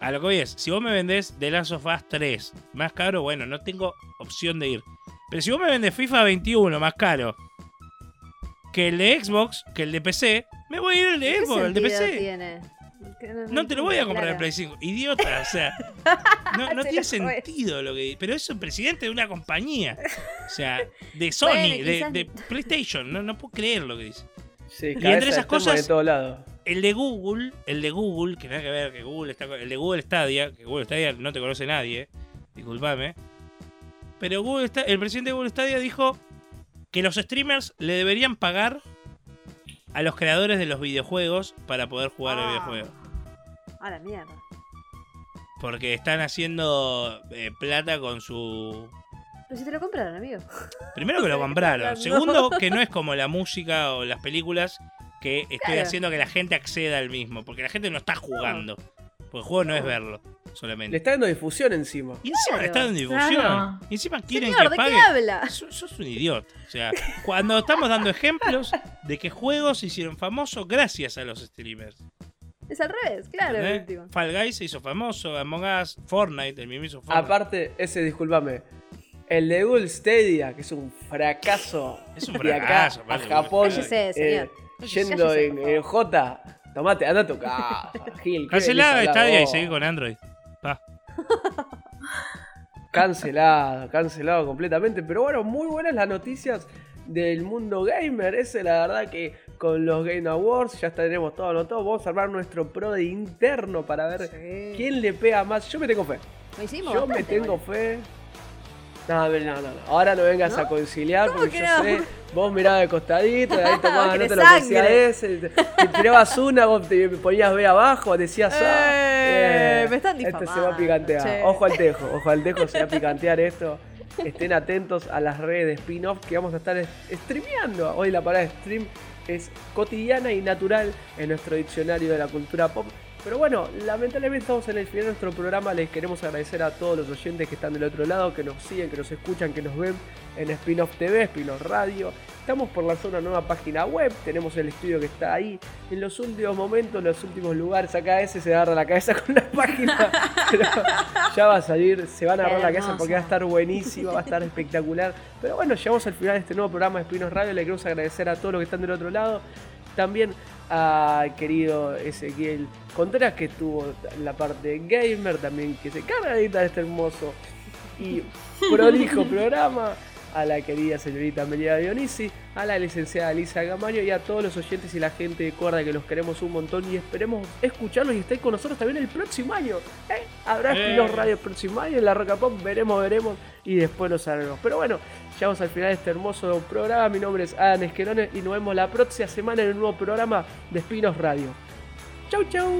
a lo que voy es, si vos me vendés The Last of Us 3 más caro, bueno, no tengo opción de ir. Pero si vos me vendés FIFA 21 más caro que el de Xbox, que el de PC, me voy a ir el de ¿qué Xbox, el de PC. tiene? No te lo voy a comprar claro. en Play 5. Idiota, o sea. No, no Se tiene fue. sentido lo que Pero es el presidente de una compañía. O sea, de Sony, Bueno, de, quizás- de PlayStation. No, no puedo creer lo que dice. Sí, entre cabeza esas cosas- de todos lados. El de Google, el de Google, que nada que ver, que Google está el de Google Stadia, que Google Stadia no te conoce nadie, disculpame. Pero Google Sta- el presidente de Google Stadia dijo que los streamers le deberían pagar a los creadores de los videojuegos para poder jugar Ah. videojuego. A la mierda. Porque están haciendo eh, plata con su... Pero si te lo compraron, amigo. Primero que lo compraron. Segundo, que no es como la música o las películas que estoy Claro. haciendo que la gente acceda al mismo. Porque la gente no está jugando. Porque el juego no es verlo Le solamente. está dando difusión encima. Y encima Claro. le están dando difusión. Claro. Y encima quieren Señor, que ¿de pague. qué habla? Sos, sos un idiota. O sea, cuando estamos dando ejemplos de que juegos se hicieron famosos gracias a los streamers. Es al revés, claro. último. Fall Guys se hizo famoso, Among Us, Fortnite, el mismo hizo Fortnite. Aparte, ese, discúlpame. El de Google Stadia, que es un fracaso. Es un de acá fracaso, a Japón. Cállese, señor. eh, yendo en, J. Tomate, anda a tu casa, Gil. ¿qué Cancelada Stadia y seguí con Android. Pa. Cancelado, cancelado completamente. Pero bueno, muy buenas las noticias del mundo gamer. Ese, la verdad, que con los Game Awards ya tenemos todo anotado. Vamos a armar nuestro pro de interno para ver Sí. quién le pega más. Yo me tengo fe. Lo hicimos Yo me tengo bueno. fe. No, no, no, no. Ahora no vengas ¿No? a conciliar ¿Cómo porque que yo no? sé. Vos mirabas de costadito, de ahí tomabas nota lo que decía ese. Te, te tirabas una, vos te ponías B abajo, decías A. Eh, me están Este se va a difamando, picantear. che. Ojo al tejo, ojo al tejo, se va a picantear esto. Estén atentos a las redes de spin-off que vamos a estar es- streameando. Hoy la palabra stream es cotidiana y natural en nuestro diccionario de la cultura pop. Pero bueno, lamentablemente estamos en el final de nuestro programa. Les queremos agradecer a todos los oyentes que están del otro lado, que nos siguen, que nos escuchan, que nos ven en Spin-off TV, Spin-off Radio. Estamos por lanzar una nueva página web. Tenemos el estudio que está ahí. En los últimos momentos, en los últimos lugares, acá ese se agarra la cabeza con la página. Pero ya va a salir, se van a agarrar la cabeza porque va a estar buenísima, va a estar espectacular. Pero bueno, llegamos al final de este nuevo programa de Spin-off Radio. Le queremos agradecer a todos los que están del otro lado. También al querido Ezequiel Contreras que estuvo en la parte gamer, también que se carga de este hermoso y prolijo programa. A la querida señorita Amelia Dionisi, a la licenciada Lisa Gamaño y a todos los oyentes y la gente de Cuerda que los queremos un montón y esperemos escucharlos y estéis con nosotros también el próximo año. ¿eh? Habrá Eh. Espinos Radio el próximo año en la Roca Pop, veremos, veremos y después lo sabremos. Pero bueno, llegamos al final de este hermoso programa. Mi nombre es Adam Esquerones y nos vemos la próxima semana en un nuevo programa de Espinos Radio. Chau, chau.